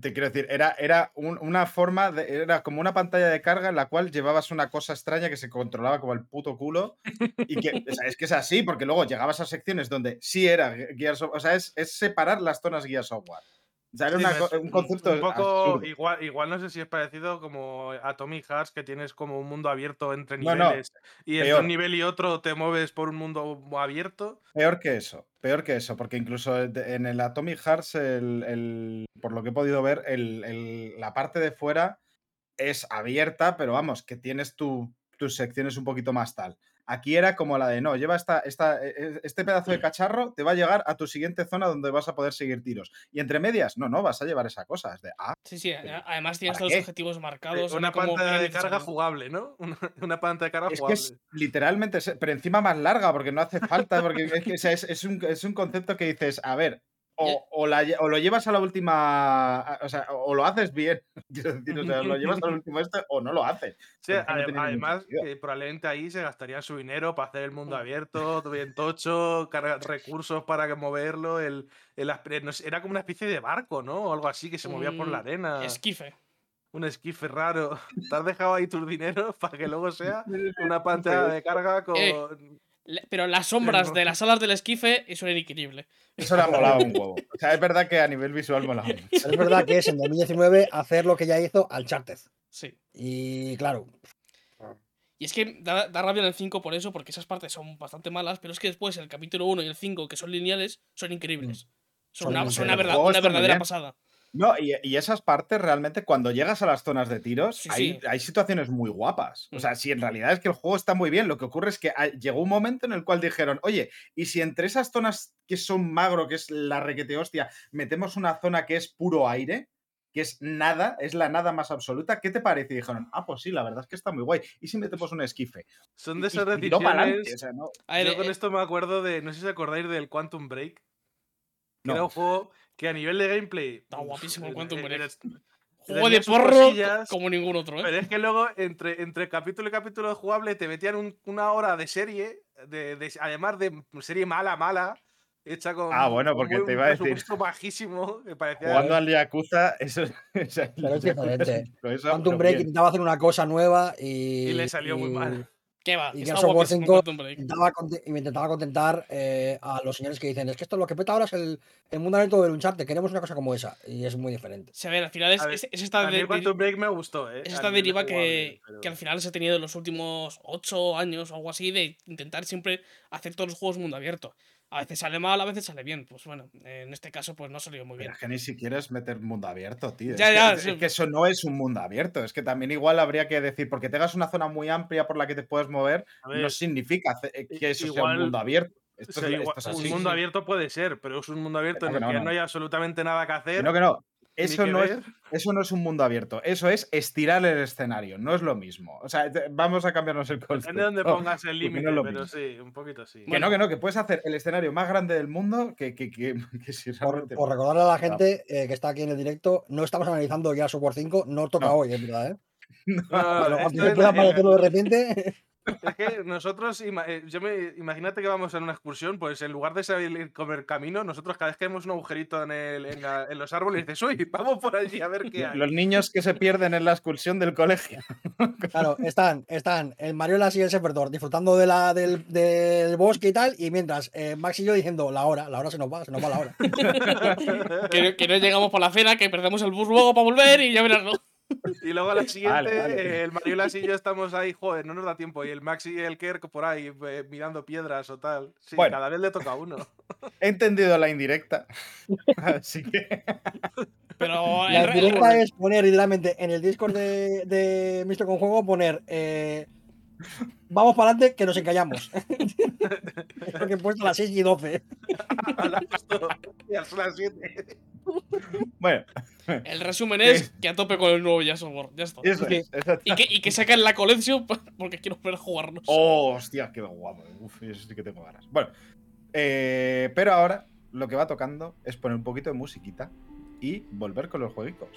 te quiero decir, era, era un- una forma, de, era como una pantalla de carga en la cual llevabas una cosa extraña que se controlaba como el puto culo y que, o sea, es que es así, porque luego llegabas a secciones donde sí era Gears of, o sea, es, es separar las zonas Gears of War. O sea, era
Sí,
una
me
co-
su-
un concepto
un poco
absurdo.
igual, igual no sé si es parecido como Atomic Hearts, que tienes como un mundo abierto entre
No, no,
niveles y entre un nivel y otro te mueves por un mundo abierto.
Peor que eso, peor que eso, porque incluso en el Atomic Hearts, el, el- por lo que he podido ver, el- el- la parte de fuera es abierta, pero vamos, que tienes tu- tus secciones un poquito más tal. Aquí era como la de no, lleva esta, esta, e- e- este pedazo de cacharro, te va a llegar a tu siguiente zona donde vas a poder seguir tiros. Y entre medias, no, no, vas a llevar esa cosa. Es de, ah,
Sí, sí, además tienes los objetivos
Eh,
marcados.
Una pantalla de carga jugable, ¿no? (laughs) Una, una pantalla de carga
es que
jugable.
es literalmente, pero encima más larga, porque no hace falta, porque es, que, o sea, es, es un, es un concepto que dices, a ver, o, o la lle- o lo llevas a la última, a- o sea, o lo haces bien, (laughs) quiero decir, o sea, lo llevas al último este o no lo haces.
Sí,
no
además, que probablemente ahí se gastaría su dinero para hacer el mundo
Mm.
abierto, bien tocho, cargar recursos para moverlo. El, el era como una especie de barco, ¿no? O algo así que se movía por la
Un
arena.
Esquife.
Un esquife raro. (laughs) Te has dejado ahí tus dineros (laughs) para que luego sea una pantalla de carga con.
Eh, Le- Pero las sombras de las alas del esquife, eso era increíble.
Eso le ha molado un huevo. O sea, es verdad que a nivel visual mola mucho.
Es verdad que es en 2019 hacer lo que ya hizo Uncharted.
Sí.
Y claro,
Y es que da, da rabia en el 5 por eso, porque esas partes son bastante malas, pero es que después el capítulo 1 y el 5, que son lineales, son increíbles. Son,
Son
una,
muy
son una, verdad- una verdadera
bien.
pasada.
No, y, y esas partes realmente, cuando llegas a las zonas de tiros,
Sí,
hay,
sí.
hay situaciones muy guapas. O
Mm.
sea, si en realidad es que el juego está muy bien, lo que ocurre es que hay- llegó un momento en el cual dijeron, oye, y si entre esas zonas que son magro, que es la requete hostia, metemos una zona que es puro aire, que es nada, es la nada más absoluta, ¿qué te parece? Y dijeron, ah, pues sí, la verdad es que está muy guay. ¿Y si metemos un esquife?
Son de
Y-
esas
y
decisiones.
o sea, no-
A ver,
Yo con
eh,
esto me acuerdo de. No sé si os acordáis del Quantum Break. Que era
no.
un juego que a nivel de gameplay.
Está guapísimo el Quantum Break. juego de porro
cosillas,
como ningún otro, ¿eh?
Pero es que luego, entre, entre capítulo y capítulo de jugable, te metían un- una hora de serie, de, de- además de serie mala, mala, hecha con,
Ah, bueno, porque
muy-
te
un
iba a decir.
presupuesto bajísimo, que parecía...
Jugando al Yakuza, eso
es diferente. Quantum Break intentaba hacer una cosa nueva y.
Y le salió muy mal.
¿Qué va?
y Gears of War
guapísimo
5
Quantum Break.
Intentaba conte- y me intentaba contentar eh, a los señores que dicen: Es que esto lo que peta ahora es el, el mundo abierto del Uncharted. Queremos una cosa como esa. Y es muy diferente.
Sí, a ver, al final es,
A ver,
es- es esta de-
el Quantum Break me gustó, ¿eh?
Es esta
de
deriva que,
pero-
que al final se ha tenido en los últimos ocho años o algo así de intentar siempre hacer todos los juegos mundo abierto. A veces sale mal, a veces sale bien. Pues bueno, en este caso pues no salió muy bien.
Pero es que ni siquiera es meter mundo abierto, tío.
Ya,
es,
ya,
que, es que eso no es un mundo abierto. Es que también igual habría que decir, porque tengas una zona muy amplia por la que te puedes mover, no significa eh, que eso sea
igual-
un mundo abierto. Esto,
o sea,
es,
igual-
esto es
un mundo abierto puede ser, pero es un mundo abierto
Que
en el
que
que
no,
hay absolutamente nada que
Que
hacer.
no, que no. Eso no, es, eso no es un mundo abierto. Eso es estirar el escenario. No es lo mismo. O sea, te- vamos a cambiarnos el concepto.
Depende de dónde pongas el (laughs)
no
límite, pero
mismo.
sí, un poquito sí.
Que no, que no, que puedes hacer el escenario más grande del mundo que, que, que, (laughs) que si
Por,
realmente.
por recordarle a la gente eh, que está aquí en el directo, no estamos analizando of War 5, no toca
No.
hoy, es verdad, ¿eh? (laughs)
No,
se
es-
pueda aparecerlo de (laughs) repente.
Es que nosotros, eh, yo me, imagínate que vamos en una excursión, pues en lugar de salir el camino, nosotros cada vez que vemos un agujerito en, el- en la- en los árboles, dices, uy, vamos por allí a ver qué hay.
Los niños que se pierden en la excursión del colegio. (laughs)
Claro, están, están el Mariolas y el Seperdor disfrutando de la, del, del bosque y tal, y mientras eh, Max y yo diciendo, la hora, la hora se nos va, se nos va la hora.
Que, no- que no llegamos por la cena, que perdemos el bus luego para volver y ya verás. ¿no? (laughs)
Y luego a la siguiente,
vale.
eh, el Mariolas y yo estamos ahí, joder, no nos da tiempo. Y el Max y el Kerk por ahí eh, mirando piedras o tal. Sí,
Bueno.
cada vez le toca a uno.
He entendido la indirecta. (laughs) Así que.
Pero
La
re-
directa es poner literalmente en el Discord de, de Mr. con Juego, poner eh, vamos para adelante que nos encallamos. (laughs) Porque he puesto las 6 y 12.
A las ya son las 7.
Bueno,
el resumen es que a tope con el nuevo Gears of War. Ya está.
eso es.
Y que, y que saquen la colección (laughs) porque quiero ver jugarnos.
Oh, hostia, qué guapo. Uf, eso sí que tengo ganas. Bueno, eh, pero ahora lo que va tocando es poner un poquito de musiquita y volver con los jueguitos.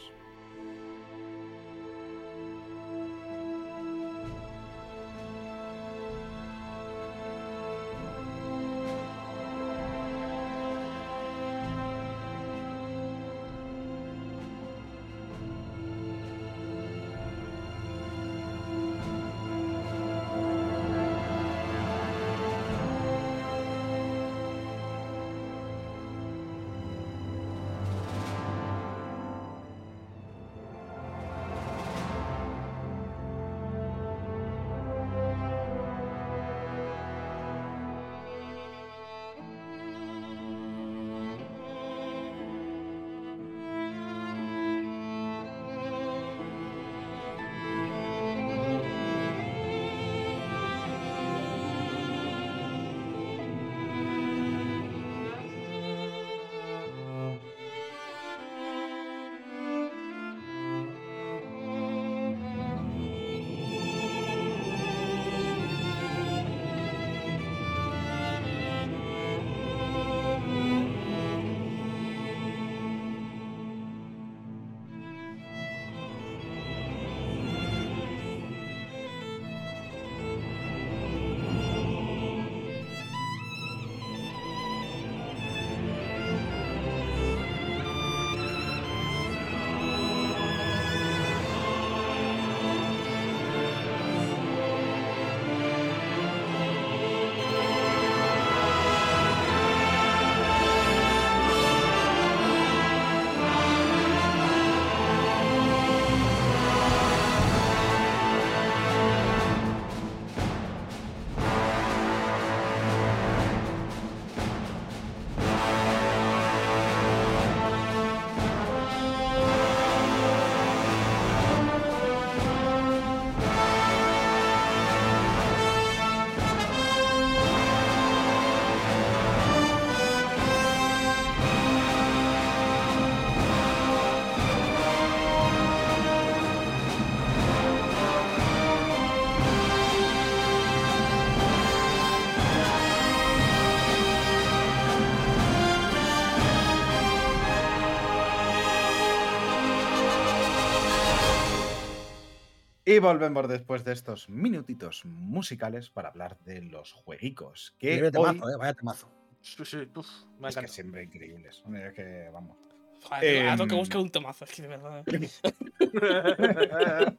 Y volvemos después de estos minutitos musicales para hablar de los jueguicos. Que hoy-
temazo, eh, vaya temazo.
Sí, sí, uf, me
es que siempre increíbles. Es que vamos.
Joder, tengo- tengo que
Em,
buscar un temazo, es que de verdad. (laughs)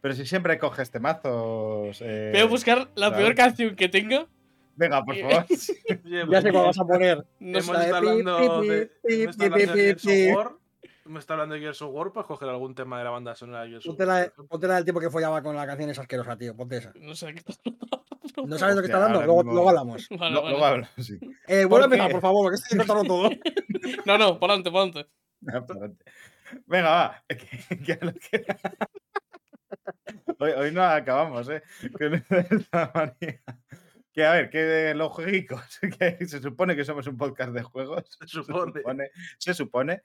Pero si siempre coges temazos. eh,
Voy a buscar la peor canción que tenga.
Venga, por favor. (laughs)
Ya sé cuál vas a poner.
Hemos estado de, hablando de Hemos estado hablando de Gears of War para coger algún tema de la banda sonora de Gears of
Ponte
War.
la,
por ejemplo.
ponte la del tipo que follaba con la canción esa asquerosa, tío. Ponte esa.
no sé qué (laughs)
¿No (laughs) sabes lo que está
ahora
Luego, hablamos.
Vale, vale.
Luego hablo, sí.
Eh, vuelve a
¿Por
empezar, por favor, porque estoy intentando todo. (laughs)
No, no, para adelante, para adelante.
Adelante. Venga, va. Que, que lo que- hoy, hoy no acabamos, ¿eh? Con esta manía. Que a ver, que de los jueguicos, que se supone que somos un podcast de juegos.
Se supone.
Se supone.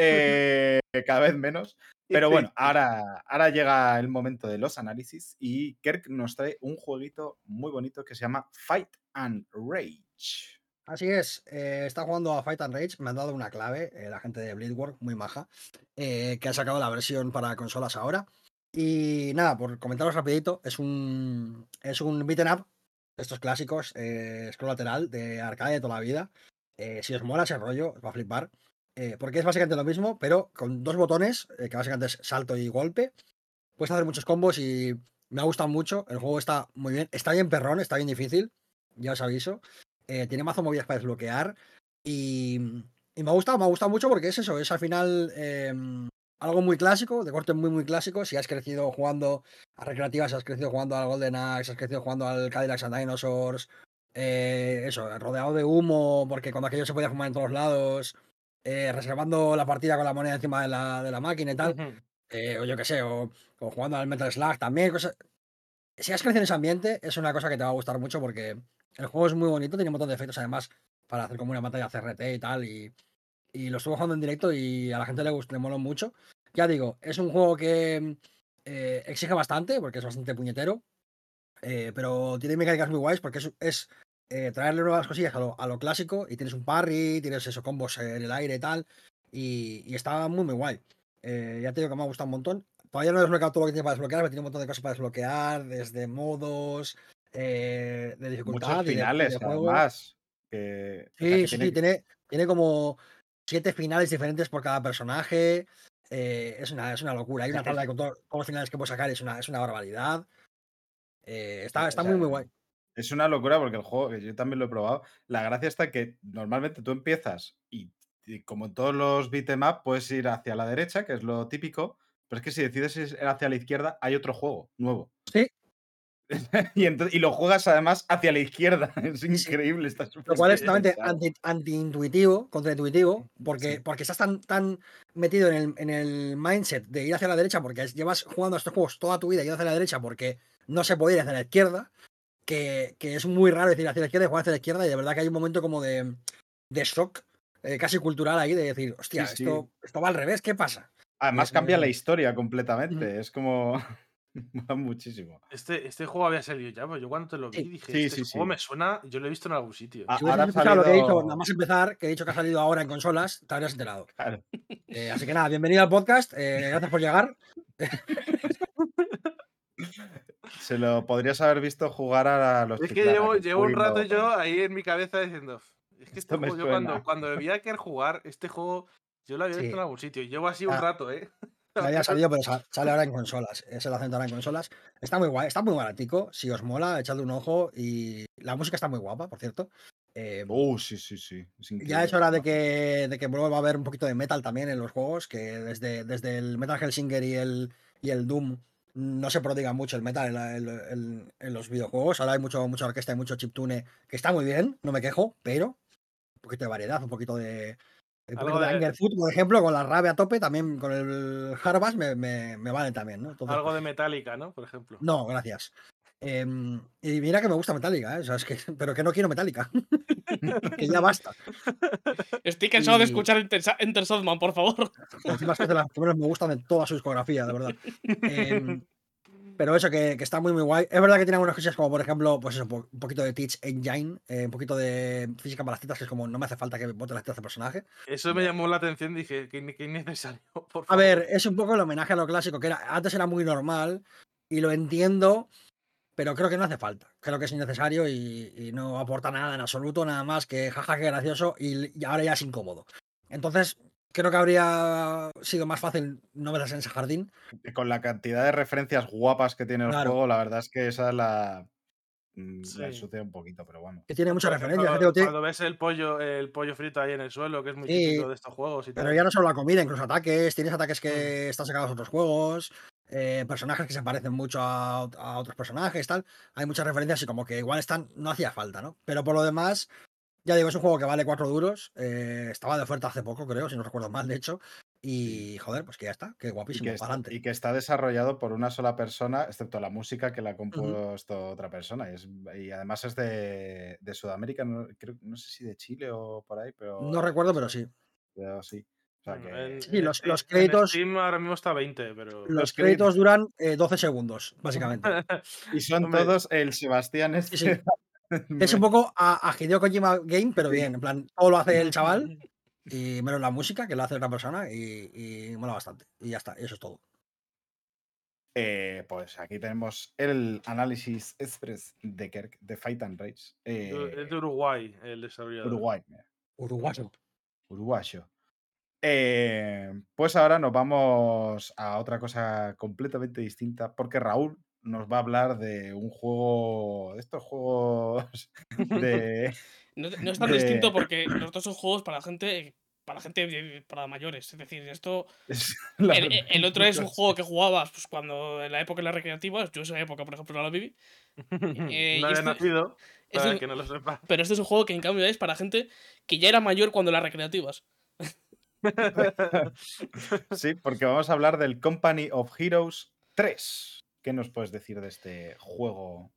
Eh, cada vez menos. Pero bueno, ahora, ahora llega el momento de los análisis y Kirk nos trae un jueguito muy bonito que se llama Fight and Rage.
Así es, eh, está jugando a Fight and Rage, me han dado una clave, eh, la gente de Bleedwork, muy maja, eh, que ha sacado la versión para consolas ahora. Y nada, por comentaros rapidito, es un, es un beaten up, de estos clásicos, scroll lateral, de arcade de toda la vida. Si os mola ese rollo, os va a flipar. Eh, porque es básicamente lo mismo, pero con dos botones, eh, que básicamente es salto y golpe. Puedes hacer muchos combos y me ha gustado mucho. El juego está muy bien, está bien perrón, está bien difícil, ya os aviso. Eh, tiene mazo movidas para desbloquear. Y, y me ha gustado, me ha gustado mucho porque es eso, es al final eh, algo muy clásico, de corte muy, muy clásico. Si has crecido jugando a recreativas, has crecido jugando al Golden Axe, has crecido jugando al Cadillacs and Dinosaurs, eso, rodeado de humo, porque cuando aquello se podía fumar en todos lados, eh, reservando la partida con la moneda encima de la, de la máquina y tal eh, o yo qué sé, o, o jugando al Metal Slug también, cosas. Si has crecido en ese ambiente, es una cosa que te va a gustar mucho porque el juego es muy bonito, tiene un montón de efectos además para hacer como una pantalla CRT y tal, y, y lo estuve jugando en directo y a la gente le gusta, le moló mucho. Ya digo, es un juego que eh, exige bastante porque es bastante puñetero, pero tiene mecánicas muy guays porque es, es, eh, traerle nuevas cosillas a lo, a lo clásico y tienes un parry, tienes esos combos en el aire y tal, y, y está muy, muy guay. Eh, ya te digo que me ha gustado un montón. Todavía no he desbloqueado todo lo que tiene para desbloquear, pero tiene un montón de cosas para desbloquear, desde modos, eh, de dificultad.
Muchos
y de- y de
finales, además. Que, o sea,
Sí,
que
sí,
tiene-
tiene, tiene como siete finales diferentes por cada personaje. es, una, es una locura. Hay una (laughs) tabla con todo- todos los finales que puedes sacar, es una, es una barbaridad. Está
o
está
sea,
muy, muy guay.
Es una locura porque el juego, que yo también lo he probado, la gracia está que normalmente tú empiezas y, y como en todos los beat'em up puedes ir hacia la derecha, que es lo típico, pero es que si decides ir hacia la izquierda hay otro juego nuevo.
Sí. (laughs)
y, entonces, y lo juegas además hacia la izquierda. (laughs) Es increíble. Está
Lo cual es totalmente
pensado.
anti, anti-intuitivo, contraintuitivo, porque,
Sí.
porque estás tan, tan metido en el, en el mindset de ir hacia la derecha, porque llevas jugando a estos juegos toda tu vida y ir hacia la derecha porque no se puede ir hacia la izquierda, que, que es muy raro decir hacia la izquierda y jugar hacia la izquierda, y de verdad que hay un momento como de, de shock eh, casi cultural ahí, de decir, hostia,
Sí, sí.
Esto, esto va al revés, ¿qué pasa?
Además cambia la
es-
historia completamente. Es como... (laughs) muchísimo.
Este, este juego había salido ya, pero yo cuando te lo vi
Sí.
dije,
Sí,
este
sí,
juego
sí.
me suena, yo lo he visto en algún sitio.
Ah,
Si
ahora
escuchado lo que he dicho,
salido-
nada más empezar, que he dicho que ha salido ahora en consolas, te habrías enterado.
Claro.
Eh, así que nada, bienvenido al podcast, eh, gracias por llegar. (laughs)
Se lo podrías haber visto jugar a los
Es que
Chiclana,
llevo, llevo un rato yo ahí en mi cabeza diciendo, es que este
Esto me
juego, yo cuando, cuando vi a Kerr jugar, este juego, yo lo había visto
Sí.
en algún sitio. y Llevo así un
Ah.
rato, ¿eh? (laughs)
No había salido, pero sa- sale ahora en consolas. Es el acento ahora en consolas. Está muy guay, está muy baratico. Si os mola, echadle un ojo. Y la música está muy guapa, por cierto. Eh,
Uh, sí, sí, sí. es
ya es hora de que, de que vuelva a haber un poquito de metal también en los juegos. Que desde, desde el Metal Hellsinger y el, y el Doom no se prodiga mucho el metal en, la- en- en- en los videojuegos. Ahora hay mucho, mucha orquesta y mucho chiptune que está muy bien, no me quejo, pero un poquito de variedad, un poquito de. Un poquito de
de-
Angerfoot, por ejemplo, con la rabia a tope, también con el Harbass me, me, me vale también, ¿no? Entonces,
Algo de Metallica, ¿no? Por ejemplo.
no, gracias. Em, y mira que me gusta Metallica, ¿eh? O sea, es que, (laughs) pero que no quiero Metallica. (laughs) que ya (laughs) basta.
Estoy cansado de
Y-
escuchar Enter, Enter Sandman, por favor.
Encima es que de las que menos me gustan de toda su discografía, de verdad. Em, pero eso que, que está muy muy guay. Es verdad que tiene algunas cosas como por ejemplo, pues eso, un poquito de Teach Engine, eh, un poquito de física para las tetas, que es como no me hace falta que bote las tetas de personaje.
Eso me llamó la atención, dije, que, que innecesario. Por
A
favor.
ver, es un poco el homenaje a lo clásico, que era, antes era muy normal y lo entiendo, pero creo que no hace falta. Creo que es innecesario y, y no aporta nada en absoluto, nada más que jaja, que gracioso y, y ahora ya es incómodo. Entonces, creo que habría sido más fácil no meterse en ese jardín.
Y Con la cantidad de referencias guapas que tiene el
Claro.
juego, la verdad es que esa la, mm,
Sí.
la ensucia un poquito, pero bueno.
Que tiene muchas referencias. ya te digo, tiene-
Cuando ves el pollo, el pollo frito ahí en el suelo, que es muy
Sí,
típico de estos juegos y
Pero
tal.
ya no solo la comida, incluso ataques. Tienes ataques
Mm.
que están sacados de otros juegos. Eh, personajes que se parecen mucho a, ot- a otros personajes, tal. Hay muchas referencias y como que igual están. No hacía falta, ¿no? Pero por lo demás, ya digo, es un juego que vale 4 duros. eh, estaba de oferta hace poco, creo, si no recuerdo mal, de hecho. Y joder, pues que ya está, que
Y
guapísimo,
que,
para
está, y que está desarrollado por una sola persona, excepto la música que la ha compuesto otra persona. Y, es- y además es de, de Sudamérica, no, creo, no sé si de Chile o por ahí, pero,
No recuerdo, pero sí.
pero sí. O sea
Bueno,
que-
en-
Sí, los- los
en
créditos-
Steam ahora mismo está 20, pero.
Los
créditos-
créditos duran eh, 12 segundos, básicamente. (laughs)
Y son
Hombre,
todos el Sebastián
Sí, sí.
este. (laughs)
Es un poco a, a Hideo Kojima Game, pero bien. En plan, todo lo hace el chaval. (laughs) Y menos la música, que lo hace otra persona. Y, y mola bastante. Y ya está, eso es todo.
Eh, pues aquí tenemos el análisis express de Kerk de Fight and Rage.
Es de
eh,
Uruguay el desarrollador.
Uruguay. mira.
Uruguayo.
uruguayo. Eh, pues ahora nos vamos a otra cosa completamente distinta, porque Raúl nos va a hablar de un juego, de estos juegos (laughs) de... (laughs)
No, no es tan
de-
distinto porque los dos son juegos para gente para gente para mayores. Es decir, esto. (laughs)
es
El, otro es un juego que jugabas pues, cuando en la época de las recreativas. Yo esa época, por ejemplo, no la viví. Eh,
no había
este-
nacido,
es
para
un-
el que no lo sepa.
Pero este es un juego que en cambio es para gente que ya era mayor cuando las recreativas. (laughs)
Sí, porque vamos a hablar del Company of Heroes 3. ¿Qué nos puedes decir de este juego?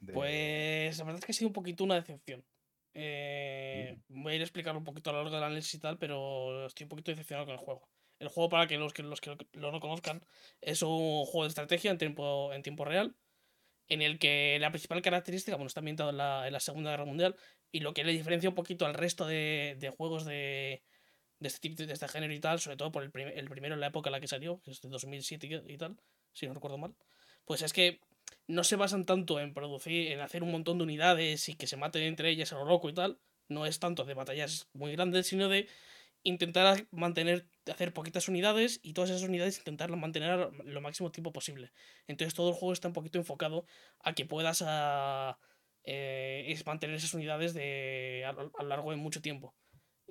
de-
Pues la verdad es que ha sido un poquito una decepción. Eh, voy a ir a explicarlo un poquito a lo largo del análisis y tal, pero estoy un poquito decepcionado con el juego. El juego, para que los que, los que lo no conozcan, es un juego de estrategia en tiempo, en tiempo real, en el que la principal característica, bueno, está ambientado en la, en la Segunda Guerra Mundial, y lo que le diferencia un poquito al resto de, de juegos de, de este tipo de este género y tal, sobre todo por el, prim- el primero en la época en la que salió, que es de 2007 y tal, si no recuerdo mal, pues es que no se basan tanto en producir, en hacer un montón de unidades y que se maten entre ellas a lo loco y tal. No es tanto de batallas muy grandes, sino de intentar mantener, hacer poquitas unidades y todas esas unidades intentarlas mantener lo máximo tiempo posible. Entonces todo el juego está un poquito enfocado a que puedas a, eh, mantener esas unidades de, a, a lo largo de mucho tiempo.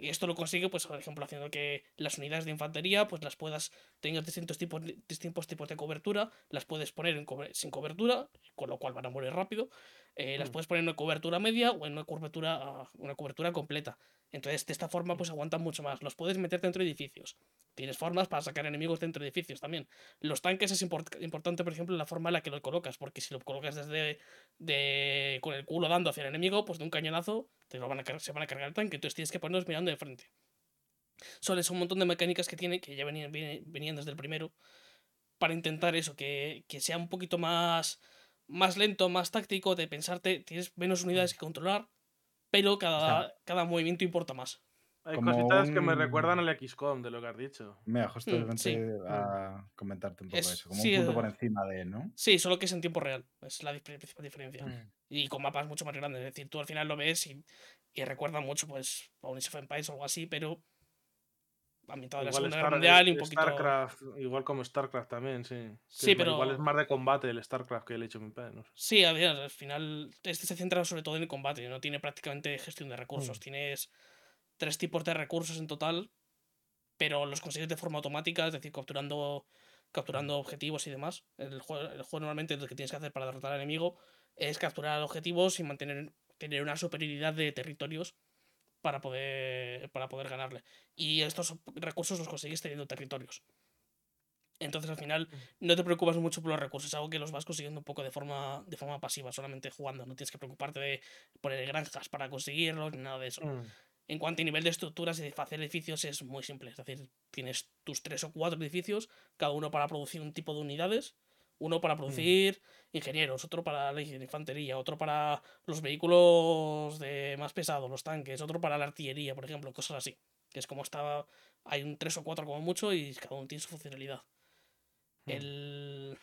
Y esto lo consigue, pues, por ejemplo, haciendo que las unidades de infantería, pues las puedas, tengas distintos tipos, distintos tipos de cobertura, las puedes poner en sin cobertura, con lo cual van a morir rápido. eh, las
Mm.
puedes poner en una cobertura media o en una cobertura, ah, una cobertura completa. Entonces, de esta forma, pues aguantan mucho más. Los puedes meter dentro de edificios. Tienes formas para sacar enemigos dentro de edificios también. Los tanques es import- importante, por ejemplo, la forma en la que lo colocas, porque si lo colocas desde de, con el culo dando hacia el enemigo, pues de un cañonazo te lo van a se van a cargar el tanque. Entonces tienes que ponerlos mirando de frente. Son un montón de mecánicas que tiene, que ya venían, venían desde el primero, para intentar eso, que, que sea un poquito más, más lento, más táctico, de pensarte, tienes menos unidades que controlar, pero cada, cada movimiento importa más.
Hay
Como
cositas que me recuerdan al XCOM de lo que has dicho.
Mira, justamente
sí.
a comentarte un poco
Es-
eso, como
sí,
un punto
eh,
por encima de, ¿no?
Sí, solo que es en tiempo real, es la principal diferencia.
Mm.
Y con mapas mucho más grandes, es decir, tú al final lo ves y, y recuerda mucho pues a un Age of Empires o algo así, pero ambientado en la Segunda
Star-
Guerra Mundial y un
eh,
poquito...
StarCraft, igual como StarCraft también, sí.
Pero-
Igual es más de combate el StarCraft que el Age of Empires, no sé.
Sí, a ver, al final este se centra sobre todo en el combate, no tiene prácticamente gestión de recursos.
Mm.
Tienes tres tipos de recursos en total, pero los consigues de forma automática, es decir, capturando, capturando objetivos y demás. El juego, el juego normalmente lo que tienes que hacer para derrotar al enemigo es capturar objetivos y mantener tener una superioridad de territorios para poder, para poder ganarle. Y estos recursos los consigues teniendo territorios. Entonces al final no te preocupas mucho por los recursos, es algo que los vas consiguiendo un poco de forma, de forma pasiva, solamente jugando. No tienes que preocuparte de poner granjas para conseguirlos ni nada de eso.
Mm.
En cuanto a nivel de estructuras y de hacer edificios es muy simple. Es decir, tienes tus tres o cuatro edificios, cada uno para producir un tipo de unidades, Uno para producir ingenieros, otro para la infantería, otro para los vehículos de más pesados, los tanques, otro para la artillería, por ejemplo, cosas así. Que es como estaba. Hay un 3 o 4 como mucho y cada uno tiene su funcionalidad.
Mm.
El.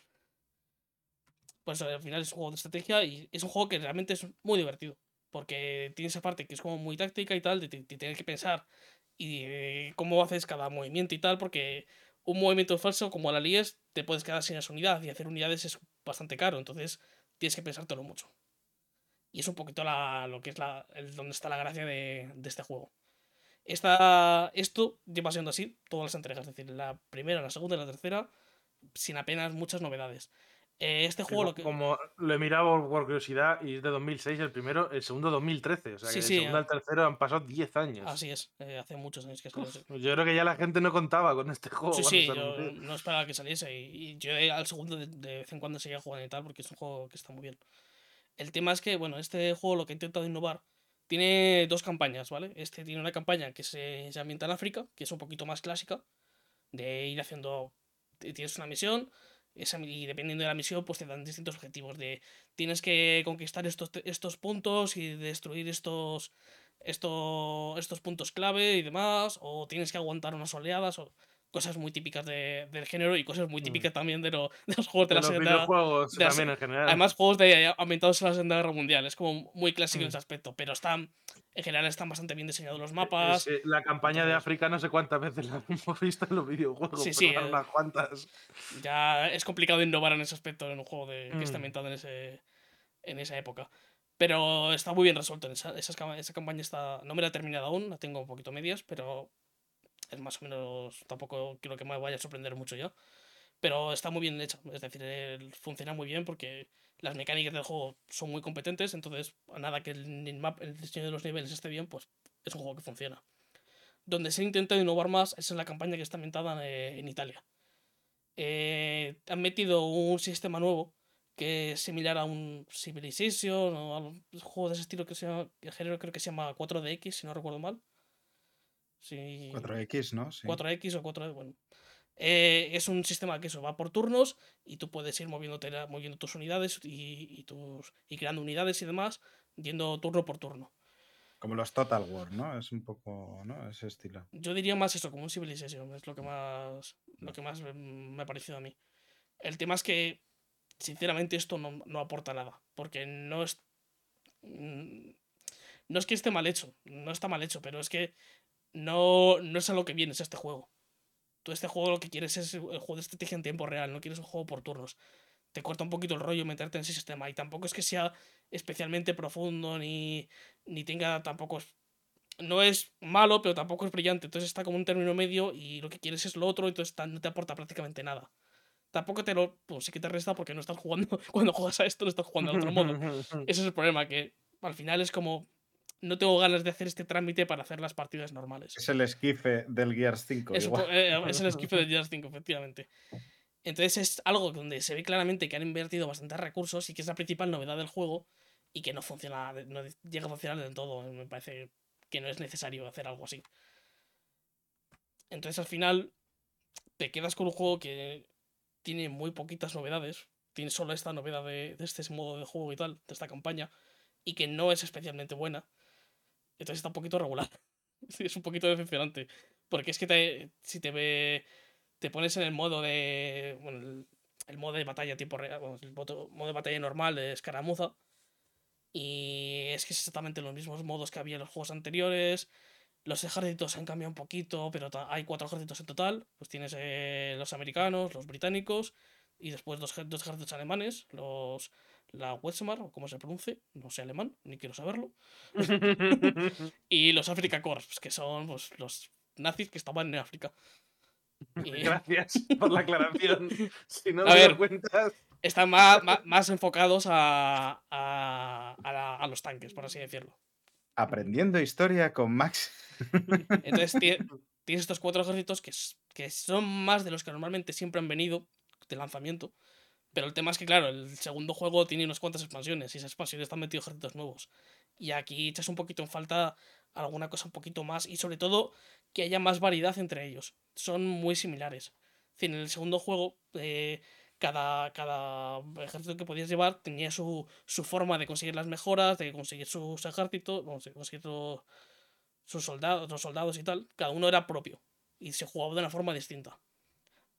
Pues al final es un juego de estrategia y es un juego que realmente es muy divertido. Porque tiene esa parte que es como muy táctica y tal, de, de- de tener que pensar y de cómo haces cada movimiento y tal, porque un movimiento falso, como la líes, te puedes quedar sin esa unidad y hacer unidades es bastante caro, entonces tienes que pensártelo mucho. Y es un poquito la, lo que es la, donde está la gracia de, de este juego. Esta, esto lleva siendo así todas las entregas, es decir, la primera, la segunda y la tercera, sin apenas muchas novedades. Eh, este juego lo que...
Como lo he mirado por- curiosidad y es de 2006 el primero, el segundo 2013. O sea,
Sí,
que del
sí,
segundo
ah.
al tercero han pasado 10 años.
Así es, eh, hace muchos años que salió.
Yo creo que ya la gente no contaba con este juego.
Sí, sí, yo no esperaba que saliese. Y, y yo eh, al segundo de, de vez en cuando seguía jugando y tal, porque es un juego que está muy bien. El tema es que, bueno, este juego lo que ha intentado innovar tiene dos campañas, ¿vale? Este tiene una campaña que se, se ambienta en África, que es un poquito más clásica, de ir haciendo. Tienes una misión, y dependiendo de la misión, pues te dan distintos objetivos. De tienes que conquistar estos, estos puntos y destruir estos, estos, estos puntos clave y demás, o tienes que aguantar unas oleadas, o cosas muy típicas de- del género y cosas muy
Mm.
típicas también de, lo- (laughs) de los juegos de,
De
la Segunda
videojuegos
de
también en general.
Además, juegos de ambientados en la Segunda Guerra Mundial. Es como muy clásico en
Mm.
ese aspecto. Pero están. En general están bastante bien diseñados los
Es-
mapas.
eh, la campaña de África no sé cuántas veces la (laughs) hemos visto en los videojuegos.
Sí,
pero
sí,
van
eh.
unas cuantas.
Ya es complicado innovar en ese aspecto en un juego de, que está
Mm.
ambientado en, ese, en esa época. Pero está muy bien resuelto. en Esa, cam- esa campaña está. No me la he terminado aún, la tengo un poquito medias, pero es más o menos. Tampoco creo que me vaya a sorprender mucho ya. Pero está muy bien hecha. Es decir, funciona muy bien porque las mecánicas del juego son muy competentes. Entonces, a nada que el, map- el diseño de los niveles esté bien, pues es un juego que funciona. Donde se intenta innovar más es en la campaña que está ambientada eh, en Italia. Eh, han metido un sistema nuevo que es similar a un Civilization o a un juego de ese estilo que se llama, creo que se llama 4DX, si no recuerdo mal. Sí,
4X, ¿no? Sí.
4X o 4D, bueno. Eh, es un sistema que eso va por turnos y tú puedes ir moviéndote, moviendo tus unidades y, y tus, y creando unidades y demás, yendo turno por turno.
Como los Total War, ¿no? Es un poco, ¿no? Ese estilo.
Yo diría más eso, como un Civilization, es lo que más, lo que más mm, me ha parecido a mí. El tema es que, sinceramente, esto no, no aporta nada, porque no es... mm, No es que esté mal hecho, no está mal hecho, pero es que no, no es a lo que vienes este juego. Tú este juego lo que quieres es el juego de estrategia en tiempo real, no quieres un juego por turnos. Te corta un poquito el rollo meterte en ese sistema y tampoco es que sea especialmente profundo ni, ni tenga tampoco es- no es malo, pero tampoco es brillante. Entonces está como un término medio y lo que quieres es lo otro, entonces no te aporta prácticamente nada. Tampoco te lo. Pues sí que te resta porque no estás jugando. (laughs) Cuando juegas a esto, no estás jugando al otro modo. (laughs) Ese es el problema, que al final es como. No tengo ganas de hacer este trámite para hacer las partidas normales.
Es el esquife del Gears 5.
Es,
igual.
eh, (laughs) es el esquife de Gears 5, efectivamente. Entonces es algo donde se ve claramente que han invertido bastantes recursos y que es la principal novedad del juego y que no funciona, no llega a funcionar del todo. Me parece que no es necesario hacer algo así. Entonces al final te quedas con un juego que tiene muy poquitas novedades. Tiene solo esta novedad de, de este modo de juego y tal, de esta campaña, y que no es especialmente buena. Entonces está un poquito regular. (laughs) Es un poquito decepcionante. Porque es que te, si te ve, te pones en el modo de. El, modo de batalla tipo real, bueno, el modo, de batalla normal de escaramuza. Y es que es exactamente los mismos modos que había en los juegos anteriores. Los ejércitos han cambiado un poquito, pero hay cuatro ejércitos en total. Pues tienes eh, los americanos, los británicos y después dos, dos ejércitos alemanes, los la Wetzmar, o como se pronuncie, no sé alemán, ni quiero saberlo. (laughs) Y los Africa Corps, pues, que son pues, los nazis que estaban en África. Y (laughs)
Gracias por la aclaración. (laughs) Si no
A
me
ver.
das cuentas.
están más, más, más enfocados a, a, a la- a los tanques, por así decirlo.
Aprendiendo historia con Max.
Entonces tie- tienes estos cuatro ejércitos que, que son más de los que normalmente siempre han venido de lanzamiento. Pero el tema es que, claro, el segundo juego tiene unas cuantas expansiones y esas expansiones están metidos ejércitos nuevos. Y aquí echas un poquito en falta alguna cosa un poquito más y sobre todo que haya más variedad entre ellos. Son muy similares. En el segundo juego, eh, cada, cada ejército que podías llevar tenía su, su forma de conseguir las mejoras, de conseguir sus ejércitos, vamos, de conseguir su- sus soldados, los soldados y tal. Cada uno era propio y se jugaba de una forma distinta.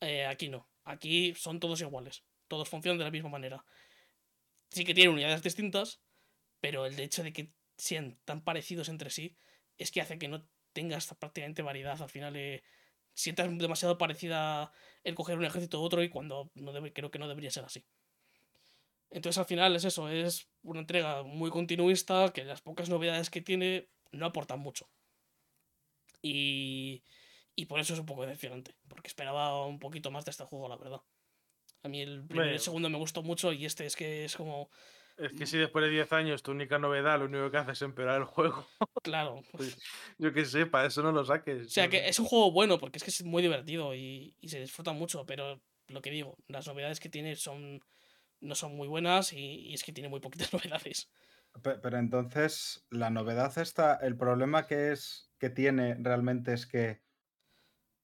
Eh, aquí no. Aquí son todos iguales. Todos funcionan de la misma manera. Sí que tienen unidades distintas, pero el hecho de que sean tan parecidos entre sí es que hace que no tengas prácticamente variedad. Al final eh, sientas demasiado parecida el coger un ejército u otro y cuando creo que no debería ser así. Entonces al final es eso, es una entrega muy continuista que las pocas novedades que tiene no aportan mucho. Y, y por eso es un poco decepcionante, porque esperaba un poquito más de este juego, la verdad. A mí el primero y el
Bueno.
segundo me gustó mucho y este es que es como,
Es que si después de 10 años tu única novedad lo único que hace es empeorar el juego, (laughs)
claro.
yo qué sé, para eso no lo saques.
O sea que es un juego bueno porque es que es muy divertido y, y se disfruta mucho, pero lo que digo, las novedades que tiene son no son muy buenas y, y es que tiene muy poquitas (laughs) novedades.
Pe- Pero entonces, la novedad está, el problema que es que tiene realmente es que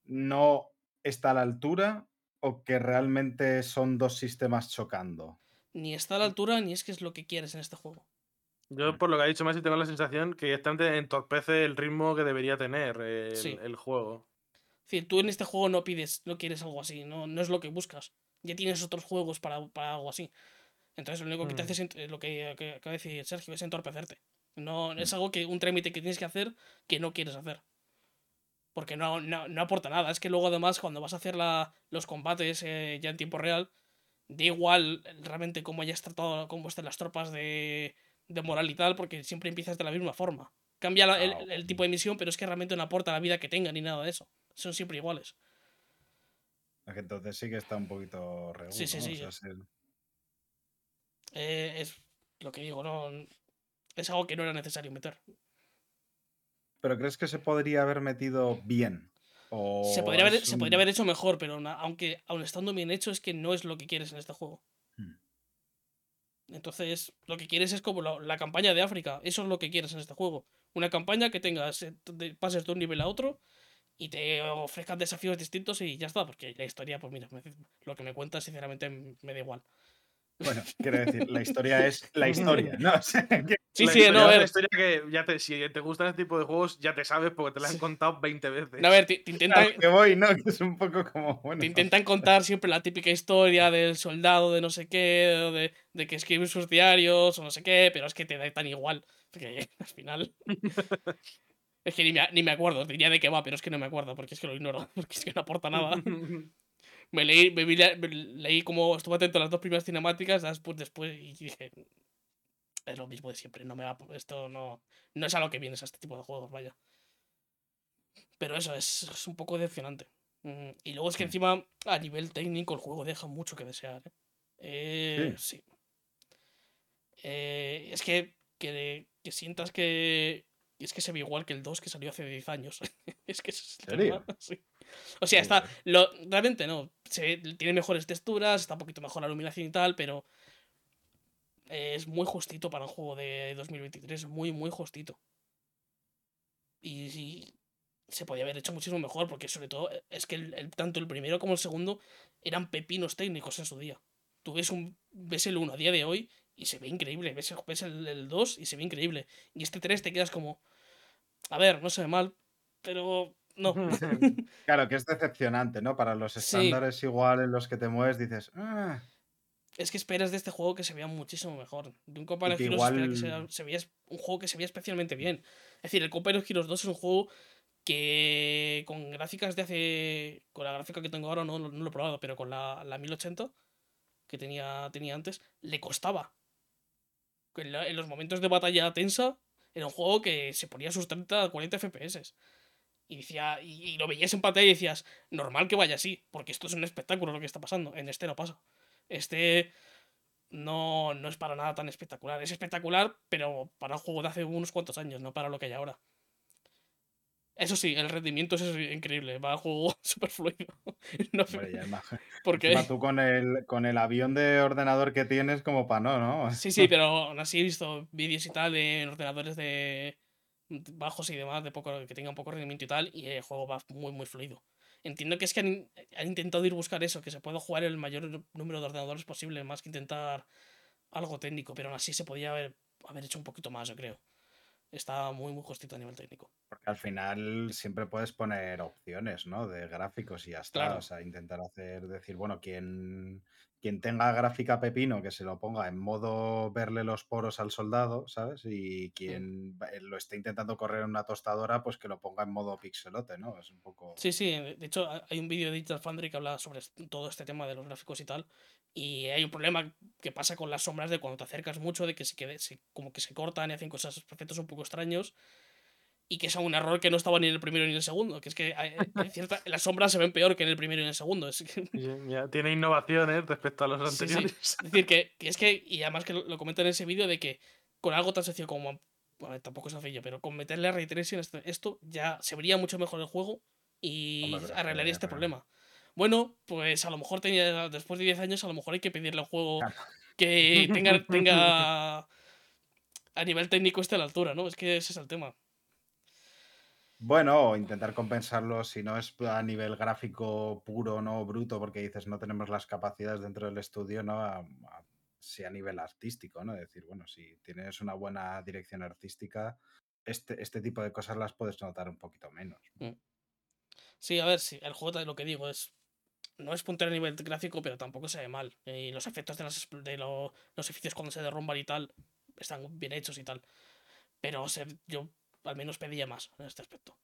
no está a la altura o que realmente son dos sistemas chocando.
Ni está a la altura ni es que es lo que quieres en este juego.
Yo, por lo que ha dicho Masi, tengo la sensación que directamente entorpece el ritmo que debería tener el,
Sí.
el juego.
Es decir, tú en este juego no pides, no quieres algo así, no, no es lo que buscas. Ya tienes otros juegos para, para algo así. Entonces lo único que te
Mm.
hace es lo que, que acaba de decir Sergio es entorpecerte. No, es algo que un trámite que tienes que hacer que no quieres hacer. Porque no, no, no aporta nada. Es que luego además cuando vas a hacer la, los combates eh, ya en tiempo real, da igual realmente cómo hayas tratado, cómo estén las tropas de, de moral y tal, porque siempre empiezas de la misma forma. Cambia la- el,
Ah,
el tipo de misión, pero es que realmente no aporta la vida que tenga ni nada de eso. Son siempre iguales.
Entonces sí que está un poquito regular.
Sí, sí, sí. Eh, es lo que digo, no. Es algo que no era necesario meter.
¿Pero crees que se podría haber metido bien? ¿O
Se podría, haber,
es
se
un-
podría haber hecho mejor, pero aunque aun estando bien hecho, es que no es lo que quieres en este juego.
Hmm.
Entonces, lo que quieres es como la, la campaña de África. Eso es lo que quieres en este juego. Una campaña que tengas, eh, de- pases de un nivel a otro y te ofrezcan desafíos distintos y ya está. Porque la historia, pues mira, me- lo que me cuentas, sinceramente, me da igual.
Bueno, quiero decir, la historia es (laughs) la historia, ¿no? (laughs) O sea, que-
Sí,
La
sí,
historia
no, a ver.
una historia que ya te, si te gustan este tipo de juegos, ya te sabes porque te la han contado 20 veces.
No, a ver, te, te intentan,
que voy, ¿no? (laughs) Que es un poco como, bueno.
Te intentan contar siempre la típica historia del soldado de no sé qué, de, de que escribe sus diarios o no sé qué, pero es que te da tan igual. Que al final. es que ni me, ni me acuerdo, diría de qué va, pero es que no me acuerdo, porque es que lo ignoro, porque es que no aporta nada. Me leí, me vi me leí como estuve atento a las dos primeras cinemáticas, después, después y dije. Es lo mismo de siempre, no me va, esto no, no es a lo que vienes a este tipo de juegos, vaya. Pero eso es, es un poco decepcionante. Mm, Y luego es que encima, a nivel técnico, el juego deja mucho que desear. ¿eh? Eh, sí. Eh, es que, que, que sientas que. Es que se ve igual que el 2 que salió hace 10 años. (laughs) es que es tema, (laughs) sí. O sea, está.
Joder.
Lo, realmente no. Se tiene mejores texturas, está un poquito mejor la iluminación y tal, pero. Es muy justito para un juego de 2023. Muy, muy justito. Y, y se podía haber hecho muchísimo mejor, porque sobre todo eh, es que el- el- tanto el primero como el segundo eran pepinos técnicos en su día. Tú ves, un, ves el 1 a día de hoy y se ve increíble. Ves, el- ves el 2 y se ve increíble. Y este 3 te quedas como. A ver, no se ve mal, pero no. (laughs)
Claro, que es decepcionante, ¿no? Para los
Sí.
estándares igual en los que te mueves, dices, "Ah",
es que esperas de este juego que se vea muchísimo mejor. De un Compare
que
Heroes espera que
igual-
sea- se vea, un juego que se vea especialmente bien. Es decir, el Compare Heroes 2 es un juego que con gráficas de hace. Con la gráfica que tengo ahora no, no lo he probado, pero con la, la 1080 que tenía, tenía antes, le costaba. En, la- en los momentos de batalla tensa, era un juego que se ponía sus 30 40 FPS. Y, decía, y, y lo veías en pantalla y decías, normal que vaya así, porque esto es un espectáculo lo que está pasando. En este no pasa. Este no, no es para nada tan espectacular. Es espectacular, pero para un juego de hace unos cuantos años, no para lo que hay ahora. Eso sí, el rendimiento es increíble. Va a juego (laughs) súper fluido. (laughs) No, (laughs) porque...
Tú con el, con el avión de ordenador que tienes, como para no, ¿no?
Sí, sí, pero aún así he visto vídeos y tal en ordenadores de bajos y demás, de poco, que tengan poco rendimiento y tal, y el juego va muy, muy fluido. Entiendo que es que han, in- han intentado ir buscar eso, que se pueda jugar el mayor número de ordenadores posible, más que intentar algo técnico, pero aún así se podía haber, haber hecho un poquito más, yo creo. Está muy, muy justito a nivel técnico.
Porque al final siempre puedes poner opciones, ¿no? De gráficos y ya está.
Claro.
O sea, intentar hacer, decir, bueno, quien, quien tenga gráfica pepino, que se lo ponga en modo verle los poros al soldado, ¿sabes? Y quien eh, lo esté intentando correr en una tostadora, pues que lo ponga en modo pixelote, ¿no? Es un poco.
Sí, sí, de hecho ha- hay un vídeo de Digital Foundry que habla sobre todo este tema de los gráficos y tal. Y hay un problema que pasa con las sombras de cuando te acercas mucho, de que se quede, se- como que se cortan y hacen cosas, efectos un poco extraños. Y que es un error que no estaba ni en el primero ni en el segundo. Que es que hay- hay cierta- las sombras se ven peor que en el primero y en el segundo. Es que-
Ya- ya tiene innovaciones respecto a los
Sí, sí.
anteriores.
Es decir, que, que es que, y además que lo, lo comenta en ese vídeo, de que con algo tan sencillo como, bueno, tampoco es sencillo, pero con meterle ray tracing esto, esto ya se vería mucho mejor el juego y
Hombre,
arreglaría este problema. Bueno, pues a lo mejor tenía, después de 10 años, a lo mejor hay que pedirle al juego que tenga, tenga a nivel técnico esté a la altura, ¿no? Es que ese es el tema.
Bueno, o intentar compensarlo si no es a nivel gráfico puro, no bruto, porque dices no tenemos las capacidades dentro del estudio, ¿no? A, a- nivel artístico, ¿no? Decir, bueno, si tienes una buena dirección artística, este, este tipo de cosas las puedes notar un poquito menos.
Sí, a ver, sí, el juego, lo que digo, es. No es puntero a nivel gráfico, pero tampoco se ve mal. Y los efectos de, las, de lo- los edificios cuando se derrumban y tal están bien hechos y tal. Pero se- yo al menos pedía más en este aspecto.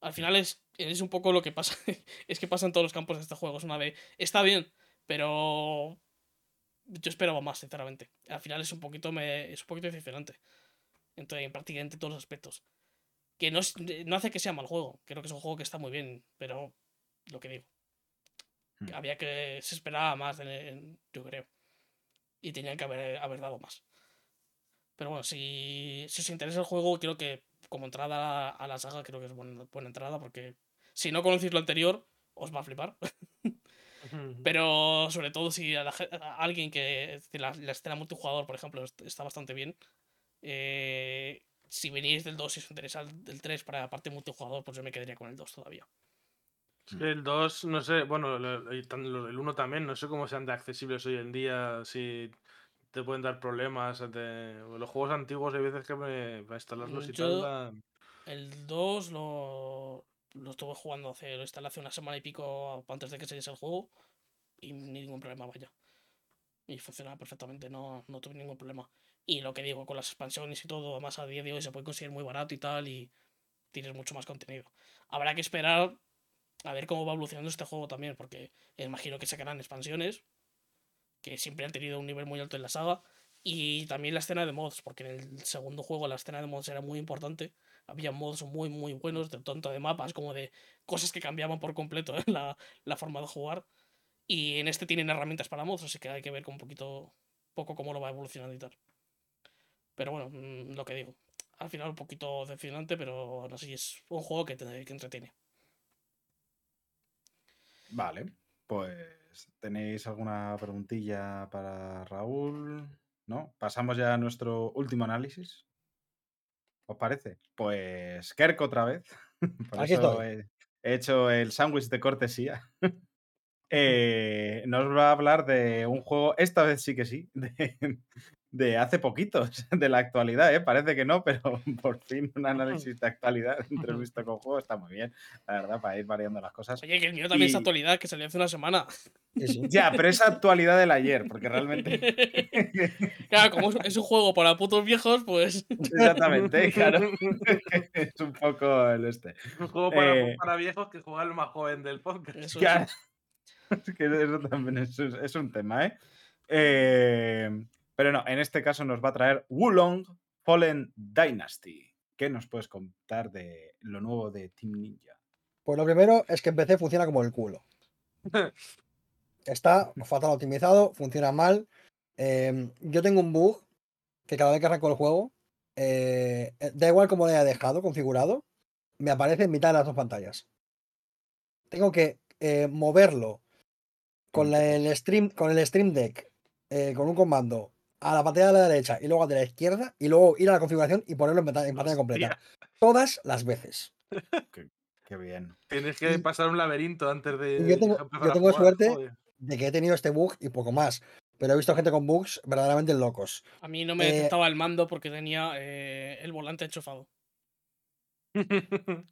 Al final es, es un poco lo que pasa. (laughs) es que pasa en todos los campos de este juego. Es una de. Está bien, pero. Yo esperaba más, sinceramente. Al final es un poquito, me, es un poquito decepcionante. Entonces, en prácticamente todos los aspectos. Que no, es- no hace que sea mal juego. Creo que es un juego que está muy bien, pero lo que digo.
Hmm.
Había que. Se esperaba más, de- yo creo. Y tenían que haber, haber dado más. Pero bueno, si, si os interesa el juego, creo que como entrada a la saga, creo que es buena, buena entrada, porque si no conocéis lo anterior, os va a flipar. Pero sobre todo si a, la ge- a alguien que. La, la escena multijugador, por ejemplo, est- está bastante bien. Eh, si venís del 2 y os interesa el del 3 para la parte multijugador, pues yo me quedaría con el 2 todavía.
El 2, no sé, bueno, el 1 también, no sé cómo sean de accesibles hoy en día, si te pueden dar problemas. Los juegos antiguos hay veces que me, para instalarlos y
Yo-
tal.
El 2 lo, lo estuve jugando hace, lo instalé hace una semana y pico antes de que saliese el juego y ni ningún problema, vaya. Y funcionaba perfectamente, no, no tuve ningún problema. Y lo que digo, con las expansiones y todo, además a día de hoy se puede conseguir muy barato y tal y tienes mucho más contenido. Habrá que esperar a ver cómo va evolucionando este juego también, porque imagino que sacarán expansiones, que siempre han tenido un nivel muy alto en la saga, y también la escena de mods, porque en el segundo juego la escena de mods era muy importante había mods muy, muy buenos, de tanto de mapas como de cosas que cambiaban por completo la, la forma de jugar. Y en este tienen herramientas para mods, así que hay que ver con un poquito, poco cómo lo va evolucionando y tal. Pero bueno, mm, lo que digo. Al final un poquito decepcionante, pero aún así es un juego que, te- que entretiene.
Vale, pues ¿tenéis alguna preguntilla para Raúl? ¿No? Pasamos ya a nuestro último análisis. ¿Os parece? Pues Kerk otra vez. (laughs) Por
Aquí
eso
estoy.
he, he hecho el sándwich de cortesía. (laughs) Eh, nos va a hablar de un juego, esta vez sí que sí, (laughs) de, de hace poquitos, (laughs) de la actualidad, ¿eh? Parece que no, pero (laughs) por fin un análisis de actualidad (laughs) entrevista con juego está muy bien, la verdad, para ir variando las cosas.
Oye, que el mío también es
Y-
actualidad, que salió hace una semana.
Sí.
Ya, pero es actualidad del ayer, porque realmente.
claro, como es, es un juego para putos viejos, pues.
Exactamente, claro. es un poco el este.
Un juego para,
Eh,
para viejos que juega el más joven del podcast.
Eso
Claro.
es.
Es que eso también es, es un tema, ¿eh? Eh, Pero no, en este caso nos va a traer Wulong Fallen Dynasty. ¿Qué nos puedes contar de lo nuevo de Team Ninja?
Pues lo primero es que en PC funciona como el culo. Está (laughs) fatal optimizado, funciona mal. Em, yo tengo un bug que cada vez que arranco el juego, eh, eh, da igual cómo lo haya dejado configurado, me aparece en mitad de las dos pantallas. Tengo que eh, moverlo con el stream, con el Stream Deck, eh, con un comando a la pantalla de la derecha y luego a de la izquierda, y luego ir a la configuración y ponerlo en pantalla, en pantalla completa. Todas las veces. (laughs)
Qué bien.
Tienes que
Y-
pasar un laberinto antes de.
yo tengo-
empezar
yo
a
tengo
jugar,
suerte
joder.
De que he tenido este bug y poco más. Pero he visto gente con bugs verdaderamente locos.
A mí no me
Eh,
detectaba el mando porque tenía eh, el volante enchufado. (laughs)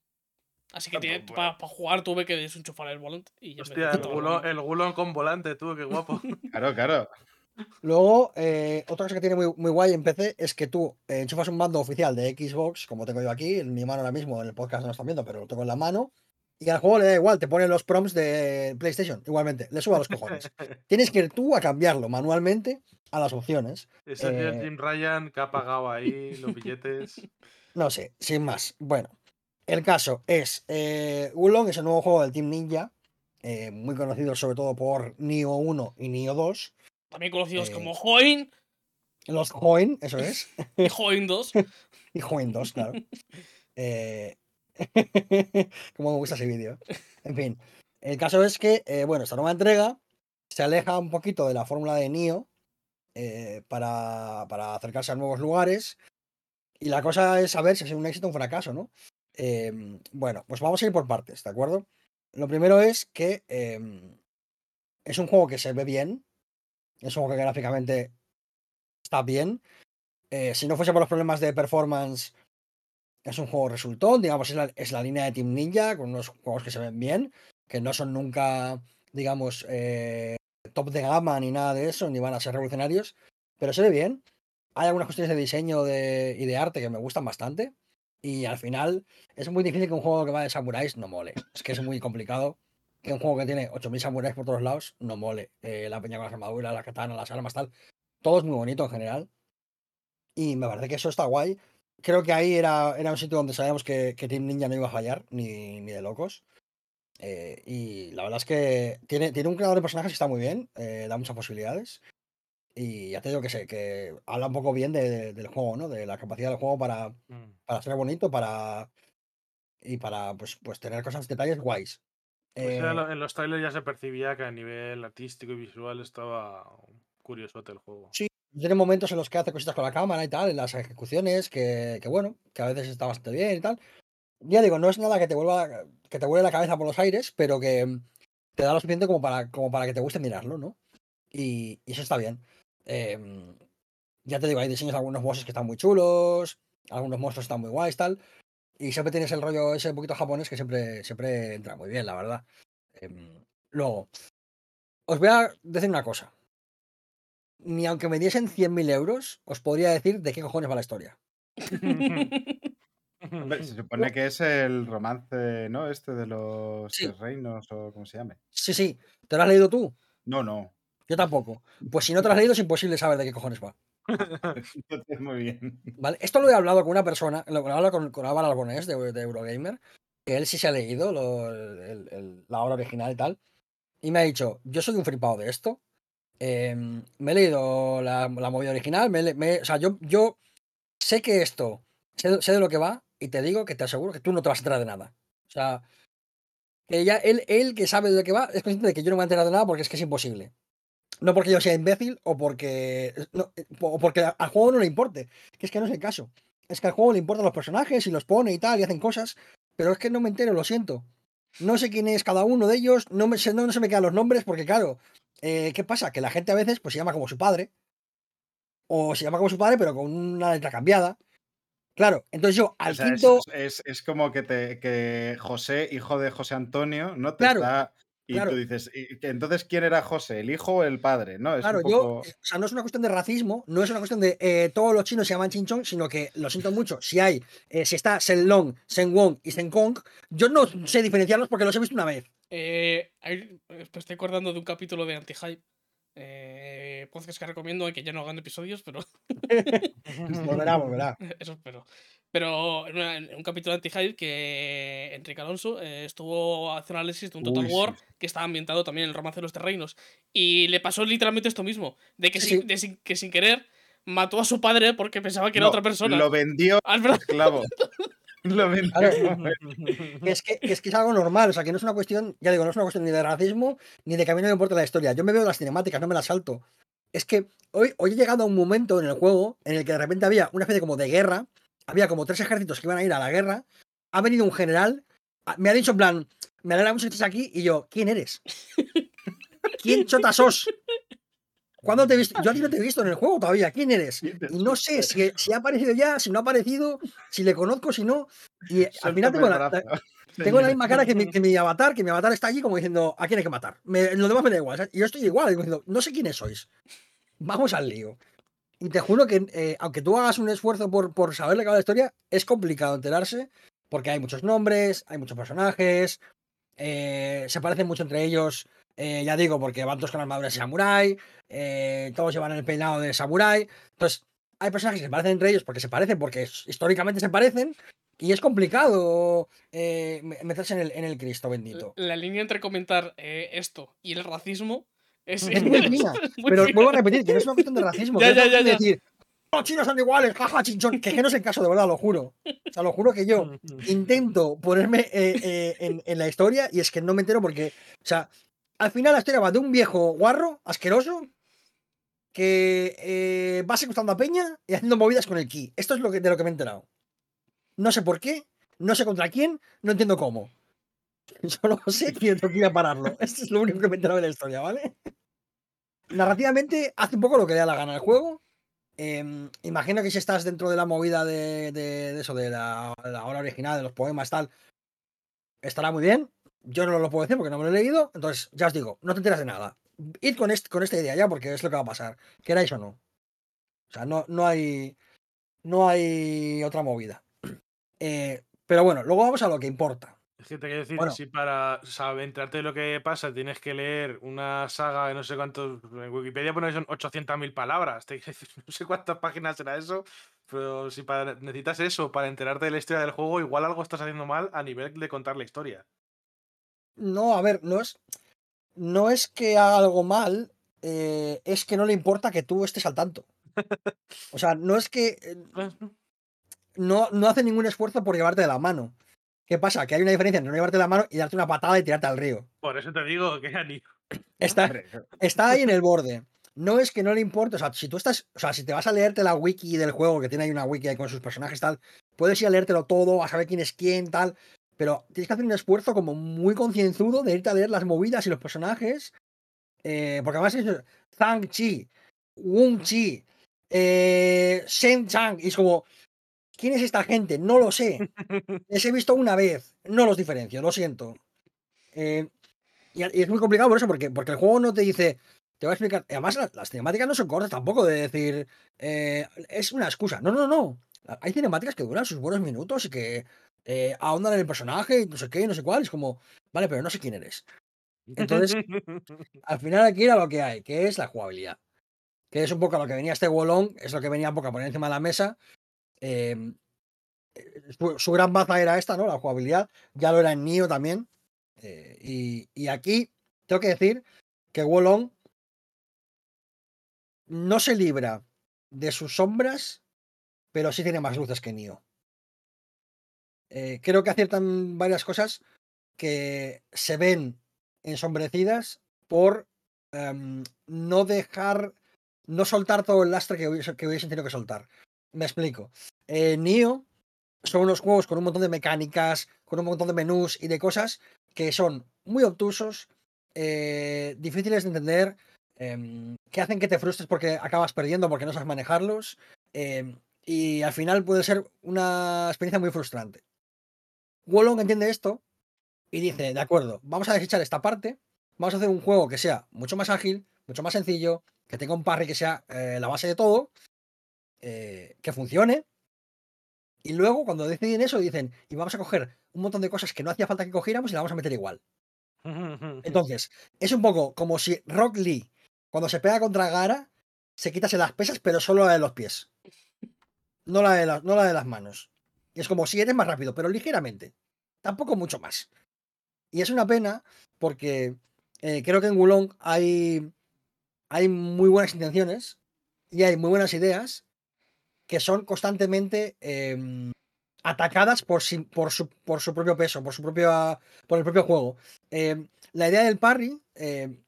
Así que para jugar tuve que desenchufar el volante. Y ya me
Hostia, el
detectaba el
gulón, el gulón con volante, tú, qué guapo. (laughs)
Claro, claro.
Luego, eh, otra cosa que tiene muy, muy guay en PC es que tú eh, enchufas un mando oficial de Xbox, como tengo yo aquí, en mi mano ahora mismo, en el podcast no lo están viendo, pero lo tengo en la mano. Y al juego le da igual, te pone los prompts de PlayStation, igualmente, le suba los cojones. (laughs) Tienes que ir tú a cambiarlo manualmente a las opciones.
Ese
Eh,
Jim Ryan que ha pagado ahí los billetes. (laughs)
No sé, sin más. Bueno, el caso es, eh, Wulong es el nuevo juego del Team Ninja, eh, muy conocido sobre todo por Nioh 1 y Nioh 2.
También conocidos
eh,
como Join
Los Hoin, eso es. (laughs)
y Join 2. (laughs)
Y Join 2, claro. (laughs) Eh, Como me gusta ese vídeo. En fin, el caso es que, eh, bueno, esta nueva entrega se aleja un poquito de la fórmula de Nio eh, para, para acercarse a nuevos lugares. Y la cosa es saber si es un éxito o un fracaso, ¿no? Em, bueno, pues vamos a ir por partes, ¿de acuerdo? Lo primero es que em, es un juego que se ve bien. Es un juego que gráficamente está bien. Eh, si no fuese por los problemas de performance, es un juego resultón, digamos, es la, es la línea de Team Ninja, con unos juegos que se ven bien, que no son nunca, digamos, eh, top de gama ni nada de eso, ni van a ser revolucionarios, pero se ve bien. Hay algunas cuestiones de diseño de- y de arte que me gustan bastante. Y al final es muy difícil que un juego que va de samuráis no mole. Es que es muy complicado que un juego que tiene 8000 samuráis por todos lados no mole. Eh, la peña con las armaduras, la katana, las armas, tal. Todo es muy bonito en general. Y me parece que eso está guay. Creo que ahí era, era un sitio donde sabíamos que, que Team Ninja no iba a fallar, ni, ni de locos. Eh, y la verdad es que tiene, tiene un creador de personajes que está muy bien, eh, da muchas posibilidades. Y ya te digo que sé, que habla un poco bien de- de- del juego, ¿no? De la capacidad del juego para,
Mm.
para ser bonito, para. Y para pues, pues tener cosas, detalles guays. Eh,
en los trailers ya se percibía que a nivel artístico y visual estaba curiosote el juego.
Sí. Tiene momentos en los que hace cositas con la cámara y tal, en las ejecuciones, que, que bueno, que a veces está bastante bien y tal. Ya digo, no es nada que te vuelva, que te vuele la cabeza por los aires, pero que mm, te da lo suficiente como para, como para que te guste mirarlo, ¿no? Y, y eso está bien. Em, ya te digo, hay diseños de algunos bosses que están muy chulos, algunos monstruos están muy guays, tal. Y siempre tienes el rollo ese poquito japonés que siempre, siempre entra muy bien, la verdad. Em, luego, os voy a decir una cosa. Ni aunque me diesen 100.000 euros, os podría decir de qué cojones va la historia.
Hombre, se (laughs) supone que es el romance, ¿no? Este de los
Sí.
tres reinos o como se llame.
Sí, sí. ¿Te lo has leído tú?
No, no.
Yo tampoco. Pues si no te lo has leído, es imposible saber de qué cojones va. (laughs) (laughs)
Entonces, muy bien.
¿Vale? Esto lo he hablado con una persona, lo he hablado con, con Álvaro Albonés de, de Eurogamer, que él sí se ha leído lo- el- el- la obra original y tal. Y me ha dicho, yo soy un flipado de esto. em, me he leído la, la movida original. me me- o sea, yo, yo sé que esto, sé, sé de lo que va y te digo que te aseguro que tú no te vas a enterar de nada. O sea, que ya él, él que sabe de lo que va es consciente de que yo no me voy a enterar de nada porque es que es imposible. No porque yo sea imbécil o porque, no, o porque al juego no le importe. Que es que no es el caso. Es que al juego le importan los personajes y los pone y tal y hacen cosas. Pero es que no me entero, lo siento. No sé quién es cada uno de ellos. No, me, no, no se me quedan los nombres porque, claro, eh, ¿qué pasa? Que la gente a veces pues, se llama como su padre. O se llama como su padre, pero con una letra cambiada. Claro, entonces yo al
O sea, es,
quinto.
es- es como que, te, que José, hijo de José Antonio, ¿no? Te
Claro,
está. Y
claro.
tú dices, ¿y que entonces quién era José? ¿El hijo o el padre? ¿No? Es
Claro,
un
yo,
poco.
eh, o sea, no es una cuestión de racismo, no es una cuestión de eh, todos los chinos se llaman Chinchón, sino que lo siento mucho, si hay, eh, si está Shen Long, Shen Wong y Shen Kong, yo no sé diferenciarlos porque los he visto una vez.
Eh, hay- estoy acordando de un capítulo de Anti-Hype. Eh, podcast que recomiendo, que ya no hagan episodios, pero (laughs)
Volverá, volverá. (laughs)
eso espero. Pero en, una- en un capítulo de Anti-Hype que Enrique Alonso eh, estuvo haciendo análisis de un Total
Uy,
War
sí.
que estaba ambientado también en el romance de los terrenos. Y le pasó literalmente esto mismo: de que,
Sí,
sin,
sí.
de sin- que sin querer mató a su padre porque pensaba que era
No,
otra persona.
Lo vendió (laughs)
Ah,
esclavo. (laughs) lo vendió.
Es que, que es que es algo normal, o sea, que no es una cuestión, ya digo, no es una cuestión ni de racismo ni de que a mí no me importa la historia. Yo me veo las cinemáticas, no me las salto. Es que hoy, hoy he llegado a un momento en el juego en el que de repente había una especie como de guerra, había como tres ejércitos que iban a ir a la guerra, ha venido un general a- me ha dicho en plan, me alegra mucho que estés aquí, y yo, ¿quién eres? (laughs) ¿Quién chota sos? ¿Cuándo te he visto? Yo a ti no te he visto en el juego todavía, ¿quién eres?
¿Quién
Y no sé si, si ha aparecido ya, si no ha aparecido, si le conozco, si no. Y al final tengo la, la- tengo la (laughs) misma cara que mi, que mi avatar, que mi avatar está allí como diciendo, ¿a quién hay que matar? Me, lo demás me da igual. ¿sabes? Y yo estoy igual, digo, diciendo, no sé quiénes sois. Vamos al lío. Y te juro que, eh, aunque tú hagas un esfuerzo por, por saber la historia, es complicado enterarse, porque hay muchos nombres, hay muchos personajes, eh, se parecen mucho entre ellos, eh, ya digo, porque van todos con armaduras de samurái, todos llevan el peinado de samurái. Entonces, hay personajes que se parecen entre ellos porque se parecen, porque históricamente se parecen, y es complicado me- meterse en el, en el Cristo bendito.
La línea entre comentar esto y el racismo es,
Es muy fina,
muy
Pero
fina.
vuelvo a repetir que no es una cuestión de racismo, (laughs)
Ya, ya,
de decir, los chinos son iguales, jaja, chinchón, que, que no es el caso, de verdad, lo juro. O sea, lo juro que yo (laughs) intento ponerme eh, eh, en, en la historia y es que no me entero porque, o sea, al final la historia va de un viejo guarro, asqueroso, que eh, va secuestrando a Peña y haciendo movidas con el ki. Esto es lo que, de lo que me he enterado. No sé por qué, no sé contra quién, no entiendo cómo. (laughs) Solo sé que tengo que ir a pararlo. Esto es lo único que me he enterado de la historia, ¿vale? Narrativamente hace un poco lo que le da la gana al juego. Em, imagino que si estás dentro de la movida de, de- de eso, de la, la obra original, de los poemas, tal, estará muy bien. Yo no lo puedo decir porque no me lo he leído. Entonces, ya os digo, no te enteras de nada. Id con, con esta idea ya, porque es lo que va a pasar. Queráis o no. O sea, no, no hay. No hay otra movida. Eh, pero bueno, luego vamos a lo que importa.
Es que te quiero decir,
Bueno.
si para saber, enterarte de lo que pasa tienes que leer una saga de no sé cuántos. En Wikipedia pone son 800.000 palabras. Te quiero decir, (laughs) no sé cuántas páginas será eso. Pero si para, necesitas eso para enterarte de la historia del juego, igual algo estás haciendo mal a nivel de contar la historia.
No, a ver, no es. No es que haga algo mal, eh, es que no le importa que tú estés al tanto. (laughs) O sea, no es que. eh, no, no hace ningún esfuerzo por llevarte de la mano. ¿Qué pasa? Que hay una diferencia entre no llevarte la mano y darte una patada y tirarte al río.
Por eso te digo que ni.
Está, está ahí en el (laughs) borde. No es que no le importe, o sea, si tú estás, o sea, si te vas a leerte la wiki del juego, que tiene ahí una wiki ahí con sus personajes tal, puedes ir a leértelo todo, a saber quién es quién, tal, pero tienes que hacer un esfuerzo como muy concienzudo de irte a leer las movidas y los personajes, eh, porque además es Zhang Chi, Wung Chi, eh, Shen Chang, y es como, ¿quién es esta gente? No lo sé. (laughs) Les he visto una vez, no los diferencio, lo siento. Eh, y, es muy complicado por eso, porque, porque el juego no te dice, te va a explicar. Además, la- las, cinemáticas no son cortas tampoco de decir, eh, es una excusa. No, no, no. Hay cinemáticas que duran sus buenos minutos y que eh, ahondan en el personaje y no sé qué, no sé cuál. Es como, vale, pero no sé quién eres. Entonces, al final aquí era lo que hay, que es la jugabilidad. Que es un poco lo que venía este Wolong, es lo que venía un poco a poner encima de la mesa. Eh, eh, su, gran baza era esta, ¿no? La jugabilidad. Ya lo era en Nio también. Eh, y, aquí tengo que decir que Wolong no se libra de sus sombras, pero sí tiene más luces que Nio. Eh, creo que aciertan varias cosas que se ven ensombrecidas por em, no dejar, no soltar todo el lastre que hubiesen tenido que soltar. Me explico. Eh, Nio son unos juegos con un montón de mecánicas, con un montón de menús y de cosas que son muy obtusos, eh, difíciles de entender, em, que hacen que te frustres porque acabas perdiendo porque no sabes manejarlos. em, y al final puede ser una experiencia muy frustrante. Wolong entiende esto y dice, de acuerdo, vamos a desechar esta parte, vamos a hacer un juego que sea mucho más ágil, mucho más sencillo, que tenga un parry que sea eh, la base de todo, eh, que funcione. Y luego, cuando deciden eso, dicen, y vamos a coger un montón de cosas que no hacía falta que cogiéramos y la vamos a meter igual. (laughs) Entonces, es un poco como si Rock Lee, cuando se pega contra Gara, se quitase las pesas, pero solo la de los pies. No la de, la- no la de las manos. Y es como si eres más rápido, pero ligeramente. Tampoco mucho más. Y es una pena porque eh, creo que en Wulong hay, hay muy buenas intenciones y hay muy buenas ideas que son constantemente em, atacadas por, su, por su propio peso, por, su propio, por el propio juego. Em, la idea del parry em,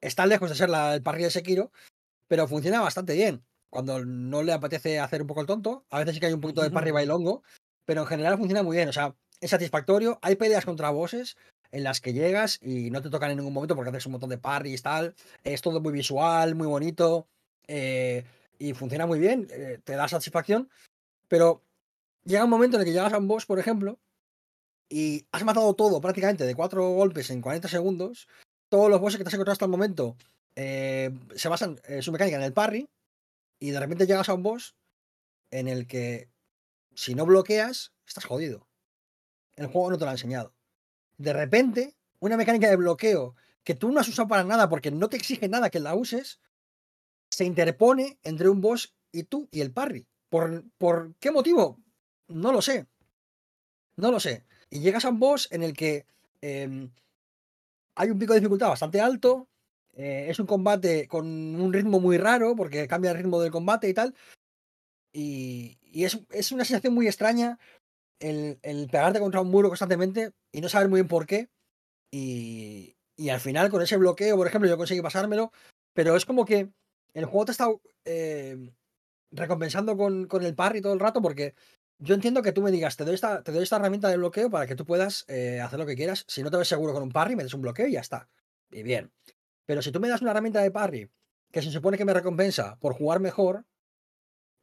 está lejos de ser la, el parry de Sekiro, pero funciona bastante bien. Cuando no le apetece hacer un poco el tonto, a veces sí que hay un poquito de parry bailongo, pero en general funciona muy bien. O sea, es satisfactorio. Hay peleas contra bosses en las que llegas y no te tocan en ningún momento porque haces un montón de parries y tal. Es todo muy visual, muy bonito eh, y funciona muy bien, eh, te da satisfacción. Pero llega un momento en el que llegas a un boss, por ejemplo, y has matado todo prácticamente de cuatro golpes en 40 segundos. Todos los bosses que te has encontrado hasta el momento eh, se basan en su mecánica en el parry. Y de repente llegas a un boss en el que si no bloqueas, estás jodido. El juego no te lo ha enseñado. De repente, una mecánica de bloqueo que tú no has usado para nada porque no te exige nada que la uses, se interpone entre un boss y tú y el parry. ¿Por, ¿por qué motivo? No lo sé. No lo sé. Y llegas a un boss en el que em, hay un pico de dificultad bastante alto. eh, es un combate con un ritmo muy raro porque cambia el ritmo del combate y tal. Y, y es, es una sensación muy extraña el, el pegarte contra un muro constantemente y no saber muy bien por qué. Y, y al final, con ese bloqueo, por ejemplo, yo conseguí pasármelo. Pero es como que el juego te está eh, recompensando con, con el parry todo el rato porque yo entiendo que tú me digas, te doy esta, te doy esta herramienta de bloqueo para que tú puedas eh, hacer lo que quieras. Si no te ves seguro con un parry, metes un bloqueo y ya está. Y bien. Pero si tú me das una herramienta de parry que se supone que me recompensa por jugar mejor,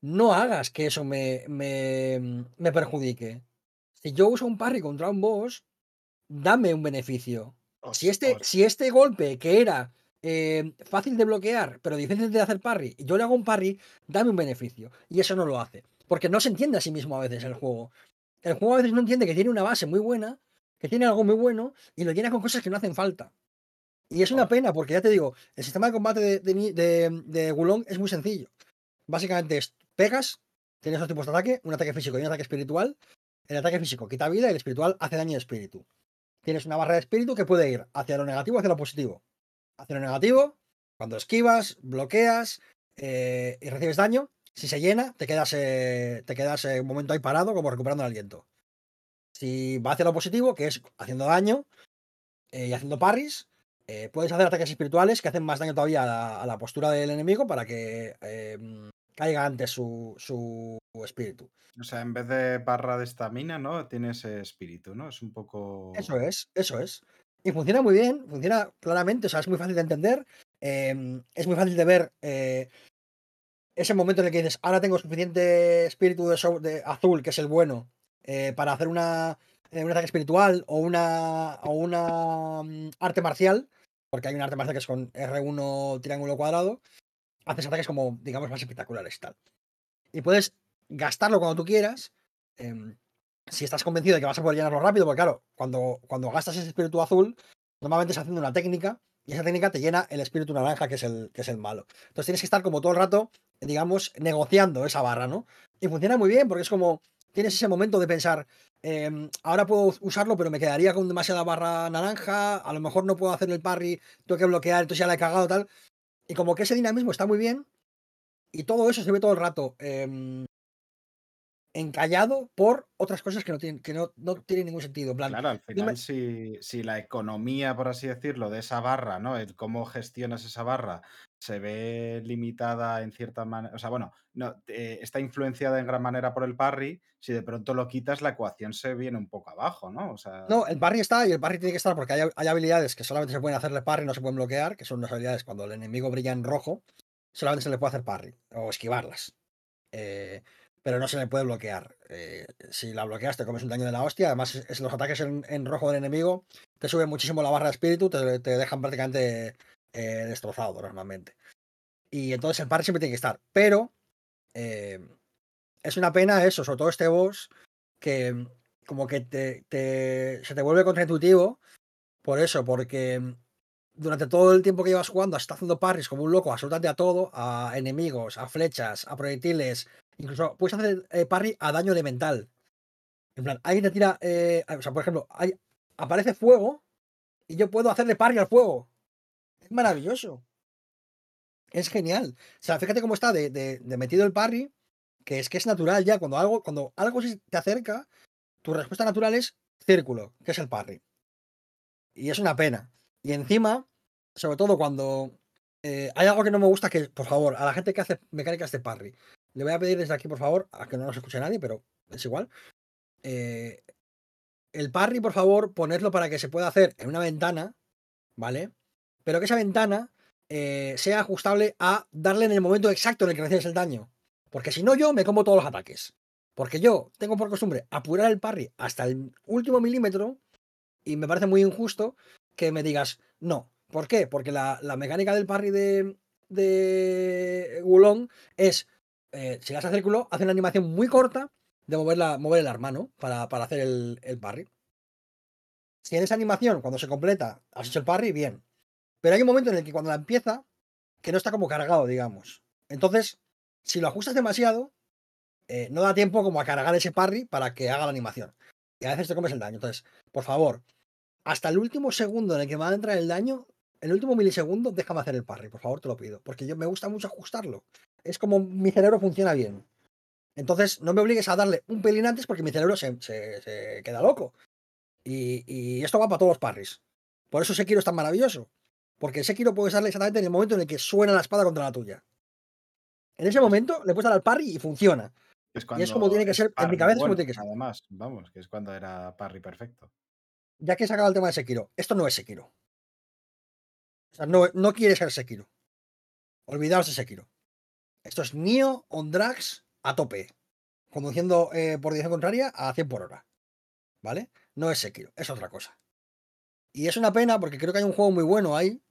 no hagas que eso me, me, me perjudique. Si yo uso un parry contra un boss, dame un beneficio. Si este, si este golpe que era eh, fácil de bloquear, pero difícil de hacer parry, y yo le hago un parry, dame un beneficio. Y eso no lo hace. Porque no se entiende a sí mismo a veces el juego. El juego a veces no entiende que tiene una base muy buena, que tiene algo muy bueno, y lo llena con cosas que no hacen falta. Y es una pena, porque ya te digo, el sistema de combate de, de, de, de Wulong es muy sencillo. Básicamente es pegas, tienes dos tipos de ataque, un ataque físico y un ataque espiritual. El ataque físico quita vida y el espiritual hace daño de espíritu. Tienes una barra de espíritu que puede ir hacia lo negativo o hacia lo positivo. Lo negativo, cuando esquivas, bloqueas eh, y recibes daño. Si se llena, te quedas, eh, te quedas eh, un momento ahí parado, como recuperando el aliento. Si va hacia lo positivo, que es haciendo daño eh, y haciendo parries, puedes hacer ataques espirituales que hacen más daño todavía a la, a la postura del enemigo para que eh, caiga antes su, su espíritu.
O sea, en vez de barra de estamina, ¿no? Tienes espíritu, ¿no? Es un poco.
Eso es, eso es. Y funciona muy bien, funciona claramente, o sea, es muy fácil de entender, eh, es muy fácil de ver eh, ese momento en el que dices, ahora tengo suficiente espíritu de azul, que es el bueno, eh, para hacer una, eh, un ataque espiritual o una, o una mm, arte marcial, porque hay un arte marcial que es con R1 triángulo cuadrado, haces ataques como, digamos, más espectaculares y tal. Y puedes gastarlo cuando tú quieras. em, si estás convencido de que vas a poder llenarlo rápido, porque claro, cuando, cuando gastas ese espíritu azul, normalmente es haciendo una técnica y esa técnica te llena el espíritu naranja, que es el, que es el malo. Entonces tienes que estar como todo el rato, digamos, negociando esa barra, ¿no? Y funciona muy bien porque es como, tienes ese momento de pensar, em, ahora puedo usarlo, pero me quedaría con demasiada barra naranja, a lo mejor no puedo hacer el parry, tengo que bloquear, entonces ya la he cagado tal. Y como que ese dinamismo está muy bien y todo eso se ve todo el rato em, encallado por otras cosas que no tienen, que no, no tienen ningún sentido. Plan,
Claro, al final, si, si la economía, por así decirlo, de esa barra, ¿no? El cómo gestionas esa barra se ve limitada en cierta manera. O sea, bueno, no, eh, está influenciada en gran manera por el parry. Si de pronto lo quitas, la ecuación se viene un poco abajo, ¿no? O sea,
No, el parry está y el parry tiene que estar porque hay, hay habilidades que solamente se pueden hacerle parry, no se pueden bloquear, que son las habilidades cuando el enemigo brilla en rojo, solamente se le puede hacer parry o esquivarlas. Eh, pero no se le puede bloquear. Eh, si la bloqueas te comes un daño de la hostia. Además, los ataques en, rojo del enemigo te suben muchísimo la barra de espíritu, te, dejan prácticamente eh, destrozado normalmente. Y entonces el parry siempre tiene que estar. Pero eh, es una pena eso, sobre todo este boss, que como que se te vuelve contraintuitivo por eso, porque durante todo el tiempo que llevas jugando estado haciendo parries como un loco absolutamente a todo, a enemigos, a flechas, a proyectiles, incluso puedes hacer eh, parry a daño elemental. En plan, alguien te tira, eh, o sea, por ejemplo, hay, aparece fuego y yo puedo hacerle parry al fuego. Es maravilloso. Es genial. O sea, fíjate cómo está de, de- de metido el parry, que es que es natural ya. Cuando algo, cuando algo se te acerca, tu respuesta natural es círculo, que es el parry. Y es una pena. Y encima, sobre todo cuando eh, hay algo que no me gusta, que por favor, a la gente que hace mecánicas de parry, le voy a pedir desde aquí, por favor, a que no nos escuche nadie, pero es igual. eh, el parry, por favor, ponedlo para que se pueda hacer en una ventana, ¿vale? Pero que esa ventana eh, sea ajustable a darle en el momento exacto en el que recibes el daño. Porque si no, yo me como todos los ataques. Porque yo tengo por costumbre apurar el parry hasta el último milímetro y me parece muy injusto que me digas no. ¿Por qué? Porque la, la mecánica del parry de, de Wulong es, eh, si le das al círculo, hace una animación muy corta de mover, la, mover el arma, ¿no? Para, para hacer el, el parry. Si en esa animación, cuando se completa, has hecho el parry, bien. Pero hay un momento en el que cuando la empieza, que no está como cargado, digamos. Entonces, si lo ajustas demasiado, eh, no da tiempo como a cargar ese parry para que haga la animación. Y a veces te comes el daño. Entonces, por favor, hasta el último segundo en el que va a entrar el daño, el último milisegundo, déjame hacer el parry, por favor, te lo pido. Porque yo me gusta mucho ajustarlo. Es como mi cerebro funciona bien. Entonces, no me obligues a darle un pelín antes porque mi cerebro se, se- se queda loco. Y, y esto va para todos los parries. Por eso Sekiro es tan maravilloso. Porque Sekiro puedes darle exactamente en el momento en el que suena la espada contra la tuya. En ese momento le puedes dar al parry y funciona.
Es
Y es como tiene que ser, en mi cabeza es como tiene que ser.
Además, vamos, que es cuando era parry perfecto.
Ya que he sacado el tema de Sekiro, esto no es Sekiro. O sea, no, no quiere ser Sekiro. Olvidaos de Sekiro. Esto es Nio on Drags a tope. Conduciendo eh, por dirección contraria a 100 por hora. ¿Vale? No es Sekiro, es otra cosa. Y es una pena porque creo que hay un juego muy bueno ahí.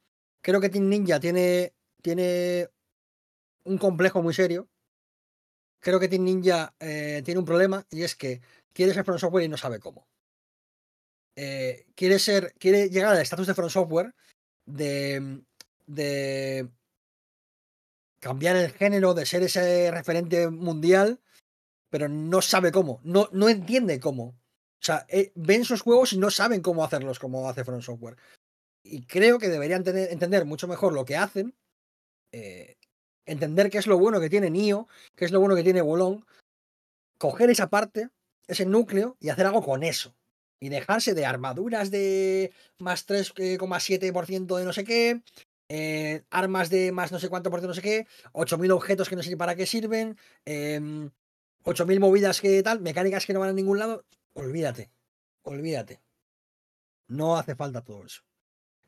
Creo que Team Ninja tiene, tiene un complejo muy serio. Creo que Team Ninja eh, tiene un problema y es que quiere ser From Software y no sabe cómo. Eh, quiere ser, quiere llegar al estatus de From Software de, de cambiar el género, de ser ese referente mundial, pero no sabe cómo, no, no entiende cómo. O sea, eh, ven sus juegos y no saben cómo hacerlos como hace From Software. Y creo que deberían entender mucho mejor lo que hacen, eh, entender qué es lo bueno que tiene Nio, qué es lo bueno que tiene Wolong, coger esa parte, ese núcleo y hacer algo con eso. Y dejarse de armaduras de más 3,7% de no sé qué, eh, armas de más no sé cuánto por no sé qué, 8.000 objetos que no sé para qué sirven, em, 8.000 movidas que tal, mecánicas que no van a ningún lado. Olvídate, olvídate. No hace falta todo eso.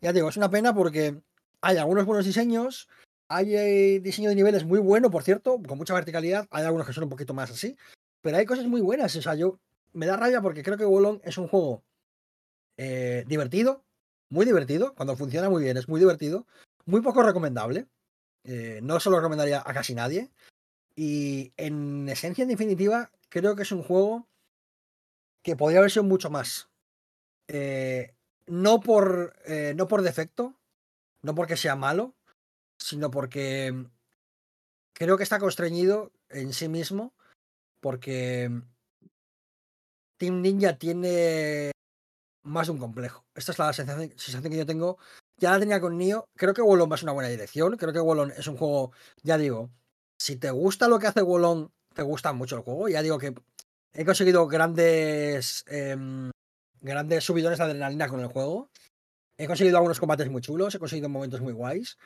Ya digo, es una pena porque hay algunos buenos diseños, hay eh, diseño de niveles muy bueno, por cierto, con mucha verticalidad, hay algunos que son un poquito más así, pero hay cosas muy buenas. O sea, yo me da rabia porque creo que Wolong es un juego eh, divertido, muy divertido, cuando funciona muy bien, es muy divertido, muy poco recomendable. eh, no se lo recomendaría a casi nadie. Y en esencia, en definitiva, creo que es un juego que podría haber sido mucho más. Eh, no, por, eh, no por defecto, no porque sea malo, sino porque creo que está constreñido en sí mismo, porque Team Ninja tiene más de un complejo. Esta es la sensación, sensación que yo tengo. Ya la tenía con Nio. Creo que Wolong va a una buena dirección. Creo que Wolong es un juego, ya digo, si te gusta lo que hace Wolong, te gusta mucho el juego. Ya digo que he conseguido grandes, em, grandes subidones de adrenalina con el juego. He conseguido algunos combates muy chulos, he conseguido momentos muy guays.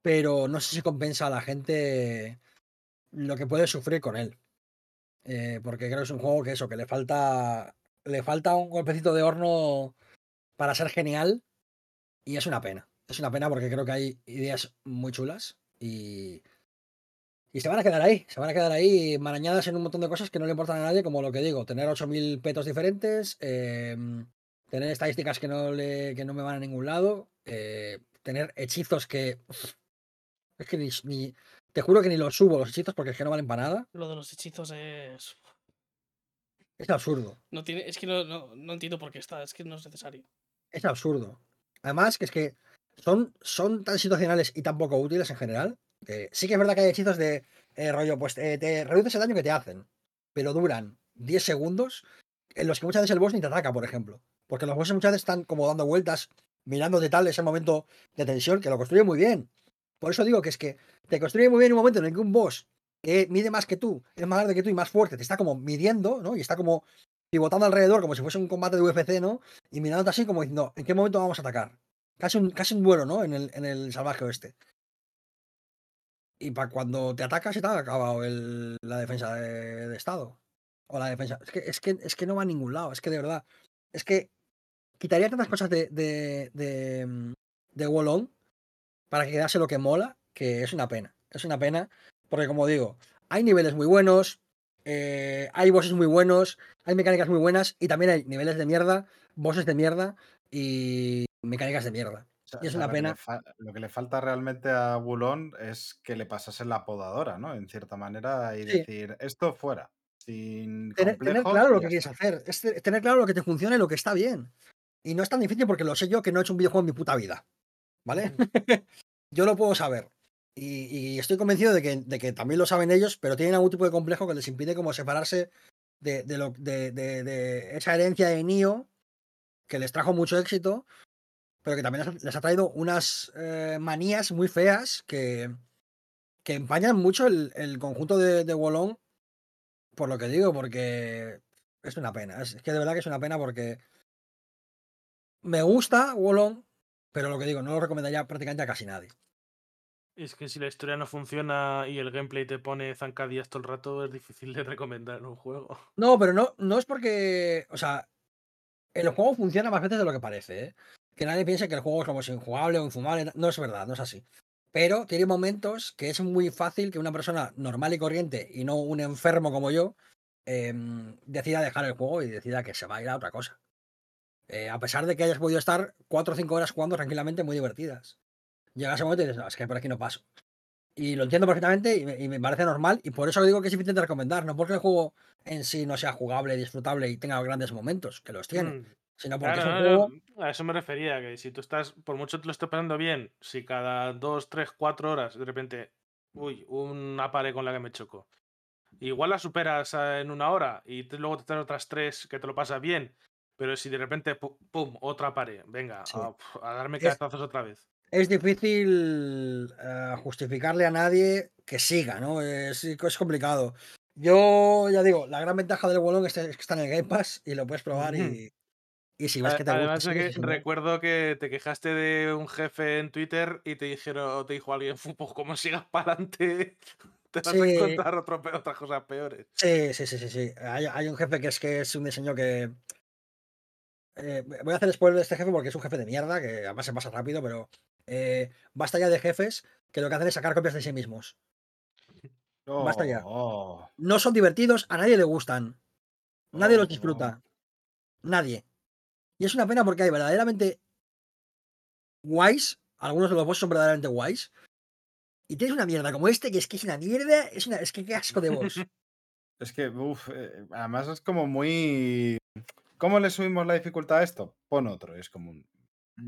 Pero no sé si compensa a la gente lo que puede sufrir con él. Eh, porque creo que es un juego que eso, que le falta. Le falta un golpecito de horno para ser genial. Y es una pena. Es una pena porque creo que hay ideas muy chulas. Y. Y se van a quedar ahí. Se van a quedar ahí marañadas en un montón de cosas que no le importan a nadie, como lo que digo, tener 8000 petos diferentes. em, tener estadísticas que no, le, que no me van a ningún lado. eh, tener hechizos que. Es que ni, ni- Te juro que ni los subo los hechizos porque es que no valen para nada.
Lo de los hechizos es.
Es absurdo.
No tiene, es que no, no, no entiendo por qué está, es que no es necesario.
Es absurdo. Además, que es que son, son tan situacionales y tan poco útiles en general. Sí que es verdad que hay hechizos de eh, rollo, pues eh, te reduces el daño que te hacen, pero duran 10 segundos en los que muchas veces el boss ni te ataca, por ejemplo. Porque los bosses muchas veces están como dando vueltas, mirándote tal, ese momento de tensión, que lo construye muy bien. Por eso digo que es que te construye muy bien un momento en el que un boss que mide más que tú, es más grande que tú y más fuerte, te está como midiendo, ¿no? Y está como pivotando alrededor como si fuese un combate de UFC, ¿no? Y mirándote así como diciendo, ¿en qué momento vamos a atacar? Casi un, casi un duelo, ¿no? En el, en el salvaje oeste. Y para cuando te atacas se te ha acabado la defensa de, estado. o la defensa. Es que, es que, es que no va a ningún lado, es que de verdad. Es que quitaría tantas cosas de, de, de, de Wolong para que quedase lo que mola, que es una pena. Es una pena, porque como digo, hay niveles muy buenos, eh, hay bosses muy buenos, hay mecánicas muy buenas y también hay niveles de mierda, bosses de mierda y mecánicas de mierda.
O sea,
Y es una
lo, que le
pena.
lo que le falta realmente a Wulon es que le pasase la podadora, ¿no? En cierta manera, y
Sí.
decir, esto fuera, sin
Tener, tener claro lo que quieres hacer, es tener claro lo que te funciona y lo que está bien. Y no es tan difícil porque lo sé yo que no he hecho un videojuego en mi puta vida. ¿Vale? (laughs) yo lo puedo saber. Y, estoy convencido de que, de que también lo saben ellos, pero tienen algún tipo de complejo que les impide como separarse de, de de, esa herencia de Nio que les trajo mucho éxito, pero que también les ha- traído unas eh, manías muy feas que, que empañan mucho el, el conjunto de, de Wolong, por lo que digo, porque es una pena. Es que de verdad que es una pena porque me gusta Wolong, pero lo que digo, no lo recomendaría prácticamente a casi nadie.
Es que si la historia no funciona y el gameplay te pone zancadillas todo el rato, es difícil de recomendar un juego. (laughs)
No, pero no, no es porque. O sea, el juego funciona más veces de lo que parece, ¿eh? Que nadie piense que el juego es como si injugable o infumable. No es verdad, no es así. Pero tiene momentos que es muy fácil que una persona normal y corriente y no un enfermo como yo em, decida dejar el juego y decida que se va a ir a otra cosa. Eh, a pesar de que hayas podido estar 4 o 5 horas jugando tranquilamente muy divertidas. Llega ese momento y dices, no, es que por aquí no paso. Y lo entiendo perfectamente y me, y me parece normal. Y por eso digo que es difícil de recomendar. No porque el juego en sí no sea jugable, disfrutable y tenga grandes momentos, que los tiene.
Mm,
Sino porque
Claro,
es un
no,
juego.
no, a eso me refería, que si tú estás, por mucho te lo estés pasando bien, si cada dos, tres, cuatro horas de repente, uy, una pared con la que me choco, igual la superas eh, en una hora y te- luego te traes otras tres que te lo pasas bien, pero si de repente, pu- pum, otra pared, venga,
Sí.
a, a darme
Es-
cabezazos otra vez.
Es difícil eh, justificarle a nadie que siga, ¿no? Es, es complicado. Yo ya digo, la gran ventaja del Wolong es que está en el Game Pass y lo puedes probar y, y si ves
A-
que te gusta.
Además que
no-
recuerdo que te quejaste de un jefe en Twitter y te dijeron, te dijo alguien, "Fu, pues como sigas (laughs) para adelante, te vas a encontrar otro otras cosas peores.
Sí, sí, sí, sí, sí. Hay, hay un jefe que es que es un diseño que. eh, voy a hacer spoiler de este jefe porque es un jefe de mierda, que además se pasa rápido, pero eh, basta ya de jefes que lo que hacen es sacar copias de sí mismos. Basta ya.
Oh,
No son divertidos, a nadie le gustan. Nadie
Oh,
los disfruta. Nadie. Y es una pena porque hay verdaderamente guays. Algunos de los bosses son verdaderamente guays. Y tienes una mierda como este, que es que es una mierda. Es, una, es que qué asco de boss. (laughs)
Es que, uff, además es como muy. ¿Cómo le subimos la dificultad a esto? Pon otro, es como un.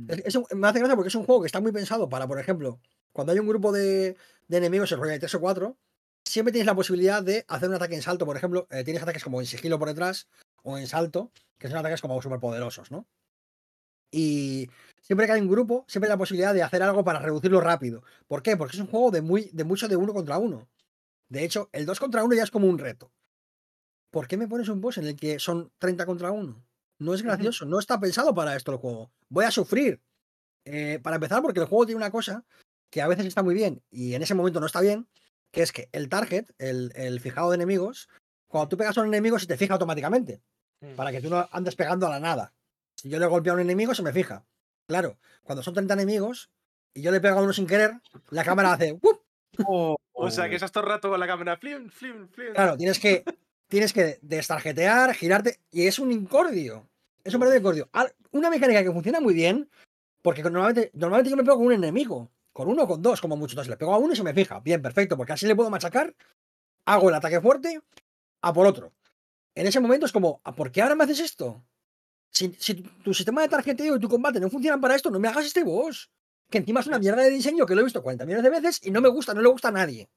Es- es me hace gracia porque es un juego que está muy pensado para, por ejemplo, cuando hay un grupo de, de enemigos, en de 3 o 4, siempre tienes la posibilidad de hacer un ataque en salto, por ejemplo. eh, tienes ataques como en sigilo por detrás o en salto, que son ataques como súper poderosos, ¿no? Y siempre que hay un grupo, siempre hay la posibilidad de hacer algo para reducirlo rápido. ¿Por qué? Porque es un juego de, muy, de mucho de uno contra uno. De hecho, el 2 contra 1 ya es como un reto. ¿Por qué me pones un boss en el que son 30 contra 1? No es gracioso, no está pensado para esto el juego. Voy a sufrir. Eh, para empezar, porque el juego tiene una cosa que a veces está muy bien y en ese momento no está bien, que es que el target, el, el fijado de enemigos, cuando tú pegas a un enemigo se te fija automáticamente,
Mm.
para que tú no andes pegando a la nada. Si yo le golpeo a un enemigo, se me fija. Claro, cuando son 30 enemigos y yo le pego a uno sin querer, la cámara hace... (laughs) ¡wup!
O sea, que estás todo el rato con la cámara, flim, flim, flim.
Claro, tienes que, tienes que destarjetear, girarte, y es un incordio. Es un verdadero incordio. Al- Una mecánica que funciona muy bien, porque normalmente, normalmente yo me pego con un enemigo, con uno o con dos, como mucho. Entonces le pego a uno y se me fija. Bien, perfecto, porque así le puedo machacar, hago el ataque fuerte, a por otro. En ese momento es como, ¿a por qué ahora me haces esto? Si, si tu, tu sistema de tarjeteo y tu combate no funcionan para esto, no me hagas este boss. Que encima es una mierda de diseño que lo he visto 40 millones de veces y no me gusta, no le gusta a nadie.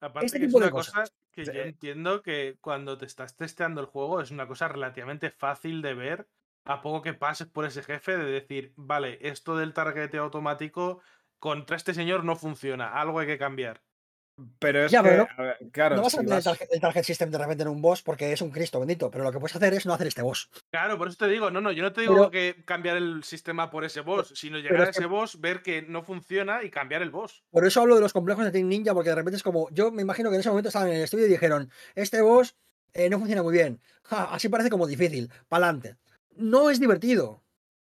Aparte
este
que
tipo
es
de
una cosa
cosas.
que yo entiendo que cuando te estás testeando el juego es una cosa relativamente fácil de ver a poco que pases por ese jefe de decir, vale, esto del targeteo automático contra este señor no funciona, algo hay que cambiar.
Pero es
Ya,
que,
pero
a ver, claro,
no vas a tener el target, el target system de repente en un boss porque es un Cristo bendito, pero lo que puedes hacer es no hacer este boss.
Claro, por eso te digo, no, no, yo no te digo
Pero-
que cambiar el sistema por ese boss, sino llegar a
es que-
ese boss, ver que no funciona y cambiar el boss.
Por eso hablo de los complejos de Team Ninja, porque de repente es como, yo me imagino que en ese momento estaban en el estudio y dijeron, este boss eh, no funciona muy bien. Ja, así parece como difícil. Pa'lante. No es divertido.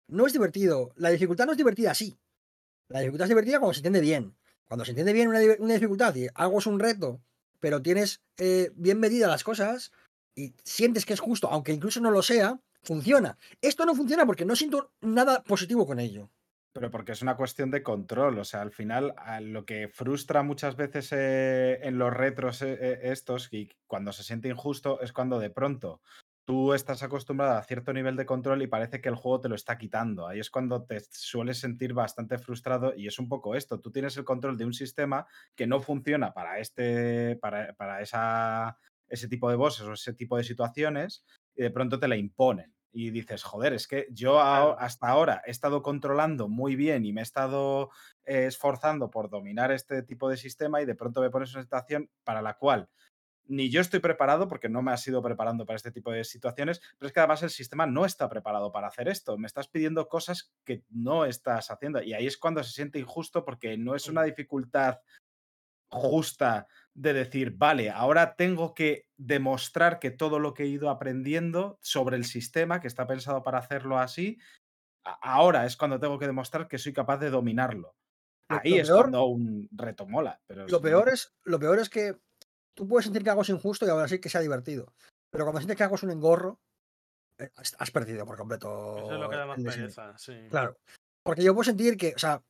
No es divertido. La dificultad no es divertida así. La dificultad es divertida cuando se entiende bien. Cuando se entiende bien una, di- una dificultad y algo es un reto, pero tienes eh, bien medidas las cosas y sientes que es justo, aunque incluso no lo sea, funciona. Esto no funciona porque no siento nada positivo con ello.
Pero porque es una cuestión de control, o sea, al final lo que frustra muchas veces eh, en los retros eh, estos y cuando se siente injusto es cuando de pronto tú estás acostumbrado a cierto nivel de control y parece que el juego te lo está quitando. Ahí es cuando te sueles sentir bastante frustrado y es un poco esto. Tú tienes el control de un sistema que no funciona para este, para, para esa, ese tipo de bosses o ese tipo de situaciones y de pronto te la imponen. Y dices, joder, es que yo hasta ahora he estado controlando muy bien y me he estado eh, esforzando por dominar este tipo de sistema y de pronto me pones una situación para la cual ni yo estoy preparado porque no me has ido preparando para este tipo de situaciones, pero es que además el sistema no está preparado para hacer esto. Me estás pidiendo cosas que no estás haciendo y ahí es cuando se siente injusto porque no es una dificultad justa de decir, vale, ahora tengo que demostrar que todo lo que he ido aprendiendo sobre el sistema, que está pensado para hacerlo así, ahora es cuando tengo que demostrar que soy capaz de dominarlo.
Lo-
Ahí
lo
es
peor-
cuando un reto mola. Pero
Lo peor es, lo peor es que tú puedes sentir que algo es injusto y ahora sí que sea divertido. Pero cuando sientes que algo es un engorro, eh, has perdido por completo.
Eso es lo que da más pereza, sí.
Claro. Porque yo puedo sentir que, o sea,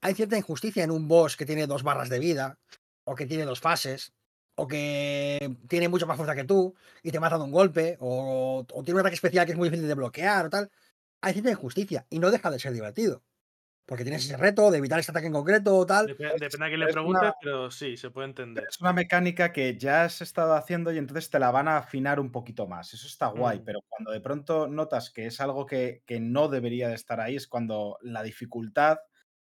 hay cierta injusticia en un boss que tiene dos barras de vida, o que tiene dos fases, o que tiene mucha más fuerza que tú y te mata de un golpe, o, o tiene un ataque especial que es muy difícil de bloquear o tal. Hay cierta injusticia y no deja de ser divertido. Porque tienes ese reto de evitar este ataque en concreto o tal.
Dep- Depende a quién le
una-
preguntes, pero sí, se puede entender.
Es una mecánica que ya has estado haciendo y entonces te la van a afinar un poquito más. Eso está guay,
Mm.
pero cuando de pronto notas que es algo que, que no debería de estar ahí, es cuando la dificultad,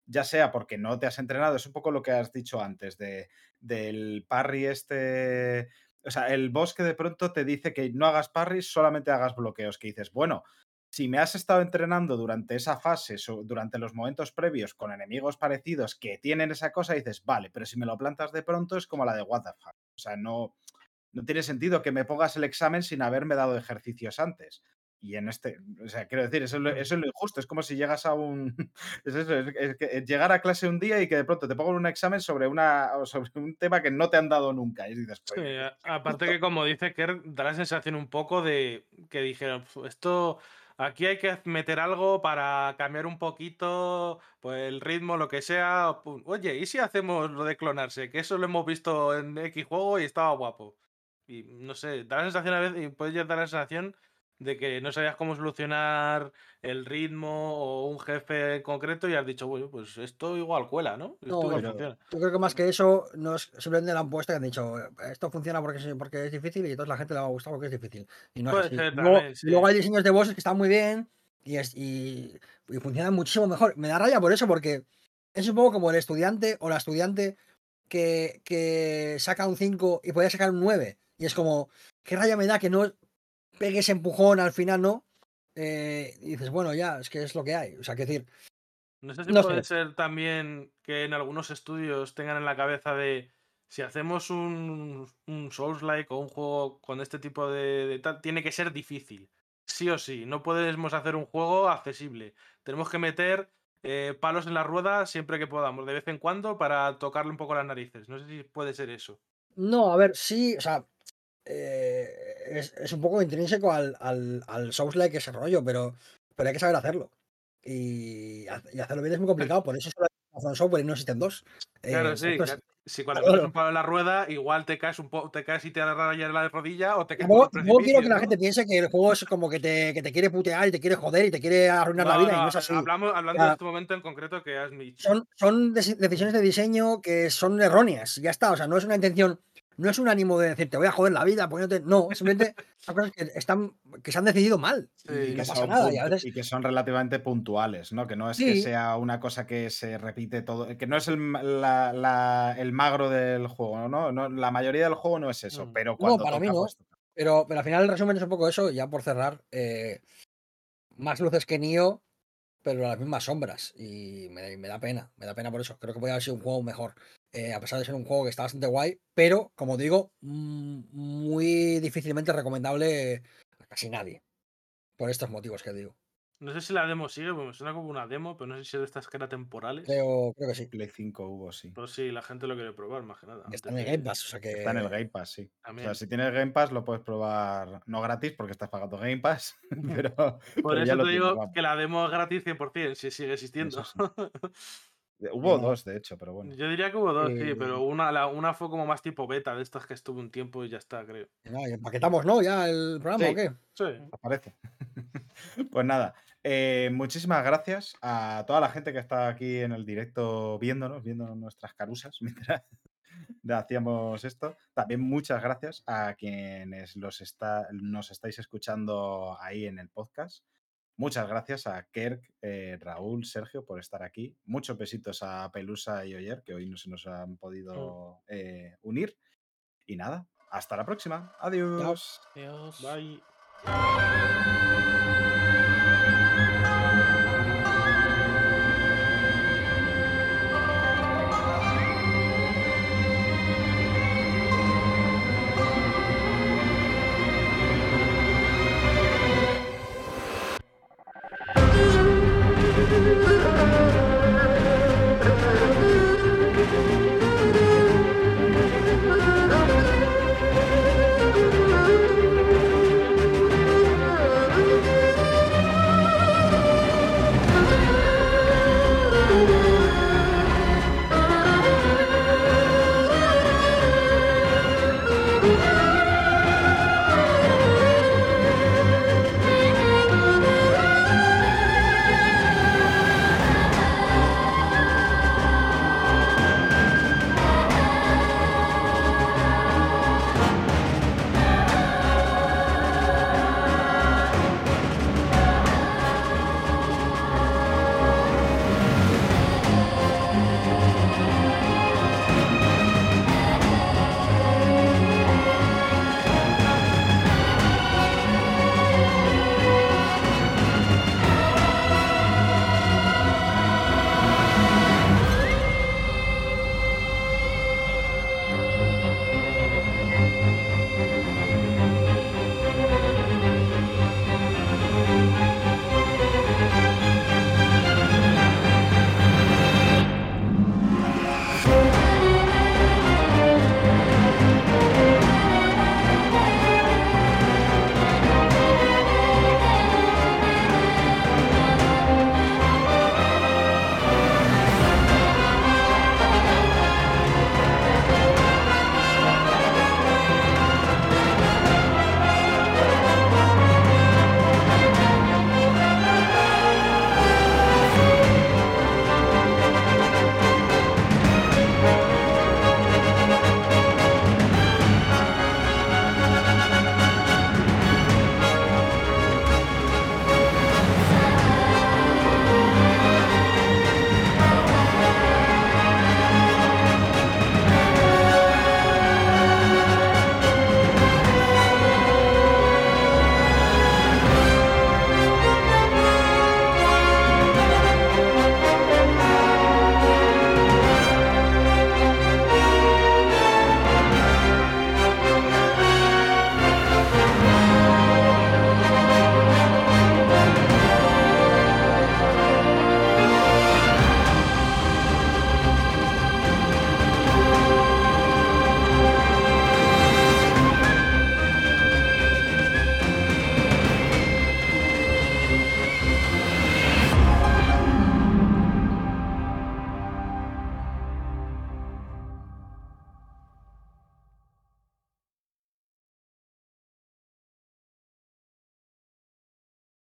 ya sea porque no te has entrenado, es un poco lo que has dicho antes, de, del parry este... O sea, el boss que de pronto te dice que no hagas parries, solamente hagas bloqueos, que dices, bueno, si me has estado entrenando durante esa fase, durante los momentos previos con enemigos parecidos que tienen esa cosa, dices, vale, pero si me lo plantas de pronto es como la de what the fuck. O sea, no, no tiene sentido que me pongas el examen sin haberme dado ejercicios antes. Y en este, o sea, quiero decir, eso es lo, eso es lo injusto. Es como si llegas a un. (laughs) Es eso, es, es que llegar a clase un día y que de pronto te pongan un examen sobre, una, sobre un tema que no te han dado nunca. Y dices,
Sí,
pues,
a- aparte que como dice Kerr, da la sensación un poco de que dijeron, "Fu, esto, aquí hay que meter algo para cambiar un poquito pues, el ritmo, lo que sea. Oye, ¿y si hacemos lo de clonarse? Que eso lo hemos visto en X juego y estaba guapo. Y no sé, da la sensación a veces, y puede dar la sensación de que no sabías cómo solucionar el ritmo o un jefe en concreto y has dicho, bueno, pues esto igual cuela, ¿no? Esto
No,
igual
pero-
funciona.
Yo creo que más que eso, no es simplemente la han puesto y han dicho, esto funciona porque, es- porque es difícil y entonces la gente le va a gustar porque es difícil. Y no es
Puede
así.
ser
Y luego,
también,
y
sí.
luego hay diseños de bosses que están muy bien y, es, y, y funcionan muchísimo mejor. Me da raya por eso, porque es un poco como el estudiante o la estudiante que, que saca un 5 y podría sacar un 9. Y es como, qué raya me da que no pegue ese empujón al final, ¿no? Eh, y dices, bueno, ya, es que es lo que hay. O sea, que decir,
No sé si
No
puede
sé.
ser también que en algunos estudios tengan en la cabeza de si hacemos un, un Souls-like o un juego con este tipo de, de tal, tiene que ser difícil. Sí o sí. No podemos hacer un juego accesible. Tenemos que meter eh, palos en la rueda siempre que podamos, de vez en cuando, para tocarle un poco las narices. No sé si puede ser eso.
No, a ver, sí, o sea, eh, es, es un poco intrínseco al, al, al Souls-like ese rollo, pero, pero hay que saber hacerlo. Y, y hacerlo bien es muy complicado, por eso solo hay From Software y no existen dos.
Claro,
Eh,
sí.
esto es-
claro. Si cuando
claro.
un palo en la rueda, igual te caes un poco, te caes y te rayas la rodilla o te caes un
tampoco quiero que la
¿no?
gente piense que el juego es como que te, que te quiere putear y te quiere joder y te quiere arruinar la
No,
vida, y
no,
no es así.
Hablamos, hablando
Ya.
de este momento en concreto que has dicho.
Son, son deci- decisiones de diseño que son erróneas, ya está. O sea, no es una intención, no es un ánimo de decir te voy a joder la vida, poniéndote. No, simplemente (laughs) son cosas que están, que se han decidido mal.
Sí,
y no
que,
pasa
son
nada. Y a
puntu-
veces
y que son relativamente puntuales, ¿no? Que no es que sea una cosa que se repite todo, que no es el, ma- la- la- el magro del juego, ¿no? No, La mayoría del juego no es eso,
Mm.
pero cuando
para mí no.
pues.
Pero, pero al final el resumen es un poco eso, ya por cerrar. eh, más luces que Nio, pero las mismas sombras. Y me, me da pena, me da pena por eso. Creo que podría haber sido un juego mejor. Eh, a pesar de ser un juego que está bastante guay, pero como digo, mm, muy difícilmente recomendable a casi nadie. Por estos motivos que digo.
No sé si la demo sigue, porque me suena como una demo, pero no sé si es de estas que era temporales.
Creo, creo que sí.
Play 5 hubo, sí.
Pero sí, la gente lo quiere probar, más que nada.
Y está en el Game Pass, o sea que.
Está en el Game Pass, sí. O sea, si tienes Game Pass lo puedes probar, no gratis porque estás pagando Game Pass, (laughs) (laughs) pero,
Por
pero
eso te digo que la demo es gratis 100%, si sigue existiendo.
Eso sí. (laughs) Hubo
No.
dos, de hecho, pero bueno.
Yo diría que hubo dos, sí,
Eh,
pero una, la, una fue como más tipo beta, de estas que estuve un tiempo y ya está, creo.
Nada, y empaquetamos, ¿no? Ya el programa
Sí.
o qué?
Sí.
Aparece. (laughs) pues nada, eh, muchísimas gracias a toda la gente que está aquí en el directo viéndonos, viendo nuestras carusas (laughs) mientras hacíamos esto. También muchas gracias a quienes los está, nos estáis escuchando ahí en el podcast. Muchas gracias a Kerk, eh, Raúl, Sergio por estar aquí. Muchos besitos a Pelusa y Oyer, que hoy no se nos han podido eh, unir. Y nada, hasta la próxima. Adiós.
Adiós.
Bye.